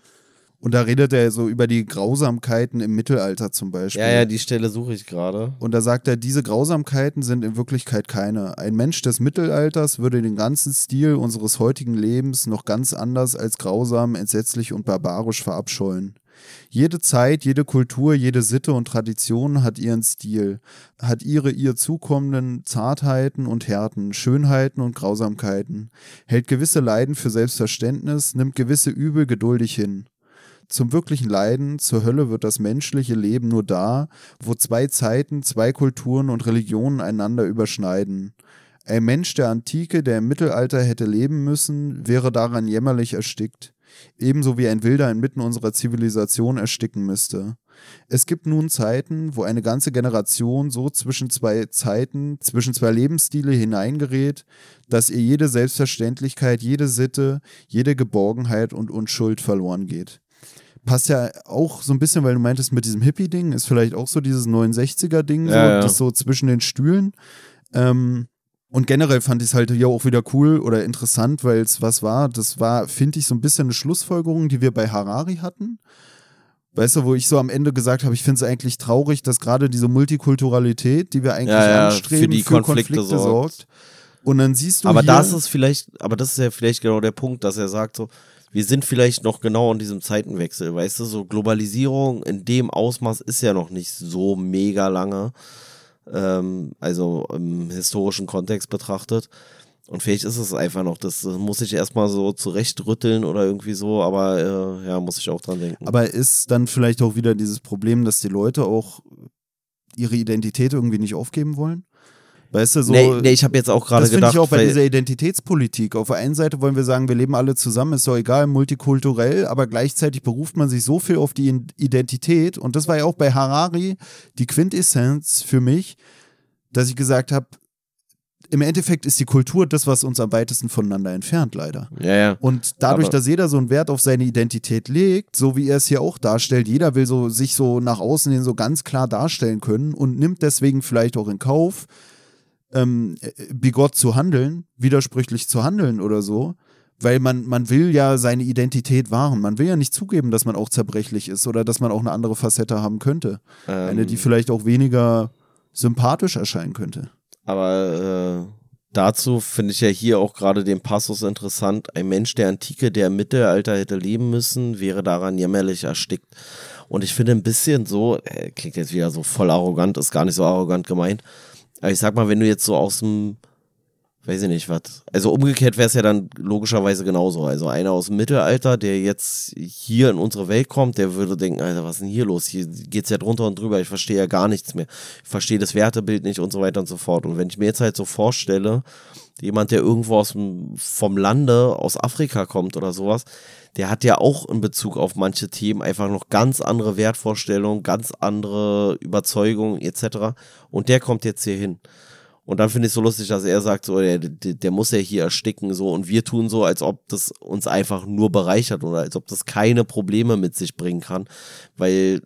Und da redet er so über die Grausamkeiten im Mittelalter zum Beispiel. Ja, ja, die Stelle suche ich gerade. Und da sagt er, diese Grausamkeiten sind in Wirklichkeit keine. Ein Mensch des Mittelalters würde den ganzen Stil unseres heutigen Lebens noch ganz anders als grausam, entsetzlich und barbarisch verabscheuen. Jede Zeit, jede Kultur, jede Sitte und Tradition hat ihren Stil, hat ihre ihr zukommenden Zartheiten und Härten, Schönheiten und Grausamkeiten, hält gewisse Leiden für Selbstverständnis, nimmt gewisse Übel geduldig hin. Zum wirklichen Leiden, zur Hölle wird das menschliche Leben nur da, wo zwei Zeiten, zwei Kulturen und Religionen einander überschneiden. Ein Mensch der Antike, der im Mittelalter hätte leben müssen, wäre daran jämmerlich erstickt. Ebenso wie ein Wilder inmitten unserer Zivilisation ersticken müsste. Es gibt nun Zeiten, wo eine ganze Generation so zwischen zwei Zeiten, zwischen zwei Lebensstile hineingerät, dass ihr jede Selbstverständlichkeit, jede Sitte, jede Geborgenheit und Unschuld verloren geht passt ja auch so ein bisschen, weil du meintest, mit diesem Hippie-Ding ist vielleicht auch so dieses 69er-Ding, so, Ja, ja. das so zwischen den Stühlen. Ähm, und generell fand ich es halt hier auch wieder cool oder interessant, weil es was war. Das war, finde ich, so ein bisschen eine Schlussfolgerung, die wir bei Harari hatten. Weißt du, wo ich so am Ende gesagt habe, ich finde es eigentlich traurig, dass gerade diese Multikulturalität, die wir eigentlich Ja, ja, anstreben, für die Konflikte sorgt. Und dann siehst du Aber das ist vielleicht, aber das ist ja vielleicht genau der Punkt, dass er sagt so, wir sind vielleicht noch genau in diesem Zeitenwechsel, weißt du, so Globalisierung in dem Ausmaß ist ja noch nicht so mega lange, ähm, also im historischen Kontext betrachtet. Und vielleicht ist es einfach noch, das muss ich erstmal so zurechtrütteln oder irgendwie so, aber äh, ja, muss ich auch dran denken. Aber ist dann vielleicht auch wieder dieses Problem, dass die Leute auch ihre Identität irgendwie nicht aufgeben wollen? Weißt du, so. nee, nee, ich habe jetzt auch gerade das finde gedacht, ich auch bei dieser Identitätspolitik. Auf der einen Seite wollen wir sagen, wir leben alle zusammen, ist doch egal, multikulturell, aber gleichzeitig beruft man sich so viel auf die Identität. Und das war ja auch bei Harari die Quintessenz für mich, dass ich gesagt habe, im Endeffekt ist die Kultur das, was uns am weitesten voneinander entfernt, leider. ja, ja. Und dadurch, Aber- dass jeder so einen Wert auf seine Identität legt, so wie er es hier auch darstellt, jeder will so sich so nach außen hin so ganz klar darstellen können und nimmt deswegen vielleicht auch in Kauf, ähm, äh, bigott zu handeln, widersprüchlich zu handeln oder so. Weil man, man will ja seine Identität wahren. Man will ja nicht zugeben, dass man auch zerbrechlich ist oder dass man auch eine andere Facette haben könnte. Eine, Ähm, die vielleicht auch weniger sympathisch erscheinen könnte. Aber äh, dazu finde ich ja hier auch gerade den Passus interessant. Ein Mensch der Antike, der im Mittelalter hätte leben müssen, wäre daran jämmerlich erstickt. Und ich finde ein bisschen so, äh, klingt jetzt wieder so voll arrogant, ist gar nicht so arrogant gemeint. Aber ich sag mal, wenn du jetzt so aus dem, weiß ich nicht, was. Also umgekehrt wäre es ja dann logischerweise genauso. Also einer aus dem Mittelalter, der jetzt hier in unsere Welt kommt, der würde denken, Alter, was ist denn hier los? Hier geht's ja drunter und drüber, ich verstehe ja gar nichts mehr. Ich verstehe das Wertebild nicht und so weiter und so fort. Und wenn ich mir jetzt halt so vorstelle, jemand, der irgendwo aus dem, vom Lande, aus Afrika kommt oder sowas, der hat ja auch in Bezug auf manche Themen einfach noch ganz andere Wertvorstellungen, ganz andere Überzeugungen etc. Und der kommt jetzt hier hin. Und dann finde ich es so lustig, dass er sagt, so, der, der, der muss ja hier ersticken, so, und wir tun so, als ob das uns einfach nur bereichert oder als ob das keine Probleme mit sich bringen kann, weil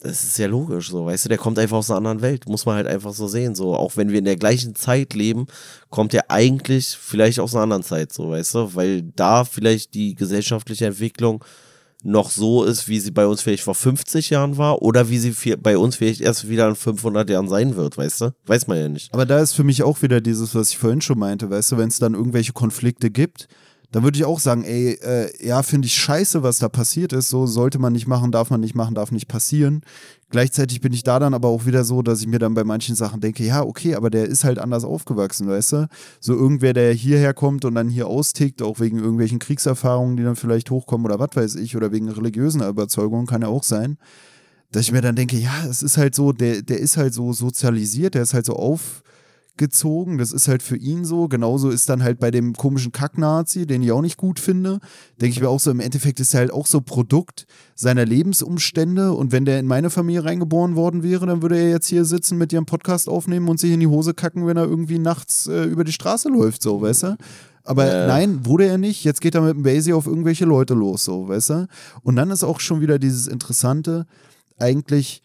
das ist ja logisch, so, weißt du, der kommt einfach aus einer anderen Welt, muss man halt einfach so sehen, so, auch wenn wir in der gleichen Zeit leben, kommt er eigentlich vielleicht aus einer anderen Zeit, so, weißt du, weil da vielleicht die gesellschaftliche Entwicklung noch so ist, wie sie bei uns vielleicht vor 50 Jahren war oder wie sie bei uns vielleicht erst wieder in 500 Jahren sein wird, weißt du? Weiß man ja nicht. Aber da ist für mich auch wieder dieses, was ich vorhin schon meinte, weißt du, wenn es dann irgendwelche Konflikte gibt, dann würde ich auch sagen, ey, äh, ja, finde ich scheiße, was da passiert ist. So sollte man nicht machen, darf man nicht machen, darf nicht passieren. Gleichzeitig bin ich da dann aber auch wieder so, dass ich mir dann bei manchen Sachen denke, ja, okay, aber der ist halt anders aufgewachsen, weißt du? So irgendwer, der hierher kommt und dann hier austickt, auch wegen irgendwelchen Kriegserfahrungen, die dann vielleicht hochkommen oder was weiß ich, oder wegen religiösen Überzeugungen, kann ja auch sein. Dass ich mir dann denke, ja, es ist halt so, der, der ist halt so sozialisiert, der ist halt so auf gezogen. Das ist halt für ihn so. Genauso ist dann halt bei dem komischen Kack-Nazi, den ich auch nicht gut finde. Denke ich mir auch so, im Endeffekt ist er halt auch so Produkt seiner Lebensumstände. Und wenn der in meine Familie reingeboren worden wäre, dann würde er jetzt hier sitzen, mit ihrem Podcast aufnehmen und sich in die Hose kacken, wenn er irgendwie nachts äh, über die Straße läuft, so, weißt du? Aber äh. nein, wurde er nicht. Jetzt geht er mit dem Basie auf irgendwelche Leute los, so, weißt du? Und dann ist auch schon wieder dieses Interessante, eigentlich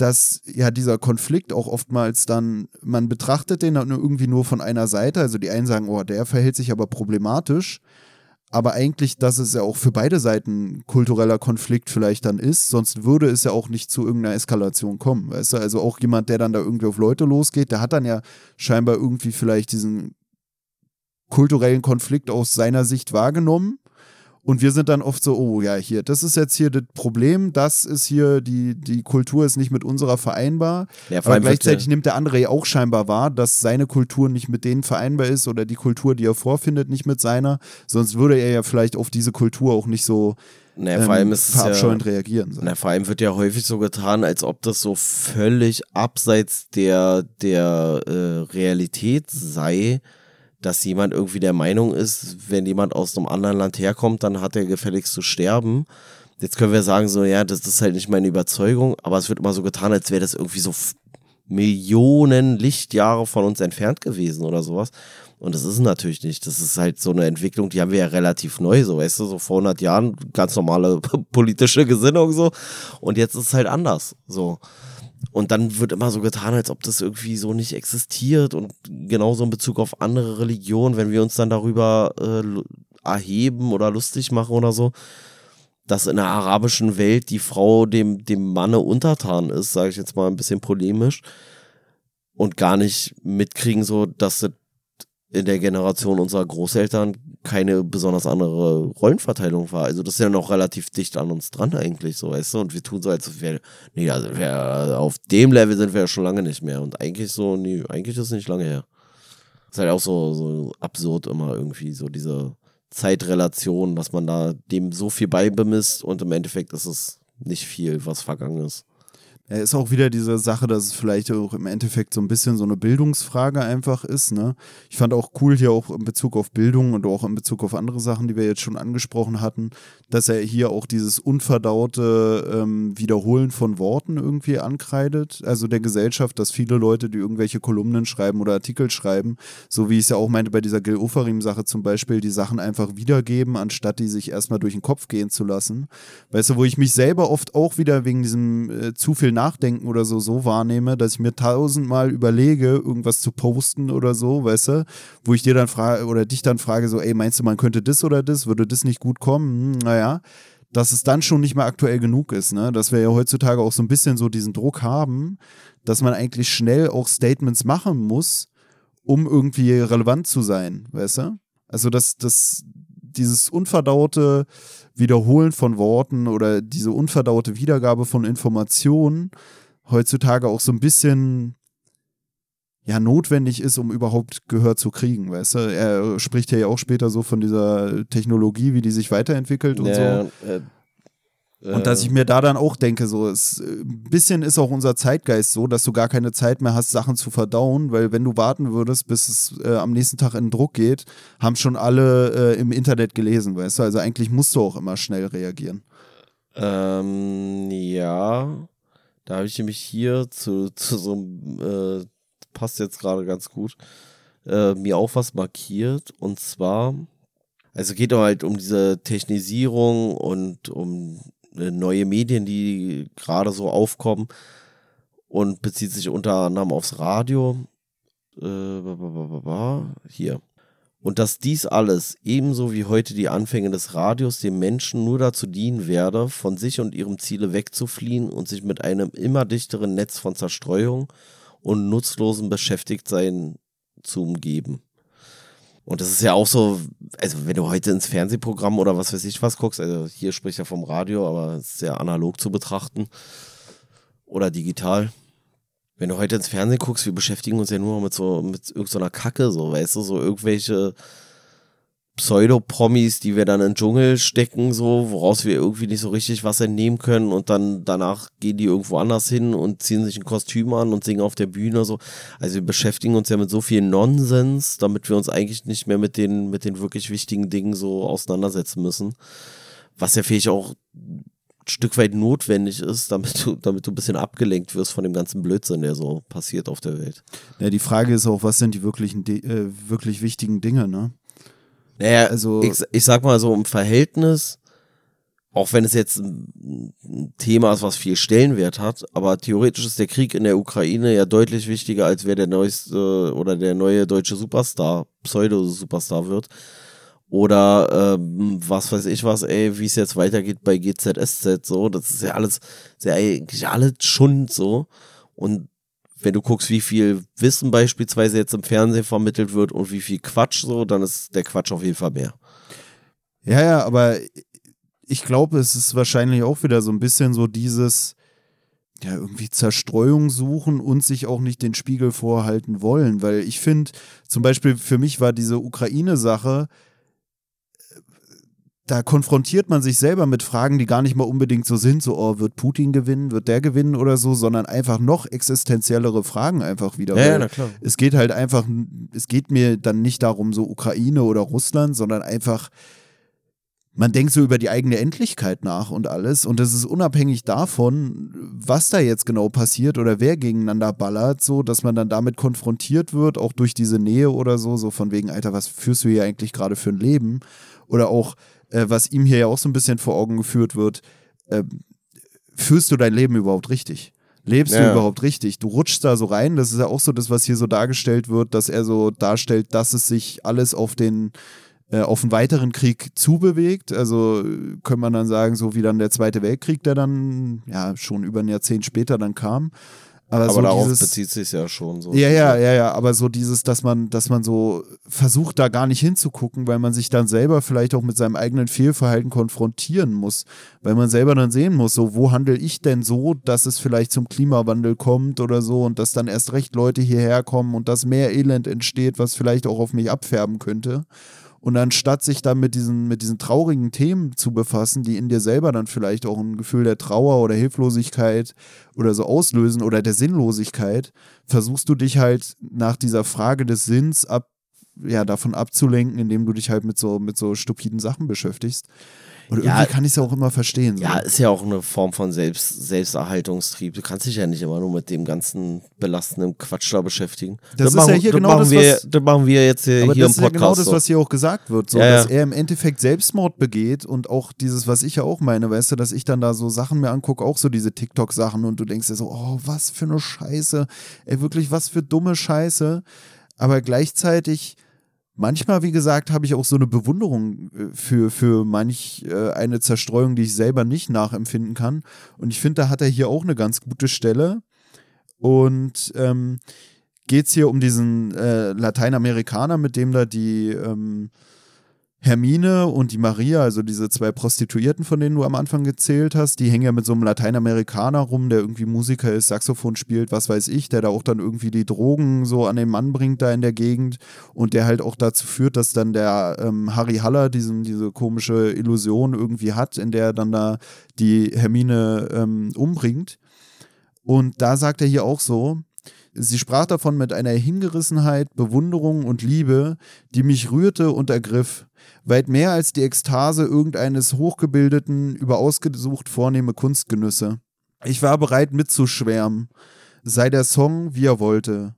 dass ja dieser Konflikt auch oftmals dann, man betrachtet den dann irgendwie nur von einer Seite. Also die einen sagen, oh, der verhält sich aber problematisch. Aber eigentlich, dass es ja auch für beide Seiten kultureller Konflikt vielleicht dann ist, sonst würde es ja auch nicht zu irgendeiner Eskalation kommen. Weißt du? Also auch jemand, der dann da irgendwie auf Leute losgeht, der hat dann ja scheinbar irgendwie vielleicht diesen kulturellen Konflikt aus seiner Sicht wahrgenommen und wir sind dann oft so, oh ja, hier, das ist jetzt hier das Problem, das ist hier, die, die Kultur ist nicht mit unserer vereinbar. Ja, aber gleichzeitig nimmt der andere ja auch scheinbar wahr, dass seine Kultur nicht mit denen vereinbar ist oder die Kultur, die er vorfindet, nicht mit seiner. Sonst würde er ja vielleicht auf diese Kultur auch nicht so naja, vor allem ähm, ist verabscheuend ja, reagieren. So. Na, vor allem wird ja häufig so getan, als ob das so völlig abseits der, der äh, Realität sei dass jemand irgendwie der Meinung ist, wenn jemand aus einem anderen Land herkommt, dann hat er gefälligst zu sterben. Jetzt können wir sagen, so, ja, das ist halt nicht meine Überzeugung, aber es wird immer so getan, als wäre das irgendwie so Millionen Lichtjahre von uns entfernt gewesen oder sowas. Und das ist natürlich nicht. Das ist halt so eine Entwicklung, die haben wir ja relativ neu, so, weißt du, so vor 100 Jahren ganz normale <laughs> politische Gesinnung so. Und jetzt ist es halt anders, so. Und dann wird immer so getan, als ob das irgendwie so nicht existiert. Und genauso in Bezug auf andere Religionen, wenn wir uns dann darüber äh, erheben oder lustig machen oder so, dass in der arabischen Welt die Frau dem, dem Manne untertan ist, sage ich jetzt mal ein bisschen polemisch, und gar nicht mitkriegen, so dass das in der Generation unserer Großeltern keine besonders andere Rollenverteilung war. Also das ist ja noch relativ dicht an uns dran eigentlich, so weißt du. Und wir tun so, als wäre, nee, also wir, auf dem Level sind wir ja schon lange nicht mehr. Und eigentlich so, nee, eigentlich ist es nicht lange her. Ist halt auch so, so absurd immer irgendwie, so diese Zeitrelation, dass man da dem so viel beibemisst und im Endeffekt ist es nicht viel, was vergangen ist. Ja, ist auch wieder diese Sache, dass es vielleicht auch im Endeffekt so ein bisschen so eine Bildungsfrage einfach ist. Ne? Ich fand auch cool hier auch in Bezug auf Bildung und auch in Bezug auf andere Sachen, die wir jetzt schon angesprochen hatten, dass er hier auch dieses unverdaute ähm, Wiederholen von Worten irgendwie ankreidet. Also der Gesellschaft, dass viele Leute, die irgendwelche Kolumnen schreiben oder Artikel schreiben, so wie ich es ja auch meinte bei dieser Gil Oferim-Sache zum Beispiel, die Sachen einfach wiedergeben, anstatt die sich erstmal durch den Kopf gehen zu lassen. Weißt du, wo ich mich selber oft auch wieder wegen diesem äh, zu viel Nachdenken oder so so wahrnehme, dass ich mir tausendmal überlege, irgendwas zu posten oder so, weißt du, wo ich dir dann frage oder dich dann frage, so, ey, meinst du, man könnte das oder das, würde das nicht gut kommen? Hm, naja, dass es dann schon nicht mehr aktuell genug ist, ne? Dass wir ja heutzutage auch so ein bisschen so diesen Druck haben, dass man eigentlich schnell auch Statements machen muss, um irgendwie relevant zu sein, weißt du? Also, dass das dieses unverdaute Wiederholen von Worten oder diese unverdaute Wiedergabe von Informationen heutzutage auch so ein bisschen ja notwendig ist, um überhaupt Gehör zu kriegen, weißt du? Er spricht ja auch später so von dieser Technologie, wie die sich weiterentwickelt und ja, so. Äh, und dass ich mir da dann auch denke, so, es, ein bisschen ist auch unser Zeitgeist so, dass du gar keine Zeit mehr hast, Sachen zu verdauen, weil wenn du warten würdest, bis es äh, am nächsten Tag in Druck geht, haben schon alle äh, im Internet gelesen, weißt du? Also eigentlich musst du auch immer schnell reagieren. Ähm, ja. Da habe ich nämlich hier zu, zu so einem, äh, passt jetzt gerade ganz gut, äh, mir auch was markiert. Und zwar, also geht halt um diese Technisierung und um neue Medien, die gerade so aufkommen und bezieht sich unter anderem aufs Radio. Äh, hier. Und dass dies alles, ebenso wie heute die Anfänge des Radios, dem Menschen nur dazu dienen werde, von sich und ihrem Ziele wegzufliehen und sich mit einem immer dichteren Netz von Zerstreuung und nutzlosen Beschäftigtsein zu umgeben. Und das ist ja auch so, also wenn du heute ins Fernsehprogramm oder was weiß ich was guckst, also hier spricht ja vom Radio, aber es ist ja analog zu betrachten oder digital. Wenn du heute ins Fernsehen guckst, wir beschäftigen uns ja nur mit so, mit irgendeiner Kacke, so, weißt du, so irgendwelche Pseudopromis, die wir dann in den Dschungel stecken, so, woraus wir irgendwie nicht so richtig was entnehmen können und dann danach gehen die irgendwo anders hin und ziehen sich ein Kostüm an und singen auf der Bühne so. Also wir beschäftigen uns ja mit so viel Nonsens, damit wir uns eigentlich nicht mehr mit den, mit den wirklich wichtigen Dingen so auseinandersetzen müssen. Was ja vielleicht auch ein Stück weit notwendig ist, damit du, damit du ein bisschen abgelenkt wirst von dem ganzen Blödsinn, der so passiert auf der Welt. Ja, die Frage ist auch, was sind die wirklichen, äh, wirklich wichtigen Dinge, ne? Naja, also ich, ich sag mal so im Verhältnis, auch wenn es jetzt ein Thema ist, was viel Stellenwert hat, aber theoretisch ist der Krieg in der Ukraine ja deutlich wichtiger, als wer der neueste oder der neue deutsche Superstar, Pseudo-Superstar wird. Oder ähm, was weiß ich was, ey, wie es jetzt weitergeht bei GZSZ, so, das ist ja alles, ist ja eigentlich alles Schund so. Und wenn du guckst, wie viel Wissen beispielsweise jetzt im Fernsehen vermittelt wird und wie viel Quatsch so, dann ist der Quatsch auf jeden Fall mehr. Ja, ja, aber ich glaube, es ist wahrscheinlich auch wieder so ein bisschen so dieses, ja, irgendwie Zerstreuung suchen und sich auch nicht den Spiegel vorhalten wollen, weil ich finde, zum Beispiel für mich war diese Ukraine-Sache, da konfrontiert man sich selber mit Fragen, die gar nicht mal unbedingt so sind, so, oh, wird Putin gewinnen, wird der gewinnen oder so, sondern einfach noch existenziellere Fragen einfach wieder. Ja, ja na klar. Es geht halt einfach, es geht mir dann nicht darum, so Ukraine oder Russland, sondern einfach, man denkt so über die eigene Endlichkeit nach und alles. Und das ist unabhängig davon, was da jetzt genau passiert oder wer gegeneinander ballert, so, dass man dann damit konfrontiert wird, auch durch diese Nähe oder so, so von wegen, Alter, was führst du hier eigentlich gerade für ein Leben? Oder auch, äh, was ihm hier ja auch so ein bisschen vor Augen geführt wird, äh, führst du dein Leben überhaupt richtig? Lebst ja. du überhaupt richtig? Du rutschst da so rein, das ist ja auch so das, was hier so dargestellt wird, dass er so darstellt, dass es sich alles auf den äh, auf einen weiteren Krieg zubewegt. Also könnte man dann sagen, so wie dann der Zweite Weltkrieg, der dann ja schon über ein Jahrzehnt später dann kam. Aber, aber so darauf dieses, bezieht sich ja schon so. Ja, ja, ja, ja, aber so dieses, dass man, dass man so versucht, da gar nicht hinzugucken, weil man sich dann selber vielleicht auch mit seinem eigenen Fehlverhalten konfrontieren muss, weil man selber dann sehen muss, so, wo handle ich denn so, dass es vielleicht zum Klimawandel kommt oder so und dass dann erst recht Leute hierher kommen und dass mehr Elend entsteht, was vielleicht auch auf mich abfärben könnte. Und anstatt sich dann mit diesen, mit diesen traurigen Themen zu befassen, die in dir selber dann vielleicht auch ein Gefühl der Trauer oder Hilflosigkeit oder so auslösen oder der Sinnlosigkeit, versuchst du dich halt nach dieser Frage des Sinns ab, ja, davon abzulenken, indem du dich halt mit so, mit so stupiden Sachen beschäftigst. Und ja, irgendwie kann ich es ja auch immer verstehen. So. Ja, ist ja auch eine Form von Selbst, Selbsterhaltungstrieb. Du kannst dich ja nicht immer nur mit dem ganzen belastenden Quatsch da beschäftigen. Das, das ist machen, ja hier genau das, wir, was, das machen wir jetzt hier, aber hier im Podcast. Das ist ja genau das, was hier auch gesagt wird. So, ja, dass er im Endeffekt Selbstmord begeht und auch dieses, was ich ja auch meine, weißt du, dass ich dann da so Sachen mir angucke, auch so diese TikTok-Sachen und du denkst dir so, oh, was für eine Scheiße. Ey, wirklich, was für dumme Scheiße. Aber gleichzeitig manchmal, wie gesagt, habe ich auch so eine Bewunderung äh, für, für manch äh, eine Zerstreuung, die ich selber nicht nachempfinden kann. Und ich finde, da hat er hier auch eine ganz gute Stelle. Und ähm, geht es hier um diesen äh, Lateinamerikaner, mit dem da die ähm, Hermine und die Maria, also diese zwei Prostituierten, von denen du am Anfang gezählt hast, die hängen ja mit so einem Lateinamerikaner rum, der irgendwie Musiker ist, Saxophon spielt, was weiß ich, der da auch dann irgendwie die Drogen so an den Mann bringt da in der Gegend und der halt auch dazu führt, dass dann der ähm, Harry Haller diesen, diese komische Illusion irgendwie hat, in der er dann da die Hermine ähm, umbringt. Und da sagt er hier auch so, Sie sprach davon mit einer Hingerissenheit, Bewunderung und Liebe, die mich rührte und ergriff weit mehr als die Ekstase irgendeines hochgebildeten, überausgesucht vornehme Kunstgenüsse. Ich war bereit mitzuschwärmen, sei der Song, wie er wollte.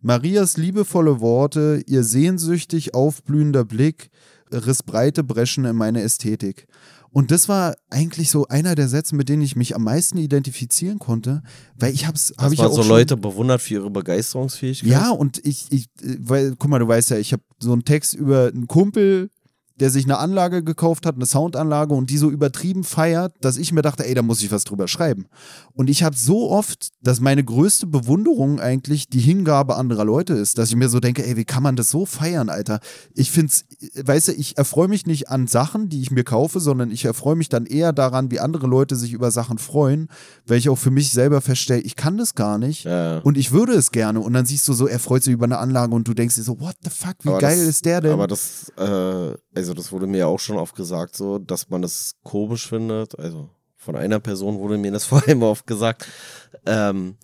Marias liebevolle Worte, ihr sehnsüchtig aufblühender Blick riss breite Breschen in meine Ästhetik. Und das war eigentlich so einer der Sätze, mit denen ich mich am meisten identifizieren konnte, weil ich hab's, habe ich ja auch so Leute bewundert für ihre Begeisterungsfähigkeit. Ja, und ich, ich, äh, weil, guck mal, du weißt ja, ich habe so einen Text über einen Kumpel, der sich eine Anlage gekauft hat, eine Soundanlage und die so übertrieben feiert, dass ich mir dachte, ey, da muss ich was drüber schreiben. Und ich habe so oft, dass meine größte Bewunderung eigentlich die Hingabe anderer Leute ist, dass ich mir so denke, ey, wie kann man das so feiern, Alter? Ich find's, weißt du, ich erfreue mich nicht an Sachen, die ich mir kaufe, sondern ich erfreue mich dann eher daran, wie andere Leute sich über Sachen freuen, weil ich auch für mich selber feststelle, ich kann das gar nicht Ja. und ich würde es gerne. Und dann siehst du so, er freut sich über eine Anlage und du denkst dir so, what the fuck, wie Aber geil das, ist der denn? Aber das, äh, also das wurde mir ja auch schon oft gesagt, so, dass man das komisch findet. Also von einer Person wurde mir das <laughs> vor allem oft gesagt. Ähm,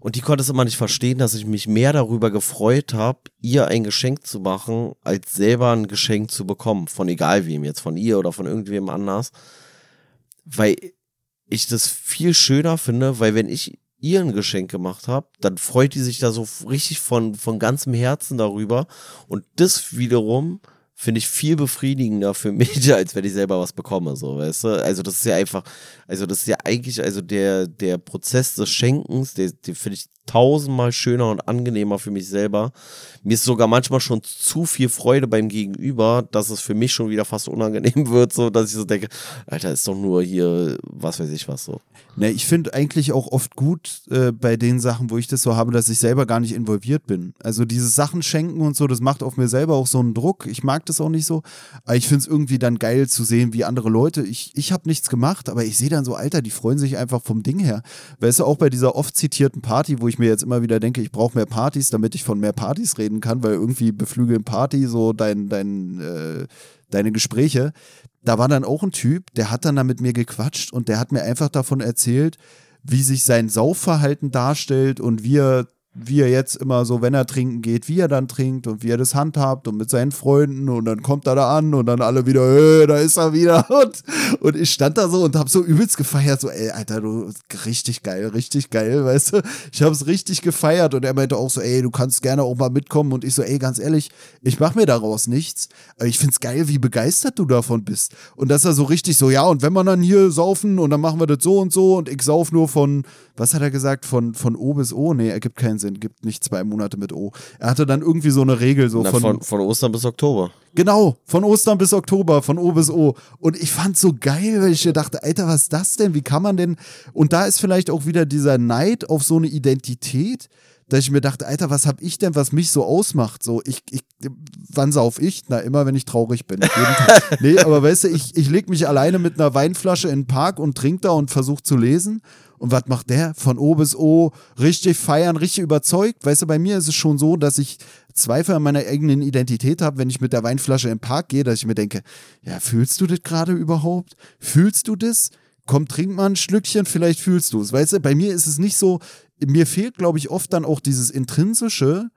und die konnte es immer nicht verstehen, dass ich mich mehr darüber gefreut habe, ihr ein Geschenk zu machen, als selber ein Geschenk zu bekommen. Von egal wem jetzt, von ihr oder von irgendwem anders. Weil ich das viel schöner finde, weil wenn ich ihr ein Geschenk gemacht habe, dann freut die sich da so richtig von, von ganzem Herzen darüber. Und das wiederum finde ich viel befriedigender für mich, <laughs> als wenn ich selber was bekomme, so, weißt du? Also das ist ja einfach, also das ist ja eigentlich, also der, der Prozess des Schenkens, der, den finde ich tausendmal schöner und angenehmer für mich selber. Mir ist sogar manchmal schon zu viel Freude beim Gegenüber, dass es für mich schon wieder fast unangenehm <laughs> wird, so, dass ich so denke, Alter, ist doch nur hier, was weiß ich was, so. Ne, ich finde eigentlich auch oft gut äh, bei den Sachen, wo ich das so habe, dass ich selber gar nicht involviert bin. Also dieses Sachen schenken und so, das macht auf mir selber auch so einen Druck. Ich mag das auch nicht so. Aber ich finde es irgendwie dann geil zu sehen, wie andere Leute, ich, ich habe nichts gemacht, aber ich sehe dann so, Alter, die freuen sich einfach vom Ding her. Weißt du, auch bei dieser oft zitierten Party, wo ich mir jetzt immer wieder denke, ich brauche mehr Partys, damit ich von mehr Partys reden kann, weil irgendwie beflügeln Party so dein, dein, äh, deine Gespräche. Da war dann auch ein Typ, der hat dann da mit mir gequatscht und der hat mir einfach davon erzählt, wie sich sein Saufverhalten darstellt und wie er, wie er jetzt immer so, wenn er trinken geht, wie er dann trinkt und wie er das handhabt und mit seinen Freunden und dann kommt er da an und dann alle wieder, hey, da ist er wieder <laughs> und, und ich stand da so und hab so übelst gefeiert, so, ey, Alter, du, richtig geil, richtig geil, <laughs> weißt du, ich hab's richtig gefeiert und er meinte auch so, ey, du kannst gerne auch mal mitkommen und ich so, ey, ganz ehrlich, ich mach mir daraus nichts, aber ich find's geil, wie begeistert du davon bist. Und dass er so richtig so, ja, und wenn wir dann hier saufen und dann machen wir das so und so und ich sauf nur von, was hat er gesagt, von, von O bis O, nee, ergibt keinen Sinn, gibt nicht zwei Monate mit O. Er hatte dann irgendwie so eine Regel, so Na, von, von, von Ostern bis Oktober. Genau, von Ostern bis Oktober, von O bis O. Und ich fand's so geil, weil ich dachte, Alter, was ist das denn? Wie kann man denn? Und da ist vielleicht auch wieder dieser Neid auf so eine Identität, dass ich mir dachte, Alter, was hab ich denn, was mich so ausmacht? So, ich, ich wann sauf ich? Na, immer, wenn ich traurig bin. Jeden Tag. <laughs> nee, aber weißt du, ich, ich leg mich alleine mit einer Weinflasche in den Park und trink da und versuch zu lesen. Und was macht der? Von O bis O richtig feiern, richtig überzeugt. Weißt du, bei mir ist es schon so, dass ich Zweifel an meiner eigenen Identität habe, wenn ich mit der Weinflasche im Park gehe, dass ich mir denke, ja, fühlst du das gerade überhaupt? Fühlst du das? Komm, trink mal ein Schlückchen, vielleicht fühlst du es. Weißt du, bei mir ist es nicht so, mir fehlt, glaube ich, oft dann auch dieses intrinsische,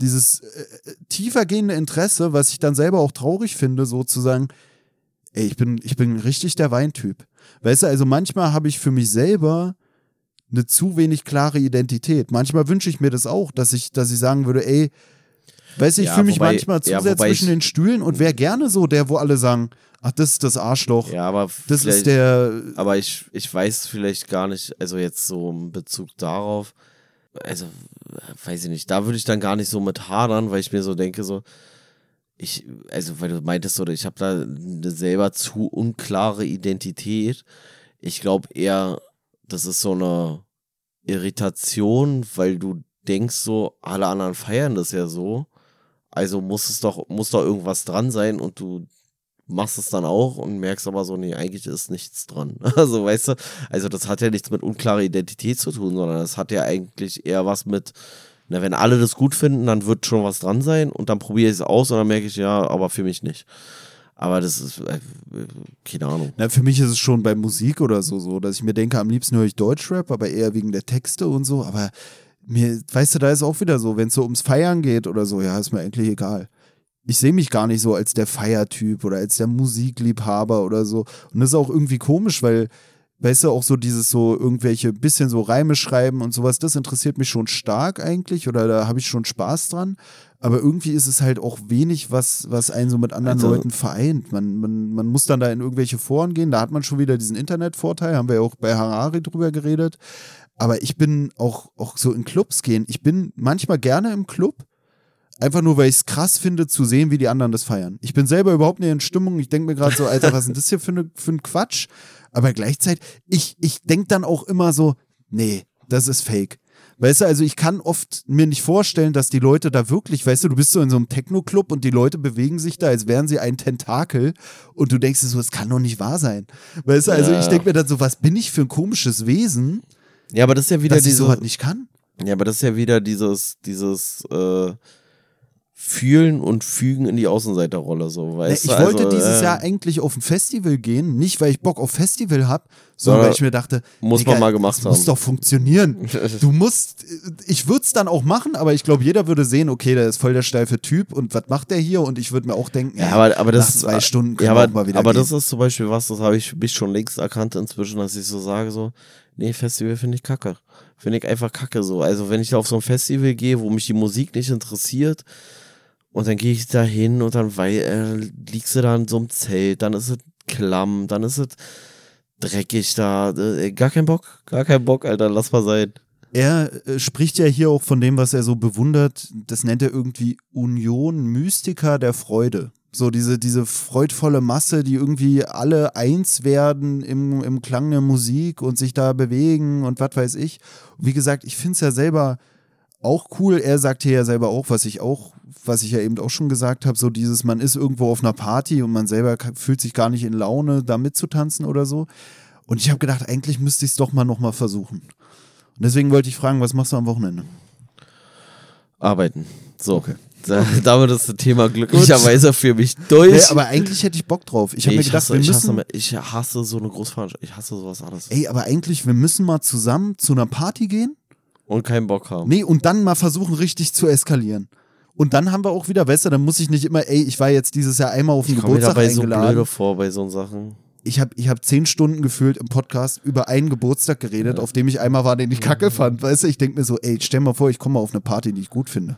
dieses äh, tiefergehende Interesse, was ich dann selber auch traurig finde, sozusagen, ey, ich bin, ich bin richtig der Weintyp. Weißt du, also manchmal habe ich für mich selber eine zu wenig klare Identität. Manchmal wünsche ich mir das auch, dass ich, dass ich sagen würde, ey, weißt du, ich Ja, fühle mich wobei- manchmal zu ja, sehr zwischen ich- den Stühlen und wäre gerne so der, wo alle sagen, ach, das ist das Arschloch. Ja, aber das ist der, Aber ich, ich weiß vielleicht gar nicht, also jetzt so in Bezug darauf, also weiß ich nicht, da würde ich dann gar nicht so mit hadern, weil ich mir so denke, so, ich, also weil du meintest, oder ich habe da eine selber zu unklare Identität. Ich glaube eher, das ist so eine Irritation, weil du denkst so, alle anderen feiern das ja so. Also muss es doch, muss doch irgendwas dran sein und du machst es dann auch und merkst aber so, nee, eigentlich ist nichts dran. <laughs> Also, weißt du, also das hat ja nichts mit unklarer Identität zu tun, sondern das hat ja eigentlich eher was mit, na, wenn alle das gut finden, dann wird schon was dran sein und dann probiere ich es aus und dann merke ich, ja, aber für mich nicht. Aber das ist, äh, keine Ahnung. na, für mich ist es schon bei Musik oder so, so, dass ich mir denke, am liebsten höre ich Deutschrap, aber eher wegen der Texte und so, aber mir, weißt du, da ist auch wieder so, wenn es so ums Feiern geht oder so, ja, ist mir eigentlich egal. Ich sehe mich gar nicht so als der Feiertyp oder als der Musikliebhaber oder so. Und das ist auch irgendwie komisch, weil weißt du, auch so dieses so irgendwelche bisschen so Reime schreiben und sowas, das interessiert mich schon stark eigentlich oder da habe ich schon Spaß dran. Aber irgendwie ist es halt auch wenig, was, was einen so mit anderen Also- Leuten vereint. Man, man, man muss dann da in irgendwelche Foren gehen, da hat man schon wieder diesen Internetvorteil, haben wir ja auch bei Harari drüber geredet. Aber ich bin auch, auch so in Clubs gehen. Ich bin manchmal gerne im Club, Einfach nur, weil ich es krass finde, zu sehen, wie die anderen das feiern. Ich bin selber überhaupt nicht in Stimmung. Ich denke mir gerade so, Alter, was ist denn das hier für, ne, für ein Quatsch? Aber gleichzeitig, ich, ich denke dann auch immer so, nee, das ist fake. Weißt du, also ich kann oft mir nicht vorstellen, dass die Leute da wirklich, weißt du, du bist so in so einem Techno-Club und die Leute bewegen sich da, als wären sie ein Tentakel und du denkst dir so, das kann doch nicht wahr sein. Weißt du, also Ja. ich denke mir dann so, was bin ich für ein komisches Wesen, Ja, aber das ist ja wieder dass ich sowas nicht kann? Ja, aber das ist ja wieder dieses, dieses äh, Fühlen und Fügen in die Außenseiterrolle, so, Ne, weißt ich du? wollte also, dieses äh, Jahr eigentlich auf ein Festival gehen, nicht weil ich Bock auf Festival habe, sondern weil ich mir dachte, muss Digga, man mal gemacht das muss haben. doch funktionieren. <laughs> Du musst, ich würde es dann auch machen, aber ich glaube, jeder würde sehen, okay, der ist voll der steife Typ und was macht der hier? Und ich würde mir auch denken, Ja, aber, aber das zwei Stunden können ja, aber, mal wieder aber gehen. das ist zum Beispiel was, das habe ich mich schon längst erkannt inzwischen, dass ich so sage, so, nee, Festival finde ich kacke. Finde ich einfach kacke so. Also wenn ich auf so ein Festival gehe, wo mich die Musik nicht interessiert, und dann gehe ich da hin und dann weil, äh, liegst du da in so einem Zelt, dann ist es klamm, dann ist es dreckig da. Äh, gar kein Bock, gar kein Bock, Alter, lass mal sein. Er äh, spricht ja hier auch von dem, was er so bewundert. Das nennt er irgendwie Union Mystica der Freude. So diese, diese freudvolle Masse, die irgendwie alle eins werden im, im Klang der Musik und sich da bewegen und was weiß ich. Wie gesagt, ich finde es ja selber auch cool. Er sagt hier ja selber auch, was ich auch, was ich ja eben auch schon gesagt habe, so dieses, man ist irgendwo auf einer Party und man selber fühlt sich gar nicht in Laune, da mitzutanzen oder so. Und ich habe gedacht, eigentlich müsste ich es doch mal nochmal versuchen. Und deswegen wollte ich fragen, was machst du am Wochenende? Arbeiten. So. Da, damit ist das Thema glücklicherweise für mich durch. Nee, aber eigentlich hätte ich Bock drauf. Ich habe Nee, mir gedacht, hasse, wir ich, müssen. hasse, ich hasse so eine Großveranstaltung. Ich hasse sowas alles. ey, aber eigentlich, wir müssen mal zusammen zu einer Party gehen. Und keinen Bock haben. Nee, und dann mal versuchen, richtig zu eskalieren. Und dann haben wir auch wieder, weißt du, dann muss ich nicht immer, ey, ich war jetzt dieses Jahr einmal auf den ich komme mir Geburtstag dabei so eingeladen. blöde vor bei so Sachen. ich habe ich hab zehn Stunden gefühlt im Podcast über einen Geburtstag geredet, auf dem ich einmal war, den ich kacke fand. Weißt du, ich denke mir so, ey, stell mal vor, ich komme mal auf eine Party, die ich gut finde.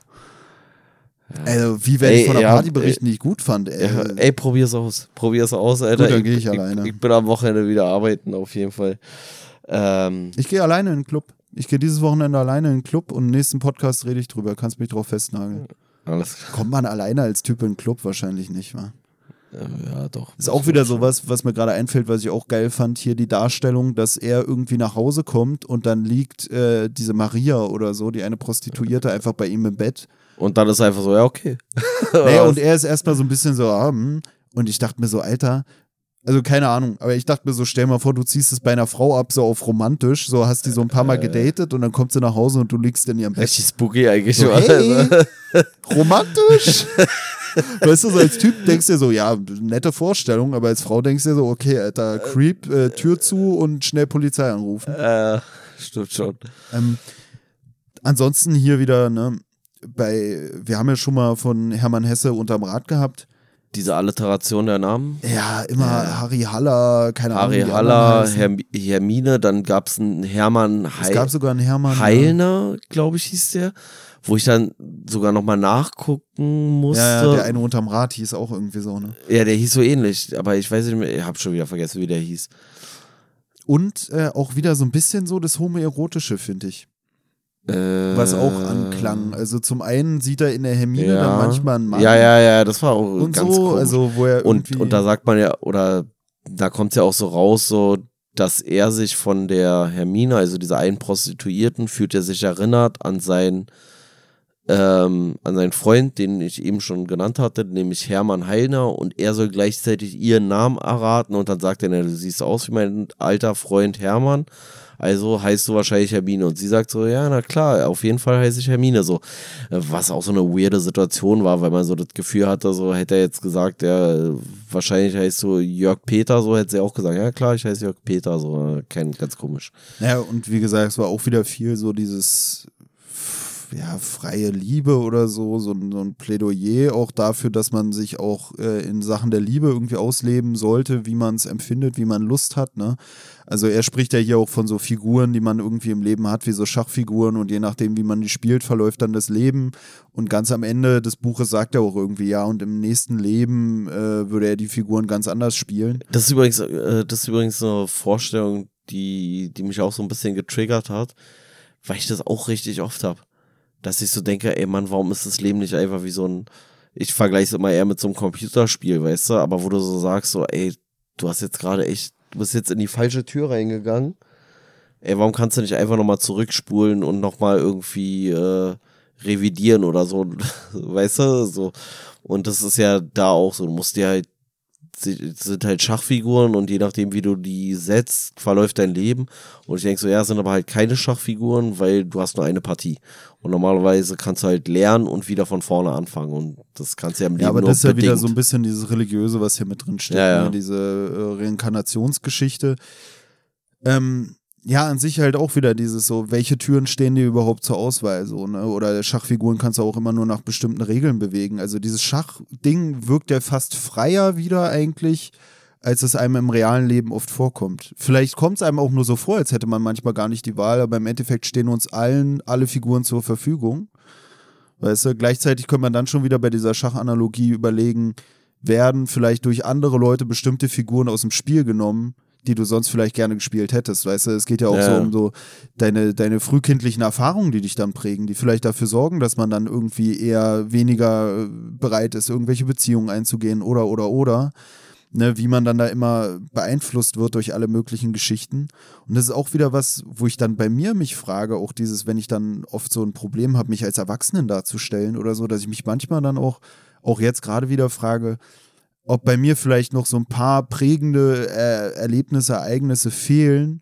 Also, wie werde ich Ey, von einer ja, Party berichten, die ich gut fand? Ey, Ja, ey, probier's aus. Probier's aus, Alter. Gut, dann geh ich alleine. Ich, ich bin am Wochenende wieder arbeiten, auf jeden Fall. Ähm, Ich gehe alleine in den Club. Ich gehe dieses Wochenende alleine in den Club und im nächsten Podcast rede ich drüber. Kannst mich drauf festnageln. alles klar. Kommt man alleine als Typ in den Club? Wahrscheinlich nicht, wa? Ja, doch. Ist auch wieder sowas, was mir gerade einfällt, was ich auch geil fand, hier die Darstellung, dass er irgendwie nach Hause kommt und dann liegt äh, diese Maria oder so, die eine Prostituierte, einfach bei ihm im Bett. Und dann ist einfach so, ja, okay. <laughs> Naja, <laughs> und er ist erstmal so ein bisschen so, ah, hm. und ich dachte mir so, Alter, also keine Ahnung, aber ich dachte mir so, stell mal vor, du ziehst es bei einer Frau ab, so auf romantisch, so hast die so ein paar Mal gedatet und dann kommt sie nach Hause und du liegst in ihrem Bett. Richtig spooky eigentlich. So, hey, romantisch. <laughs> weißt du, so als Typ denkst du dir so, ja, nette Vorstellung, aber als Frau denkst du dir so, okay, Alter, Creep, äh, Tür zu und schnell Polizei anrufen. äh, stimmt schon. Ähm, ansonsten hier wieder, ne, bei, wir haben ja schon mal von Hermann Hesse unterm Rad gehabt. Diese Alliteration der Namen. Ja, immer Harry Haller, keine Ahnung. Harry wie die Haller. Herm Hermine, dann gab es einen Hermann Es Heil gab sogar einen Hermann. Heilner, glaube ich, hieß der. Wo ich dann sogar nochmal nachgucken musste. Ja, ja, der eine unterm Rad hieß auch irgendwie so, ne? Ja, der hieß so ähnlich, aber ich weiß nicht mehr, ich habe schon wieder vergessen, wie der hieß. Und äh, auch wieder so ein bisschen so das Homoerotische, finde ich. Äh, was auch anklang. Also zum einen sieht er in der Hermine ja. dann manchmal einen Mann Ja, ja, ja, das war auch und ganz so, komisch. also wo er und, und da sagt man ja, oder da kommt es ja auch so raus, so, dass er sich von der Hermine, also dieser einen Prostituierten, fühlt er sich erinnert an seinen, ähm, an seinen Freund, den ich eben schon genannt hatte, nämlich Hermann Heilner, und er soll gleichzeitig ihren Namen erraten und dann sagt er, du siehst aus wie mein alter Freund Hermann. Also heißt du wahrscheinlich Hermine. Und sie sagt so, ja, na klar, auf jeden Fall heiße ich Hermine. So, Äh, was auch so eine weirde Situation war, weil man so das Gefühl hatte, so hätte er jetzt gesagt, ja, wahrscheinlich heißt du Jörg Peter, so hätte sie auch gesagt, ja klar, ich heiße Jörg Peter, so, äh, kein, ganz komisch. Ja, und wie gesagt, es war auch wieder viel so dieses ja, freie Liebe oder so, so, so ein Plädoyer auch dafür, dass man sich auch äh, in Sachen der Liebe irgendwie ausleben sollte, wie man es empfindet, wie man Lust hat, ne? Also er spricht ja hier auch von so Figuren, die man irgendwie im Leben hat, wie so Schachfiguren und je nachdem, wie man die spielt, verläuft dann das Leben. Und ganz am Ende des Buches sagt er auch irgendwie, ja, und im nächsten Leben äh, würde er die Figuren ganz anders spielen. Das ist übrigens, äh, das ist übrigens eine Vorstellung, die, die mich auch so ein bisschen getriggert hat, weil ich das auch richtig oft habe. Dass ich so denke, ey Mann, warum ist das Leben nicht einfach wie so ein, ich vergleiche es immer eher mit so einem Computerspiel, weißt du, aber wo du so sagst, so, ey, du hast jetzt gerade echt du bist jetzt in die falsche Tür reingegangen. Ey, warum kannst du nicht einfach nochmal zurückspulen und nochmal irgendwie äh, revidieren oder so, <laughs> weißt du, so. Und das ist ja da auch so, du musst dir halt sind halt Schachfiguren und je nachdem, wie du die setzt, verläuft dein Leben. Und ich denke so, ja, sind aber halt keine Schachfiguren, weil du hast nur eine Partie. Und normalerweise kannst du halt lernen und wieder von vorne anfangen. Und das kannst du ja im Leben Ja, aber das ist ja wieder so ein bisschen dieses Religiöse, was hier mit drin steht. Ja, ja. Ne? Diese äh, Reinkarnationsgeschichte. Ähm, ja, an sich halt auch wieder dieses so, welche Türen stehen dir überhaupt zur Auswahl so, ne? Oder Schachfiguren kannst du auch immer nur nach bestimmten Regeln bewegen. Also dieses Schachding wirkt ja fast freier wieder eigentlich, als es einem im realen Leben oft vorkommt. Vielleicht kommt es einem auch nur so vor, als hätte man manchmal gar nicht die Wahl, aber im Endeffekt stehen uns allen alle Figuren zur Verfügung. Weißt du, gleichzeitig könnte man dann schon wieder bei dieser Schachanalogie überlegen, werden vielleicht durch andere Leute bestimmte Figuren aus dem Spiel genommen, die du sonst vielleicht gerne gespielt hättest. Weißt du, es geht ja auch ja. so um so deine, deine frühkindlichen Erfahrungen, die dich dann prägen, die vielleicht dafür sorgen, dass man dann irgendwie eher weniger äh, bereit ist, irgendwelche Beziehungen einzugehen oder, oder, oder. Ne, wie man dann da immer beeinflusst wird durch alle möglichen Geschichten. Und das ist auch wieder was, wo ich dann bei mir mich frage, auch dieses, wenn ich dann oft so ein Problem habe, mich als Erwachsenen darzustellen oder so, dass ich mich manchmal dann auch, auch jetzt gerade wieder frage, ob bei mir vielleicht noch so ein paar prägende äh, Erlebnisse, Ereignisse fehlen,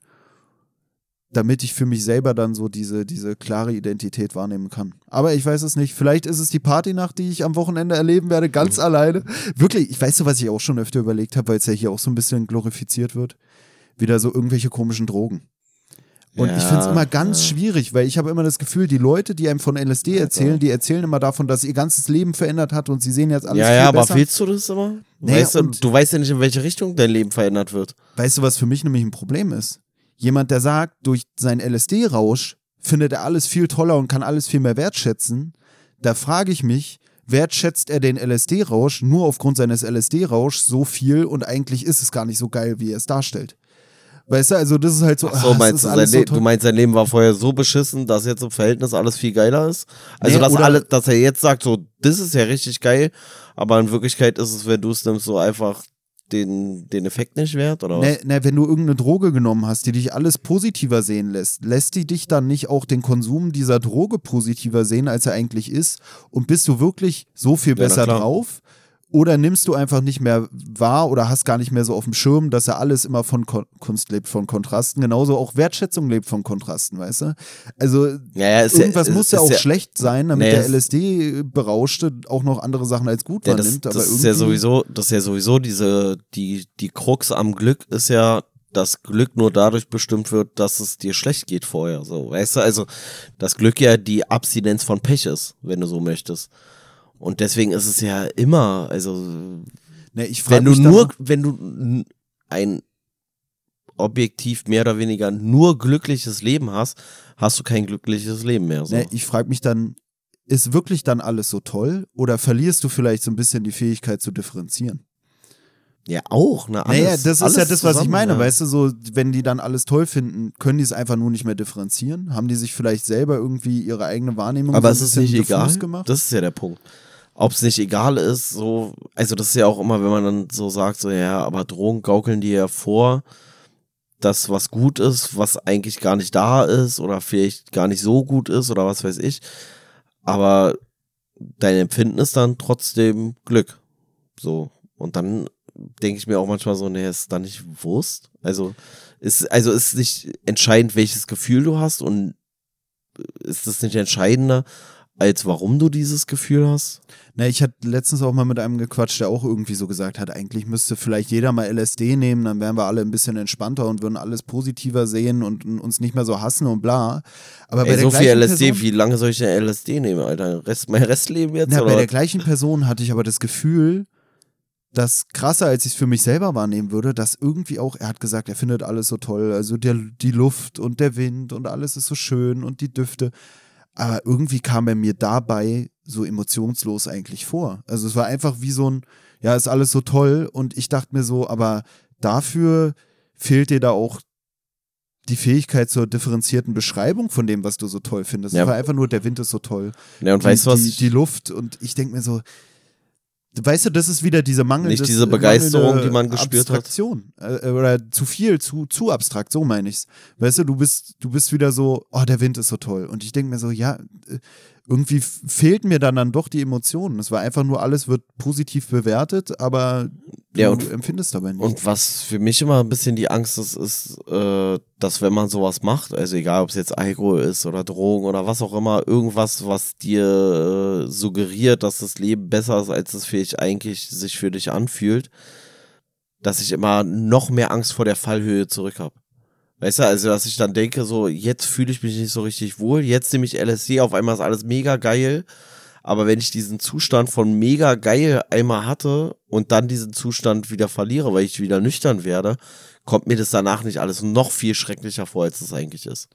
damit ich für mich selber dann so diese, diese klare Identität wahrnehmen kann. Aber ich weiß es nicht. Vielleicht ist es die Partynacht, die ich am Wochenende erleben werde, ganz mhm. alleine. Wirklich, ich weiß so, was ich auch schon öfter überlegt habe, weil es ja hier auch so ein bisschen glorifiziert wird. Wieder so irgendwelche komischen Drogen. Und ja, ich finde es immer ganz ja. schwierig, weil ich habe immer das Gefühl, die Leute, die einem von LSD erzählen, die erzählen immer davon, dass ihr ganzes Leben verändert hat und sie sehen jetzt alles ja, viel ja, besser. aber willst du das immer? Naja, weißt du, du weißt ja nicht, in welche Richtung dein Leben verändert wird. Weißt du, was für mich nämlich ein Problem ist? Jemand, der sagt, durch seinen LSD-Rausch findet er alles viel toller und kann alles viel mehr wertschätzen, da frage ich mich, wertschätzt er den LSD-Rausch nur aufgrund seines LSD-Rauschs so viel und eigentlich ist es gar nicht so geil, wie er es darstellt. Weißt du, also das ist halt so. Ach so, ach, meinst du, sein so du meinst, sein Leben war vorher so beschissen, dass jetzt im Verhältnis alles viel geiler ist? Also, nee, dass, alle, dass er jetzt sagt, so, das ist ja richtig geil, aber in Wirklichkeit ist es, wenn du es nimmst, so einfach den, den Effekt nicht wert, oder? Ne, ne, wenn du irgendeine Droge genommen hast, die dich alles positiver sehen lässt, lässt die dich dann nicht auch den Konsum dieser Droge positiver sehen, als er eigentlich ist? Und bist du wirklich so viel besser ja, drauf? Oder nimmst du einfach nicht mehr wahr oder hast gar nicht mehr so auf dem Schirm, dass er alles immer von Kon Kunst lebt, von Kontrasten. Genauso auch Wertschätzung lebt von Kontrasten, weißt du? Also ja, ja, irgendwas ja, muss ja auch schlecht sein, damit der LSD-Berauschte auch noch andere Sachen als gut wahrnimmt. Das, das ist ja sowieso, das ist ja sowieso diese, die, die Krux am Glück ist ja, dass Glück nur dadurch bestimmt wird, dass es dir schlecht geht vorher. So, weißt du, also das Glück ja die Abstinenz von Pech ist, wenn du so möchtest. Und deswegen ist es ja immer, also ne, ich wenn du nur, wenn du ein objektiv mehr oder weniger nur glückliches Leben hast, hast du kein glückliches Leben mehr. So. Ne, ich frage mich dann, ist wirklich dann alles so toll oder verlierst du vielleicht so ein bisschen die Fähigkeit zu differenzieren? Ja, auch, ne? Alles, naja, das ist ja das, was ich meine, ja. weißt du, so, wenn die dann alles toll finden, können die es einfach nur nicht mehr differenzieren? Haben die sich vielleicht selber irgendwie ihre eigene Wahrnehmung Aber so es ist nicht egal. Gemacht? Das ist ja der Punkt ob es nicht egal ist, so, also das ist ja auch immer, wenn man dann so sagt, so, ja, aber Drogen gaukeln dir ja vor, dass was gut ist, was eigentlich gar nicht da ist oder vielleicht gar nicht so gut ist oder was weiß ich. Aber dein Empfinden ist dann trotzdem Glück. So. Und dann denke ich mir auch manchmal so, nee, ist da nicht Wurst? Also ist, also ist nicht entscheidend, welches Gefühl du hast und ist es nicht entscheidender, als warum du dieses Gefühl hast? Na, ich hatte letztens auch mal mit einem gequatscht, der auch irgendwie so gesagt hat, eigentlich müsste vielleicht jeder mal LSD nehmen, dann wären wir alle ein bisschen entspannter und würden alles positiver sehen und uns nicht mehr so hassen und bla. Aber Ey, so viel LSD, Person, wie lange soll ich denn LSD nehmen, Alter? Rest, mein Restleben jetzt? Na, oder? bei der gleichen Person hatte ich aber das Gefühl, dass krasser, als ich es für mich selber wahrnehmen würde, dass irgendwie auch, er hat gesagt, er findet alles so toll, also der, die Luft und der Wind und alles ist so schön und die Düfte. Aber irgendwie kam er mir dabei so emotionslos eigentlich vor. Also es war einfach wie so ein, ja, ist alles so toll und ich dachte mir so, aber dafür fehlt dir da auch die Fähigkeit zur differenzierten Beschreibung von dem, was du so toll findest. Ja. Es war einfach nur, der Wind ist so toll. Ja, und die, weißt du was? Die, die Luft und ich denke mir so, Weißt du, das ist wieder diese Mangel. Nicht diese Begeisterung, die man gespürt Abstraktion. hat. Abstraktion. Äh, oder zu viel, zu, zu abstrakt, so meine ich's. Weißt du, du bist, du bist wieder so, oh, der Wind ist so toll. Und ich denke mir so, ja, äh, irgendwie fehlten mir dann dann doch die Emotionen. Es war einfach nur, alles wird positiv bewertet, aber du ja, und, empfindest dabei nicht. Und was für mich immer ein bisschen die Angst ist, ist, äh, dass wenn man sowas macht, also egal ob es jetzt Alkohol ist oder Drogen oder was auch immer, irgendwas, was dir äh, suggeriert, dass das Leben besser ist, als es vielleicht eigentlich sich für dich anfühlt, dass ich immer noch mehr Angst vor der Fallhöhe zurück habe. Weißt du, also dass ich dann denke, so, jetzt fühle ich mich nicht so richtig wohl, jetzt nehme ich LSD, auf einmal ist alles mega geil. Aber wenn ich diesen Zustand von mega geil einmal hatte und dann diesen Zustand wieder verliere, weil ich wieder nüchtern werde, kommt mir das danach nicht alles noch viel schrecklicher vor, als es eigentlich ist.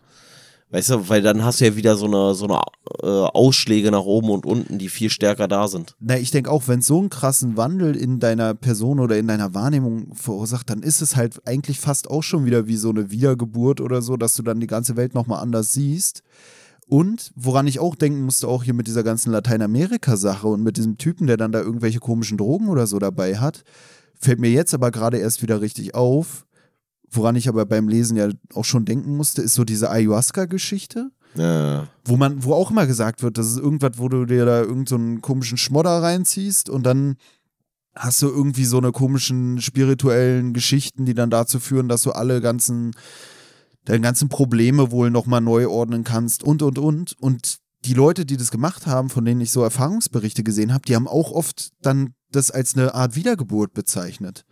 Weißt du, weil dann hast du ja wieder so eine, so eine äh, Ausschläge nach oben und unten, die viel stärker da sind. Na, ich denke auch, wenn es so einen krassen Wandel in deiner Person oder in deiner Wahrnehmung verursacht, dann ist es halt eigentlich fast auch schon wieder wie so eine Wiedergeburt oder so, dass du dann die ganze Welt nochmal anders siehst. Und woran ich auch denken musste, auch hier mit dieser ganzen Lateinamerika-Sache und mit diesem Typen, der dann da irgendwelche komischen Drogen oder so dabei hat, fällt mir jetzt aber gerade erst wieder richtig auf, woran ich aber beim Lesen ja auch schon denken musste, ist so diese Ayahuasca-Geschichte. Ja. Wo man, wo auch immer gesagt wird, das ist irgendwas, wo du dir da irgendeinen so komischen Schmodder reinziehst und dann hast du irgendwie so eine komischen spirituellen Geschichten, die dann dazu führen, dass du alle ganzen, deine ganzen Probleme wohl nochmal neu ordnen kannst und und und. Und die Leute, die das gemacht haben, von denen ich so Erfahrungsberichte gesehen habe, die haben auch oft dann das als eine Art Wiedergeburt bezeichnet.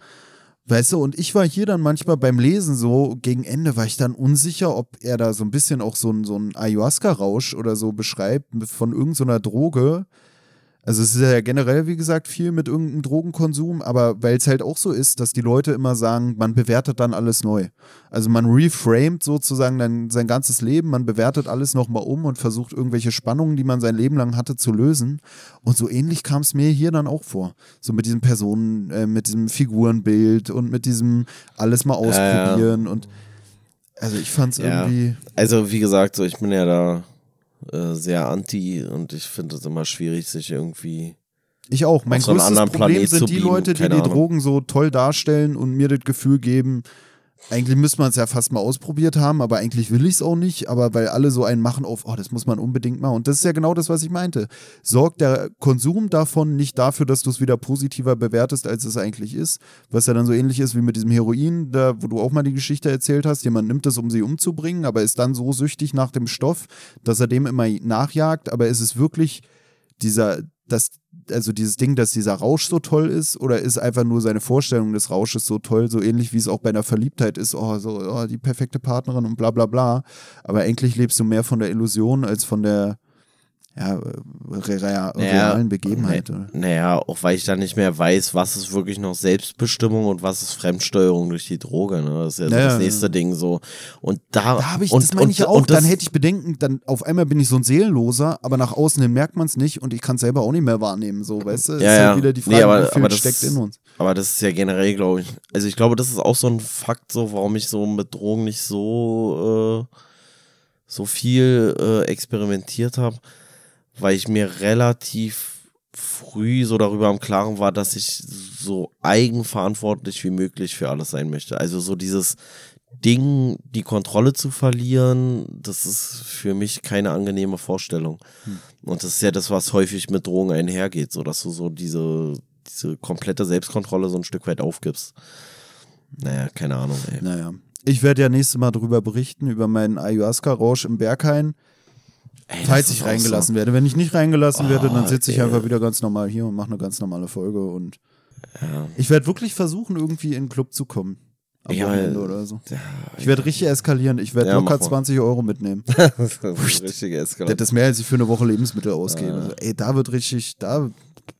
Weißt du, und ich war hier dann manchmal beim Lesen so, gegen Ende war ich dann unsicher, ob er da so ein bisschen auch so ein, so Ayahuasca-Rausch oder so beschreibt von irgendeiner so Droge, also es ist ja generell, wie gesagt, viel mit irgendeinem Drogenkonsum, aber weil es halt auch so ist, dass die Leute immer sagen, man bewertet dann alles neu. Also man reframed sozusagen dann sein ganzes Leben, man bewertet alles nochmal um und versucht irgendwelche Spannungen, die man sein Leben lang hatte, zu lösen. Und so ähnlich kam es mir hier dann auch vor. So mit diesen Personen, äh, mit diesem Figurenbild und mit diesem alles mal ausprobieren äh, und also ich fand es ja. irgendwie. Also wie gesagt, so ich bin ja da äh, sehr anti und ich finde es immer schwierig, sich irgendwie. Ich auch. Mein größtes Problem Planet sind die Leute, die die Drogen so toll darstellen und mir das Gefühl geben, eigentlich müsste man es ja fast mal ausprobiert haben, aber eigentlich will ich es auch nicht. Aber weil alle so einen machen auf, oh, das muss man unbedingt machen. Und das ist ja genau das, was ich meinte. Sorgt der Konsum davon nicht dafür, dass du es wieder positiver bewertest, als es eigentlich ist. Was ja dann so ähnlich ist wie mit diesem Heroin, da, wo du auch mal die Geschichte erzählt hast. Jemand nimmt es, um sie umzubringen, aber ist dann so süchtig nach dem Stoff, dass er dem immer nachjagt. Aber ist es wirklich dieser, das, also dieses Ding, dass dieser Rausch so toll ist, oder ist einfach nur seine Vorstellung des Rausches so toll, so ähnlich wie es auch bei einer Verliebtheit ist, oh, so, oh, die perfekte Partnerin und bla bla bla. Aber eigentlich lebst du mehr von der Illusion als von der ja, realen naja, Begebenheit. Naja, auch weil ich dann nicht mehr weiß, was ist wirklich noch Selbstbestimmung und was ist Fremdsteuerung durch die Droge. Ne? Das ist ja, naja, so das nächste Ding so. Und da, da habe ich, und, das meine ich ja auch, dann hätte ich Bedenken, dann auf einmal bin ich so ein Seelenloser, aber nach außen hin merkt man es nicht und ich kann es selber auch nicht mehr wahrnehmen, so, weißt du? Ja, ist halt wieder die Frage, nee, aber, aber das, steckt in uns. Aber das ist ja generell, glaube ich, also ich glaube, das ist auch so ein Fakt, so, warum ich so mit Drogen nicht so, äh, so viel äh, experimentiert habe weil ich mir relativ früh so darüber im Klaren war, dass ich so eigenverantwortlich wie möglich für alles sein möchte. Also so dieses Ding, die Kontrolle zu verlieren, das ist für mich keine angenehme Vorstellung. Hm. Und das ist ja das, was häufig mit Drogen einhergeht, so dass du so diese, diese komplette Selbstkontrolle so ein Stück weit aufgibst. Naja, keine Ahnung, ey. Naja. Ich werde ja nächstes Mal darüber berichten, über meinen Ayahuasca-Rausch im Berghain. Ey, falls ich reingelassen werde. Wenn ich nicht reingelassen werde, dann Oh, sitze ich einfach wieder ganz normal hier und mache eine ganz normale Folge und Ja. ich werde wirklich versuchen, irgendwie in den Club zu kommen. Am Ja, Wochenende oder so. Ja, Ich werde richtig eskalieren. Ich werde locker mach mal. 20 Euro mitnehmen. <laughs> das ist eine richtige Das Eskalation. ist mehr, als ich für eine Woche Lebensmittel ausgebe. Also, ey, da wird richtig, da,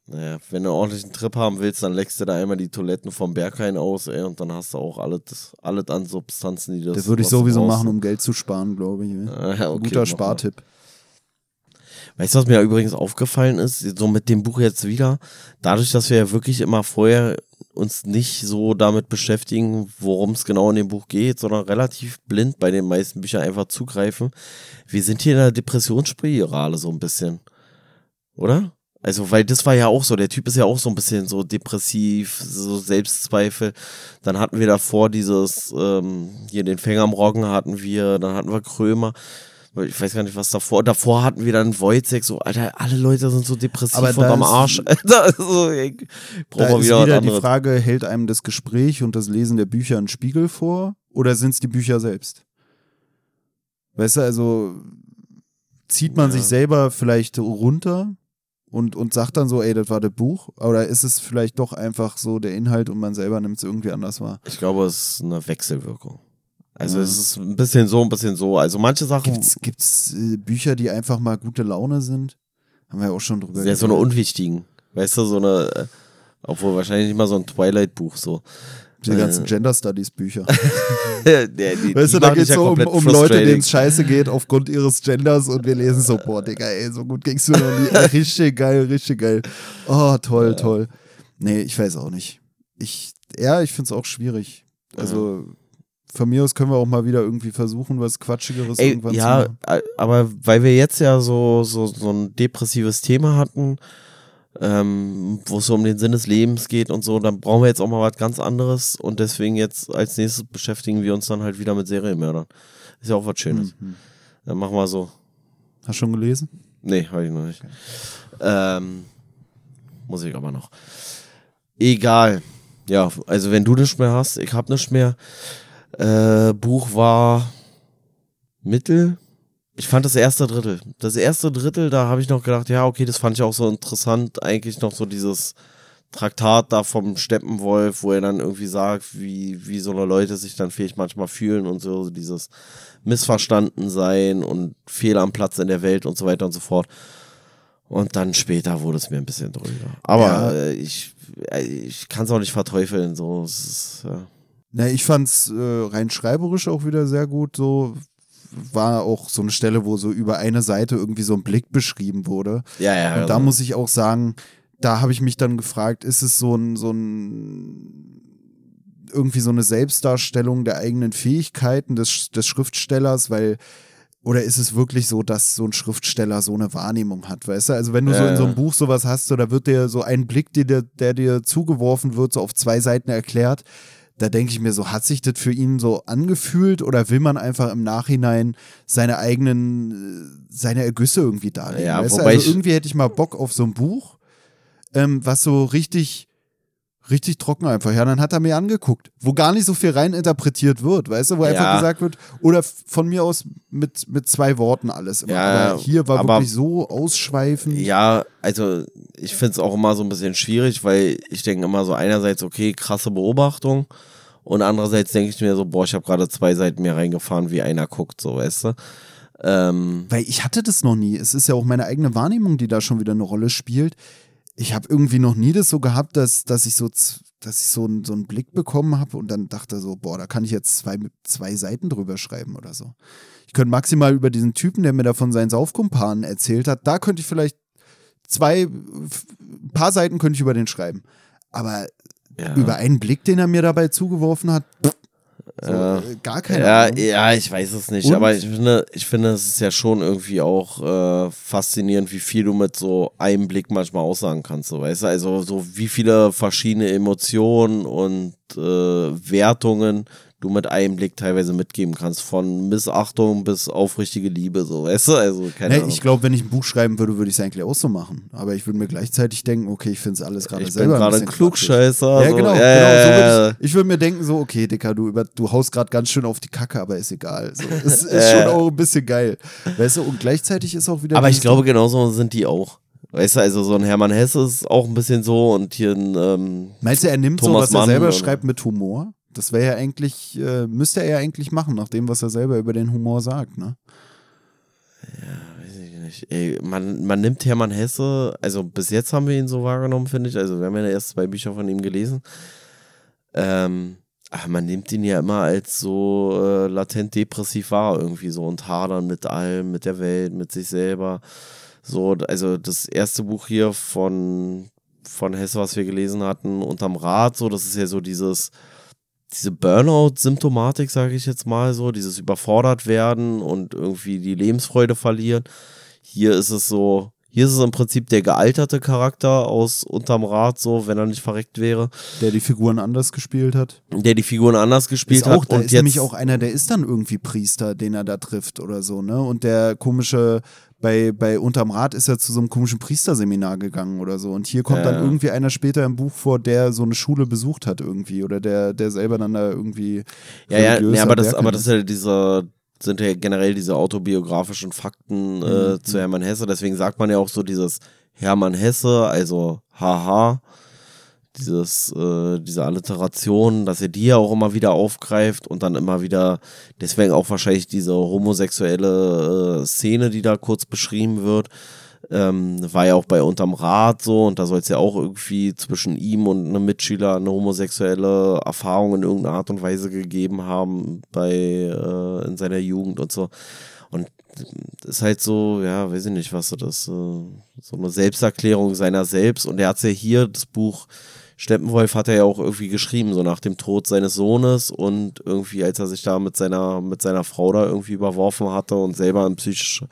Naja, wenn du einen ordentlichen Trip haben willst, dann leckst du da einmal die Toiletten vom Berghain aus, ey, und dann hast du auch alles, alles an Substanzen, die das. das würde ich sowieso machen, um Geld zu sparen, glaube ich. ey. Ah, ja, okay, Guter mach mal. Weißt du, was mir übrigens aufgefallen ist, so mit dem Buch jetzt wieder, dadurch, dass wir ja wirklich immer vorher uns nicht so damit beschäftigen, worum es genau in dem Buch geht, sondern relativ blind bei den meisten Büchern einfach zugreifen. Wir sind hier in einer Depressionsspirale so ein bisschen. Oder? Also, weil das war ja auch so, der Typ ist ja auch so ein bisschen so depressiv, so Selbstzweifel. Dann hatten wir davor dieses, ähm, hier den Fänger am Roggen hatten wir, dann hatten wir Krömer. Ich weiß gar nicht, was davor. Davor hatten wir dann Wojciech, so, Alter, alle Leute sind so depressiv Aber und am Arsch. Alter, also, ich brauch Da mal wieder wieder die. Frage, hält einem das Gespräch und das Lesen der Bücher einen Spiegel vor oder sind es die Bücher selbst? Weißt du, also zieht man Ja. sich selber vielleicht runter und, und sagt dann so, ey, das war das Buch? Oder ist es vielleicht doch einfach so der Inhalt und man selber nimmt es irgendwie anders wahr? Ich glaube, es ist eine Wechselwirkung. Also Ja. es ist ein bisschen so, ein bisschen so. Also manche Sachen, Gibt's, gibt's äh, Bücher, die einfach mal gute Laune sind? Haben wir ja auch schon drüber ja, so eine unwichtigen. Weißt du, so eine, äh, obwohl wahrscheinlich nicht mal so ein Twilight-Buch so. Die ganzen äh, Gender Studies Bücher. <laughs> <laughs> ja, die, Weißt du, da geht es so um, um Leute, denen es scheiße geht aufgrund ihres Genders und wir lesen so, boah, Digga, ey, so gut ging's mir noch nie. Richtig geil, richtig geil. Oh, toll, toll. Nee, ich weiß auch nicht. Ich, ja, ich find's auch schwierig. Also, von mir aus können wir auch mal wieder irgendwie versuchen, was Quatschigeres Ey, irgendwann zu ja, machen. a- aber weil wir jetzt ja so, so, so ein depressives Thema hatten, ähm, wo es so um den Sinn des Lebens geht und so, dann brauchen wir jetzt auch mal was ganz anderes und deswegen jetzt als nächstes beschäftigen wir uns dann halt wieder mit Serienmördern. Ist ja auch was Schönes. Mhm. Dann machen wir so. Hast du schon gelesen? Nee, habe ich noch nicht. Ähm, muss ich aber noch. Egal. Ja, also wenn du nichts mehr hast, ich habe nichts mehr. Äh, Buch war Mittel. Ich fand das erste Drittel. Das erste Drittel, da habe ich noch gedacht, ja, okay, das fand ich auch so interessant. Eigentlich noch so dieses Traktat da vom Steppenwolf, wo er dann irgendwie sagt, wie, wie so eine Leute sich dann vielleicht manchmal fühlen und so, dieses Missverstanden sein und Fehler am Platz in der Welt und so weiter und so fort. Und dann später wurde es mir ein bisschen drüber. Aber Ja. äh, ich, äh, ich kann es auch nicht verteufeln. So, es ist, ja. Na, ich fand's äh, rein schreiberisch auch wieder sehr gut. So war auch so eine Stelle, wo so über eine Seite irgendwie so ein Blick beschrieben wurde. ja, ja. Und da also- muss ich auch sagen, da habe ich mich dann gefragt, ist es so ein, so ein irgendwie so eine Selbstdarstellung der eigenen Fähigkeiten des, des Schriftstellers, weil oder ist es wirklich so, dass so ein Schriftsteller so eine Wahrnehmung hat, weißt du? Also wenn du so Ja, in so einem Buch sowas hast, so, da wird dir so ein Blick, der, der dir zugeworfen wird, so auf zwei Seiten erklärt, da denke ich mir so, hat sich das für ihn so angefühlt oder will man einfach im Nachhinein seine eigenen, äh, seine Ergüsse irgendwie darlegen? Ja, weißt wobei Also ich- irgendwie hätte ich mal Bock auf so ein Buch, ähm, was so richtig, richtig trocken einfach. Ja, dann hat er mir angeguckt, wo gar nicht so viel rein interpretiert wird, weißt du, wo einfach Ja. gesagt wird, oder von mir aus mit, mit zwei Worten alles immer. Ja, aber hier war aber- wirklich so ausschweifend. Ja, also ich finde es auch immer so ein bisschen schwierig, weil ich denke immer so einerseits, okay, krasse Beobachtung und andererseits denke ich mir so, boah, ich habe gerade zwei Seiten mehr reingefahren, wie einer guckt, so, weißt du. Ähm, Weil ich hatte das noch nie. Es ist ja auch meine eigene Wahrnehmung, die da schon wieder eine Rolle spielt. Ich habe irgendwie noch nie das so gehabt, dass, dass ich so, dass ich so, einen- so einen Blick bekommen habe und dann dachte so, boah, da kann ich jetzt zwei, zwei Seiten drüber schreiben oder so. Ich könnte maximal über diesen Typen, der mir da von seinen Saufkumpanen erzählt hat, da könnte ich vielleicht zwei, ein paar Seiten könnte ich über den schreiben. Aber ja. über einen Blick, den er mir dabei zugeworfen hat, pff, so, Ja. äh, gar keine ja, Ahnung. ja, ich weiß es nicht, Und? aber ich finde, ich finde, es ist ja schon irgendwie auch äh, faszinierend, wie viel du mit so einem Blick manchmal aussagen kannst, so weißt du, also so wie viele verschiedene Emotionen und äh, Wertungen du mit einem Blick teilweise mitgeben kannst. Von Missachtung bis aufrichtige Liebe, so, weißt du? Also, keine Nee, Ahnung. ich glaube, wenn ich ein Buch schreiben würde, würde ich es eigentlich auch so machen. Aber ich würde mir gleichzeitig denken, okay, ich finde es alles gerade ich bin selber. gerade ein Klugscheißer. Ja, so. genau. Ja, genau so ich ich würde mir denken, so, okay, Dicker, du, über, du haust gerade ganz schön auf die Kacke, aber ist egal. So, <laughs> ist, ist schon auch ein bisschen geil. Weißt du, und gleichzeitig ist auch wieder. Aber ich glaube, genauso sind die auch. Weißt du, also so ein Hermann Hesse ist auch ein bisschen so und hier ein, ähm, Meinst du, er nimmt so, Thomas was er Mann selber oder- schreibt, mit Humor? Das wäre ja eigentlich, äh, müsste er ja eigentlich machen, nach dem, was er selber über den Humor sagt, ne? weiß ich nicht. Ey, man, man nimmt Hermann Hesse, also bis jetzt haben wir ihn so wahrgenommen, finde ich. Also wir haben ja erst zwei Bücher von ihm gelesen. Ähm, ach, man nimmt ihn ja immer als so äh, latent depressiv wahr, irgendwie so und hadern mit allem, mit der Welt, mit sich selber. So, also das erste Buch hier von, von Hesse, was wir gelesen hatten, unterm Rad, so, das ist ja so dieses, diese Burnout-Symptomatik, sage ich jetzt mal so, dieses überfordert werden und irgendwie die Lebensfreude verlieren. Hier ist es so, hier ist es im Prinzip der gealterte Charakter aus unterm Rad, so, wenn er nicht verreckt wäre, Der die Figuren anders gespielt hat. der die Figuren anders gespielt ist auch, hat. da und ist jetzt, nämlich auch einer, der ist dann irgendwie Priester, den er da trifft oder so, ne? Und der komische, bei, bei Unterm Rad ist er zu so einem komischen Priesterseminar gegangen oder so. Und hier kommt Ja. dann irgendwie einer später im Buch vor, der so eine Schule besucht hat irgendwie oder der, der selber dann da irgendwie. Ja, ja, nee, aber das, aber das ist ja dieser, sind ja generell diese autobiografischen Fakten äh, Mhm. zu Hermann Hesse. Deswegen sagt man ja auch so dieses Hermann Hesse, also haha, dieses, äh, diese Alliteration, dass er die ja auch immer wieder aufgreift und dann immer wieder, deswegen auch wahrscheinlich diese homosexuelle äh, Szene, die da kurz beschrieben wird. Ähm, war ja auch bei Unterm Rad so und da soll es ja auch irgendwie zwischen ihm und einem Mitschüler eine homosexuelle Erfahrung in irgendeiner Art und Weise gegeben haben bei äh, in seiner Jugend und so. Und ist halt so, ja, weiß ich nicht, was so das, äh, so eine Selbsterklärung seiner selbst. Und er hat ja hier, das Buch Steppenwolf hat er ja auch irgendwie geschrieben, so nach dem Tod seines Sohnes und irgendwie, als er sich da mit seiner, mit seiner Frau da irgendwie überworfen hatte und selber in psychisch,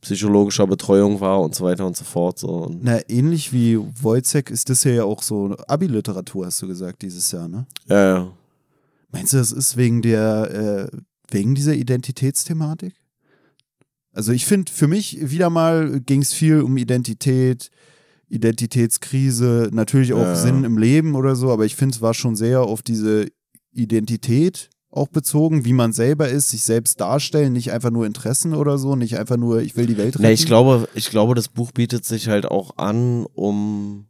psychologischer Betreuung war und so weiter und so fort. So. Und Na, ähnlich wie Wojciech ist das ja auch so Abi-Literatur, hast du gesagt, dieses Jahr, ne? ja, ja. Meinst du, das ist wegen der, äh, wegen dieser Identitätsthematik? Also ich finde, für mich wieder mal ging es viel um Identität, Identitätskrise, natürlich auch Ja. Sinn im Leben oder so, aber ich finde, es war schon sehr auf diese Identität auch bezogen, wie man selber ist, sich selbst darstellen, nicht einfach nur Interessen oder so, nicht einfach nur, ich will die Welt retten. Nee, ich glaube, ich glaube, das Buch bietet sich halt auch an, um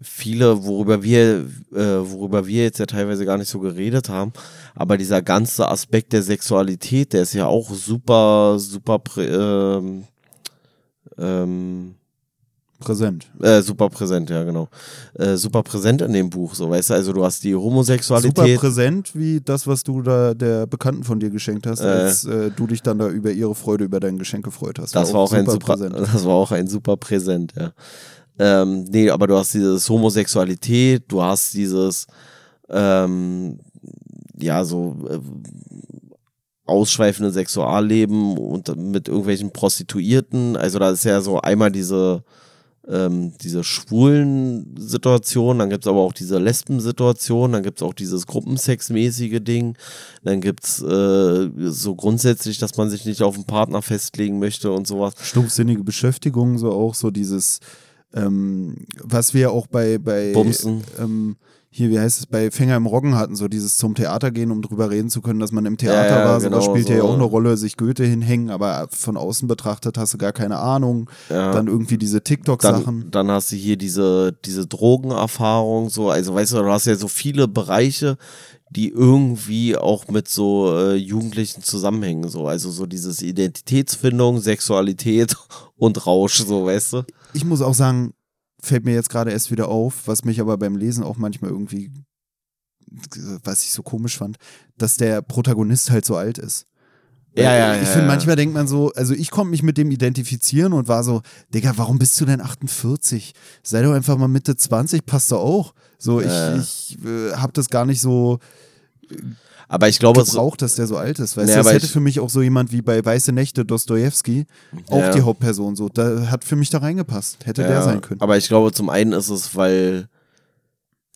viele, worüber wir, äh, worüber wir jetzt ja teilweise gar nicht so geredet haben, aber dieser ganze Aspekt der Sexualität, der ist ja auch super, super, ähm, ähm, Präsent. äh, super präsent, ja genau, äh, super präsent in dem Buch, so weißt du, also du hast die Super Homosexualität, präsent, wie das, was du da der Bekannten von dir geschenkt hast, Äh. als äh, du dich dann da über ihre Freude über dein Geschenk gefreut hast. Das war auch, ein super, das war auch ein super Präsent, ja. Ähm, nee, aber du hast dieses Homosexualität, du hast dieses, ähm, ja, so äh, ausschweifende Sexualleben und mit irgendwelchen Prostituierten. Also da ist ja so einmal diese, ähm, diese schwulen Situation, dann gibt's aber auch diese Lesben-Situation, dann gibt's auch dieses Gruppensexmäßige Ding, dann gibt's äh, so grundsätzlich, dass man sich nicht auf einen Partner festlegen möchte und sowas. Stumpfsinnige Beschäftigung, so auch so dieses, ähm, was wir auch bei, bei Bumsen. ähm, hier, wie heißt es, bei Fänger im Roggen hatten, so dieses zum Theater gehen, um drüber reden zu können, dass man im Theater Ja, ja, war, genau, spielt so. ja auch eine Rolle, sich Goethe hinhängen, aber von außen betrachtet hast du gar keine Ahnung. Ja. Dann irgendwie diese TikTok-Sachen. Dann, dann hast du hier diese, diese Drogenerfahrung, so, also weißt du, du hast ja so viele Bereiche, die irgendwie auch mit so äh, Jugendlichen zusammenhängen, so, also so dieses Identitätsfindung, Sexualität <laughs> und Rausch, so, weißt du? Ich muss auch sagen, fällt mir jetzt gerade erst wieder auf, was mich aber beim Lesen auch manchmal irgendwie, was ich so komisch fand, dass der Protagonist halt so alt ist. Weil Ja, ja, Ich ja, finde, ja. manchmal denkt man so, also ich konnte mich mit dem identifizieren und war so, Digga, warum bist du denn 48? Sei doch einfach mal Mitte 20, passt doch auch. So, ich, Ja. ich äh, habe das gar nicht so Aber ich glaube, es, gebraucht, dass der so alt ist. Weißt du, das hätte ich- für mich auch so jemand wie bei Weiße Nächte Dostoevsky, auch Ja. die Hauptperson so. Da hat für mich da reingepasst. Hätte der ja, sein können. aber ich glaube, zum einen ist es, weil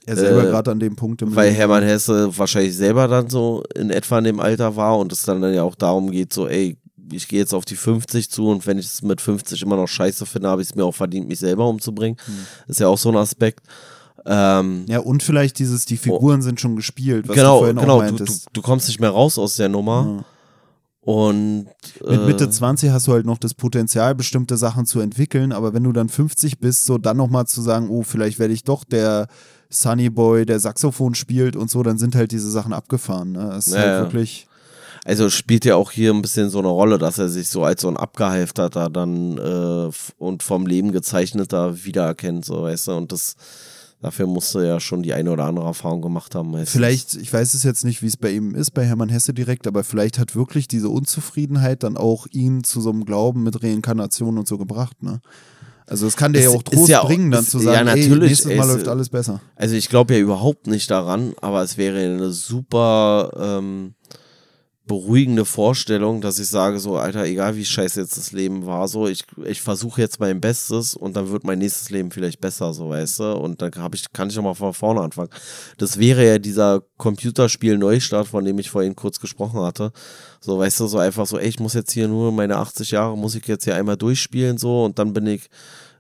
Er selber Äh, gerade an dem Punkt im weil Leben. Hermann Hesse wahrscheinlich selber dann so in etwa in dem Alter war und es dann, ja auch darum geht, so, ey, ich gehe jetzt auf die 50 zu und wenn ich es mit 50 immer noch scheiße finde, habe ich es mir auch verdient, mich selber umzubringen. Hm. Ist ja auch so ein Aspekt. Ähm, Ja, und vielleicht dieses, die Figuren sind schon gespielt, was du genau, vorhin genau, auch du, du, meintest. du kommst nicht mehr raus aus der Nummer. Ja. Und Mit äh, Mitte 20 hast du halt noch das Potenzial, bestimmte Sachen zu entwickeln, aber wenn du dann 50 bist, so dann nochmal zu sagen, oh, vielleicht werde ich doch der Sunny Boy, der Saxophon spielt und so, dann sind halt diese Sachen abgefahren. Ne? Das ist Ja, halt wirklich. Also spielt ja auch hier ein bisschen so eine Rolle, dass er sich so als so ein abgehalfterter dann äh, und vom Leben gezeichneter wiedererkennt, so weißt du. Und das dafür musste er ja schon die eine oder andere Erfahrung gemacht haben. meistens. Vielleicht, ich weiß es jetzt nicht, wie es bei ihm ist, bei Hermann Hesse direkt, aber vielleicht hat wirklich diese Unzufriedenheit dann auch ihn zu so einem Glauben mit Reinkarnation und so gebracht, ne? Also es kann dir ja auch ist Trost ja bringen, dann es- zu ja, sagen, ey, natürlich, nächstes Mal es- läuft alles besser. Also ich glaube ja überhaupt nicht daran, aber es wäre eine super ähm, beruhigende Vorstellung, dass ich sage so, Alter, egal wie scheiße jetzt das Leben war, so, ich, ich versuche jetzt mein Bestes und dann wird mein nächstes Leben vielleicht besser, so weißt du, und dann hab ich, kann ich auch mal von vorne anfangen. Das wäre ja dieser Computerspiel-Neustart, von dem ich vorhin kurz gesprochen hatte. So, weißt du, so einfach so, ey, ich muss jetzt hier nur meine 80 Jahre Musik jetzt hier einmal durchspielen, so, und dann bin ich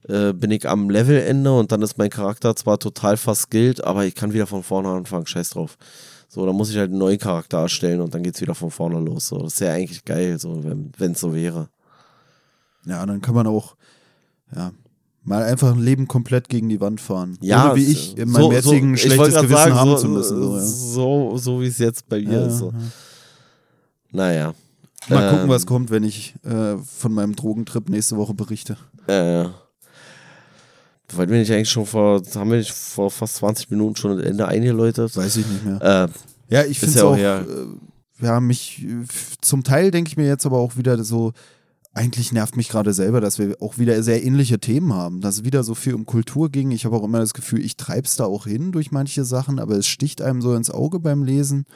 äh, bin ich am Levelende und dann ist mein Charakter zwar total verskillt, aber ich kann wieder von vorne anfangen, scheiß drauf. So, dann muss ich halt einen neuen Charakter erstellen und dann geht's wieder von vorne los. So, das ist ja eigentlich geil, so, wenn es so wäre. Ja, dann kann man auch, ja, mal einfach ein Leben komplett gegen die Wand fahren. Ja, Ohne wie es- ich in meinem so- jetzigen so, schlechtes Gewissen sagen, haben so, zu müssen. So, ja. so, so wie es jetzt bei mir Ja, ist. So. ja. Naja. Mal gucken, Ähm, was kommt, wenn ich äh, von meinem Drogentrip nächste Woche berichte. Äh, wollten wir nicht eigentlich schon vor, haben wir nicht vor fast 20 Minuten schon das Ende eingeläutet? Weiß ich nicht mehr. Äh, Ja, ich finde es auch auch, ja- äh, ja, mich, zum Teil denke ich mir jetzt aber auch wieder so, eigentlich nervt mich gerade selber, dass wir auch wieder sehr ähnliche Themen haben, dass es wieder so viel um Kultur ging. Ich habe auch immer das Gefühl, ich treibe es da auch hin durch manche Sachen, aber es sticht einem so ins Auge beim Lesen.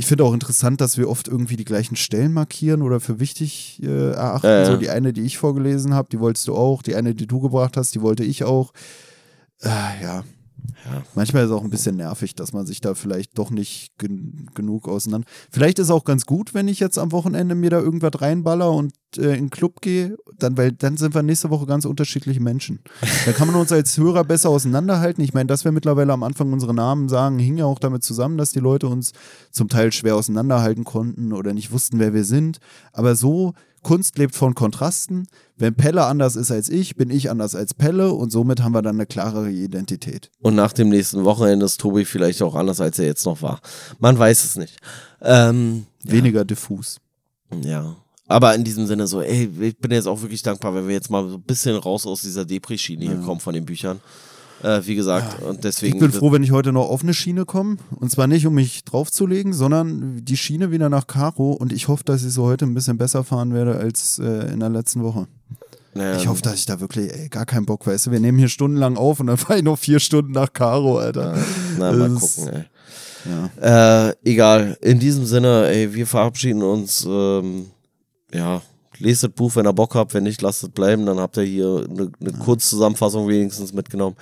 Ich finde auch interessant, dass wir oft irgendwie die gleichen Stellen markieren oder für wichtig äh, erachten. Ja, ja. So die eine, die ich vorgelesen habe, die wolltest du auch. Die eine, die du gebracht hast, die wollte ich auch. Äh, ja. Ja. Manchmal ist es auch ein bisschen nervig, dass man sich da vielleicht doch nicht gen genug auseinander. Vielleicht ist es auch ganz gut, wenn ich jetzt am Wochenende mir da irgendwas reinballer und äh, in den Club gehe, dann, weil dann sind wir nächste Woche ganz unterschiedliche Menschen. Da kann man uns als Hörer besser auseinanderhalten. Ich meine, dass wir mittlerweile am Anfang unsere Namen sagen, hing ja auch damit zusammen, dass die Leute uns zum Teil schwer auseinanderhalten konnten oder nicht wussten, wer wir sind. Aber so, Kunst lebt von Kontrasten. Wenn Pelle anders ist als ich, bin ich anders als Pelle und somit haben wir dann eine klarere Identität. Und nach dem nächsten Wochenende ist Tobi vielleicht auch anders, als er jetzt noch war. Man weiß es nicht. Ähm, Weniger diffus. ja. Aber in diesem Sinne so, ey, ich bin jetzt auch wirklich dankbar, wenn wir jetzt mal so ein bisschen raus aus dieser Depri-Schiene hier kommen von den Büchern. Äh, wie gesagt, und deswegen. Ich bin froh, wenn ich heute noch auf eine Schiene komme. Und zwar nicht, um mich draufzulegen, sondern die Schiene wieder nach Karo. Und ich hoffe, dass ich so heute ein bisschen besser fahren werde als äh, in der letzten Woche. Ich hoffe, dass ich da wirklich ey, gar keinen Bock weißt du, Wir nehmen hier stundenlang auf und dann <laughs> fahre ich noch vier Stunden nach Karo, Alter. Na, mal gucken, ey. Ja. Äh, egal. In diesem Sinne, ey, wir verabschieden uns. Ähm, ja, lest das Buch, wenn ihr Bock habt. Wenn nicht, lasst es bleiben. Dann habt ihr hier eine, eine Kurzzusammenfassung wenigstens mitgenommen.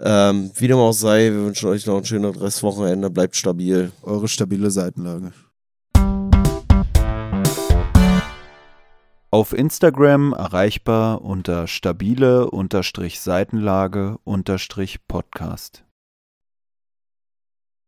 Ähm, wie dem auch sei, wir wünschen euch noch ein schönes Restwochenende. Bleibt stabil. Eure stabile Seitenlage. Auf Instagram erreichbar unter stabile-seitenlage-podcast.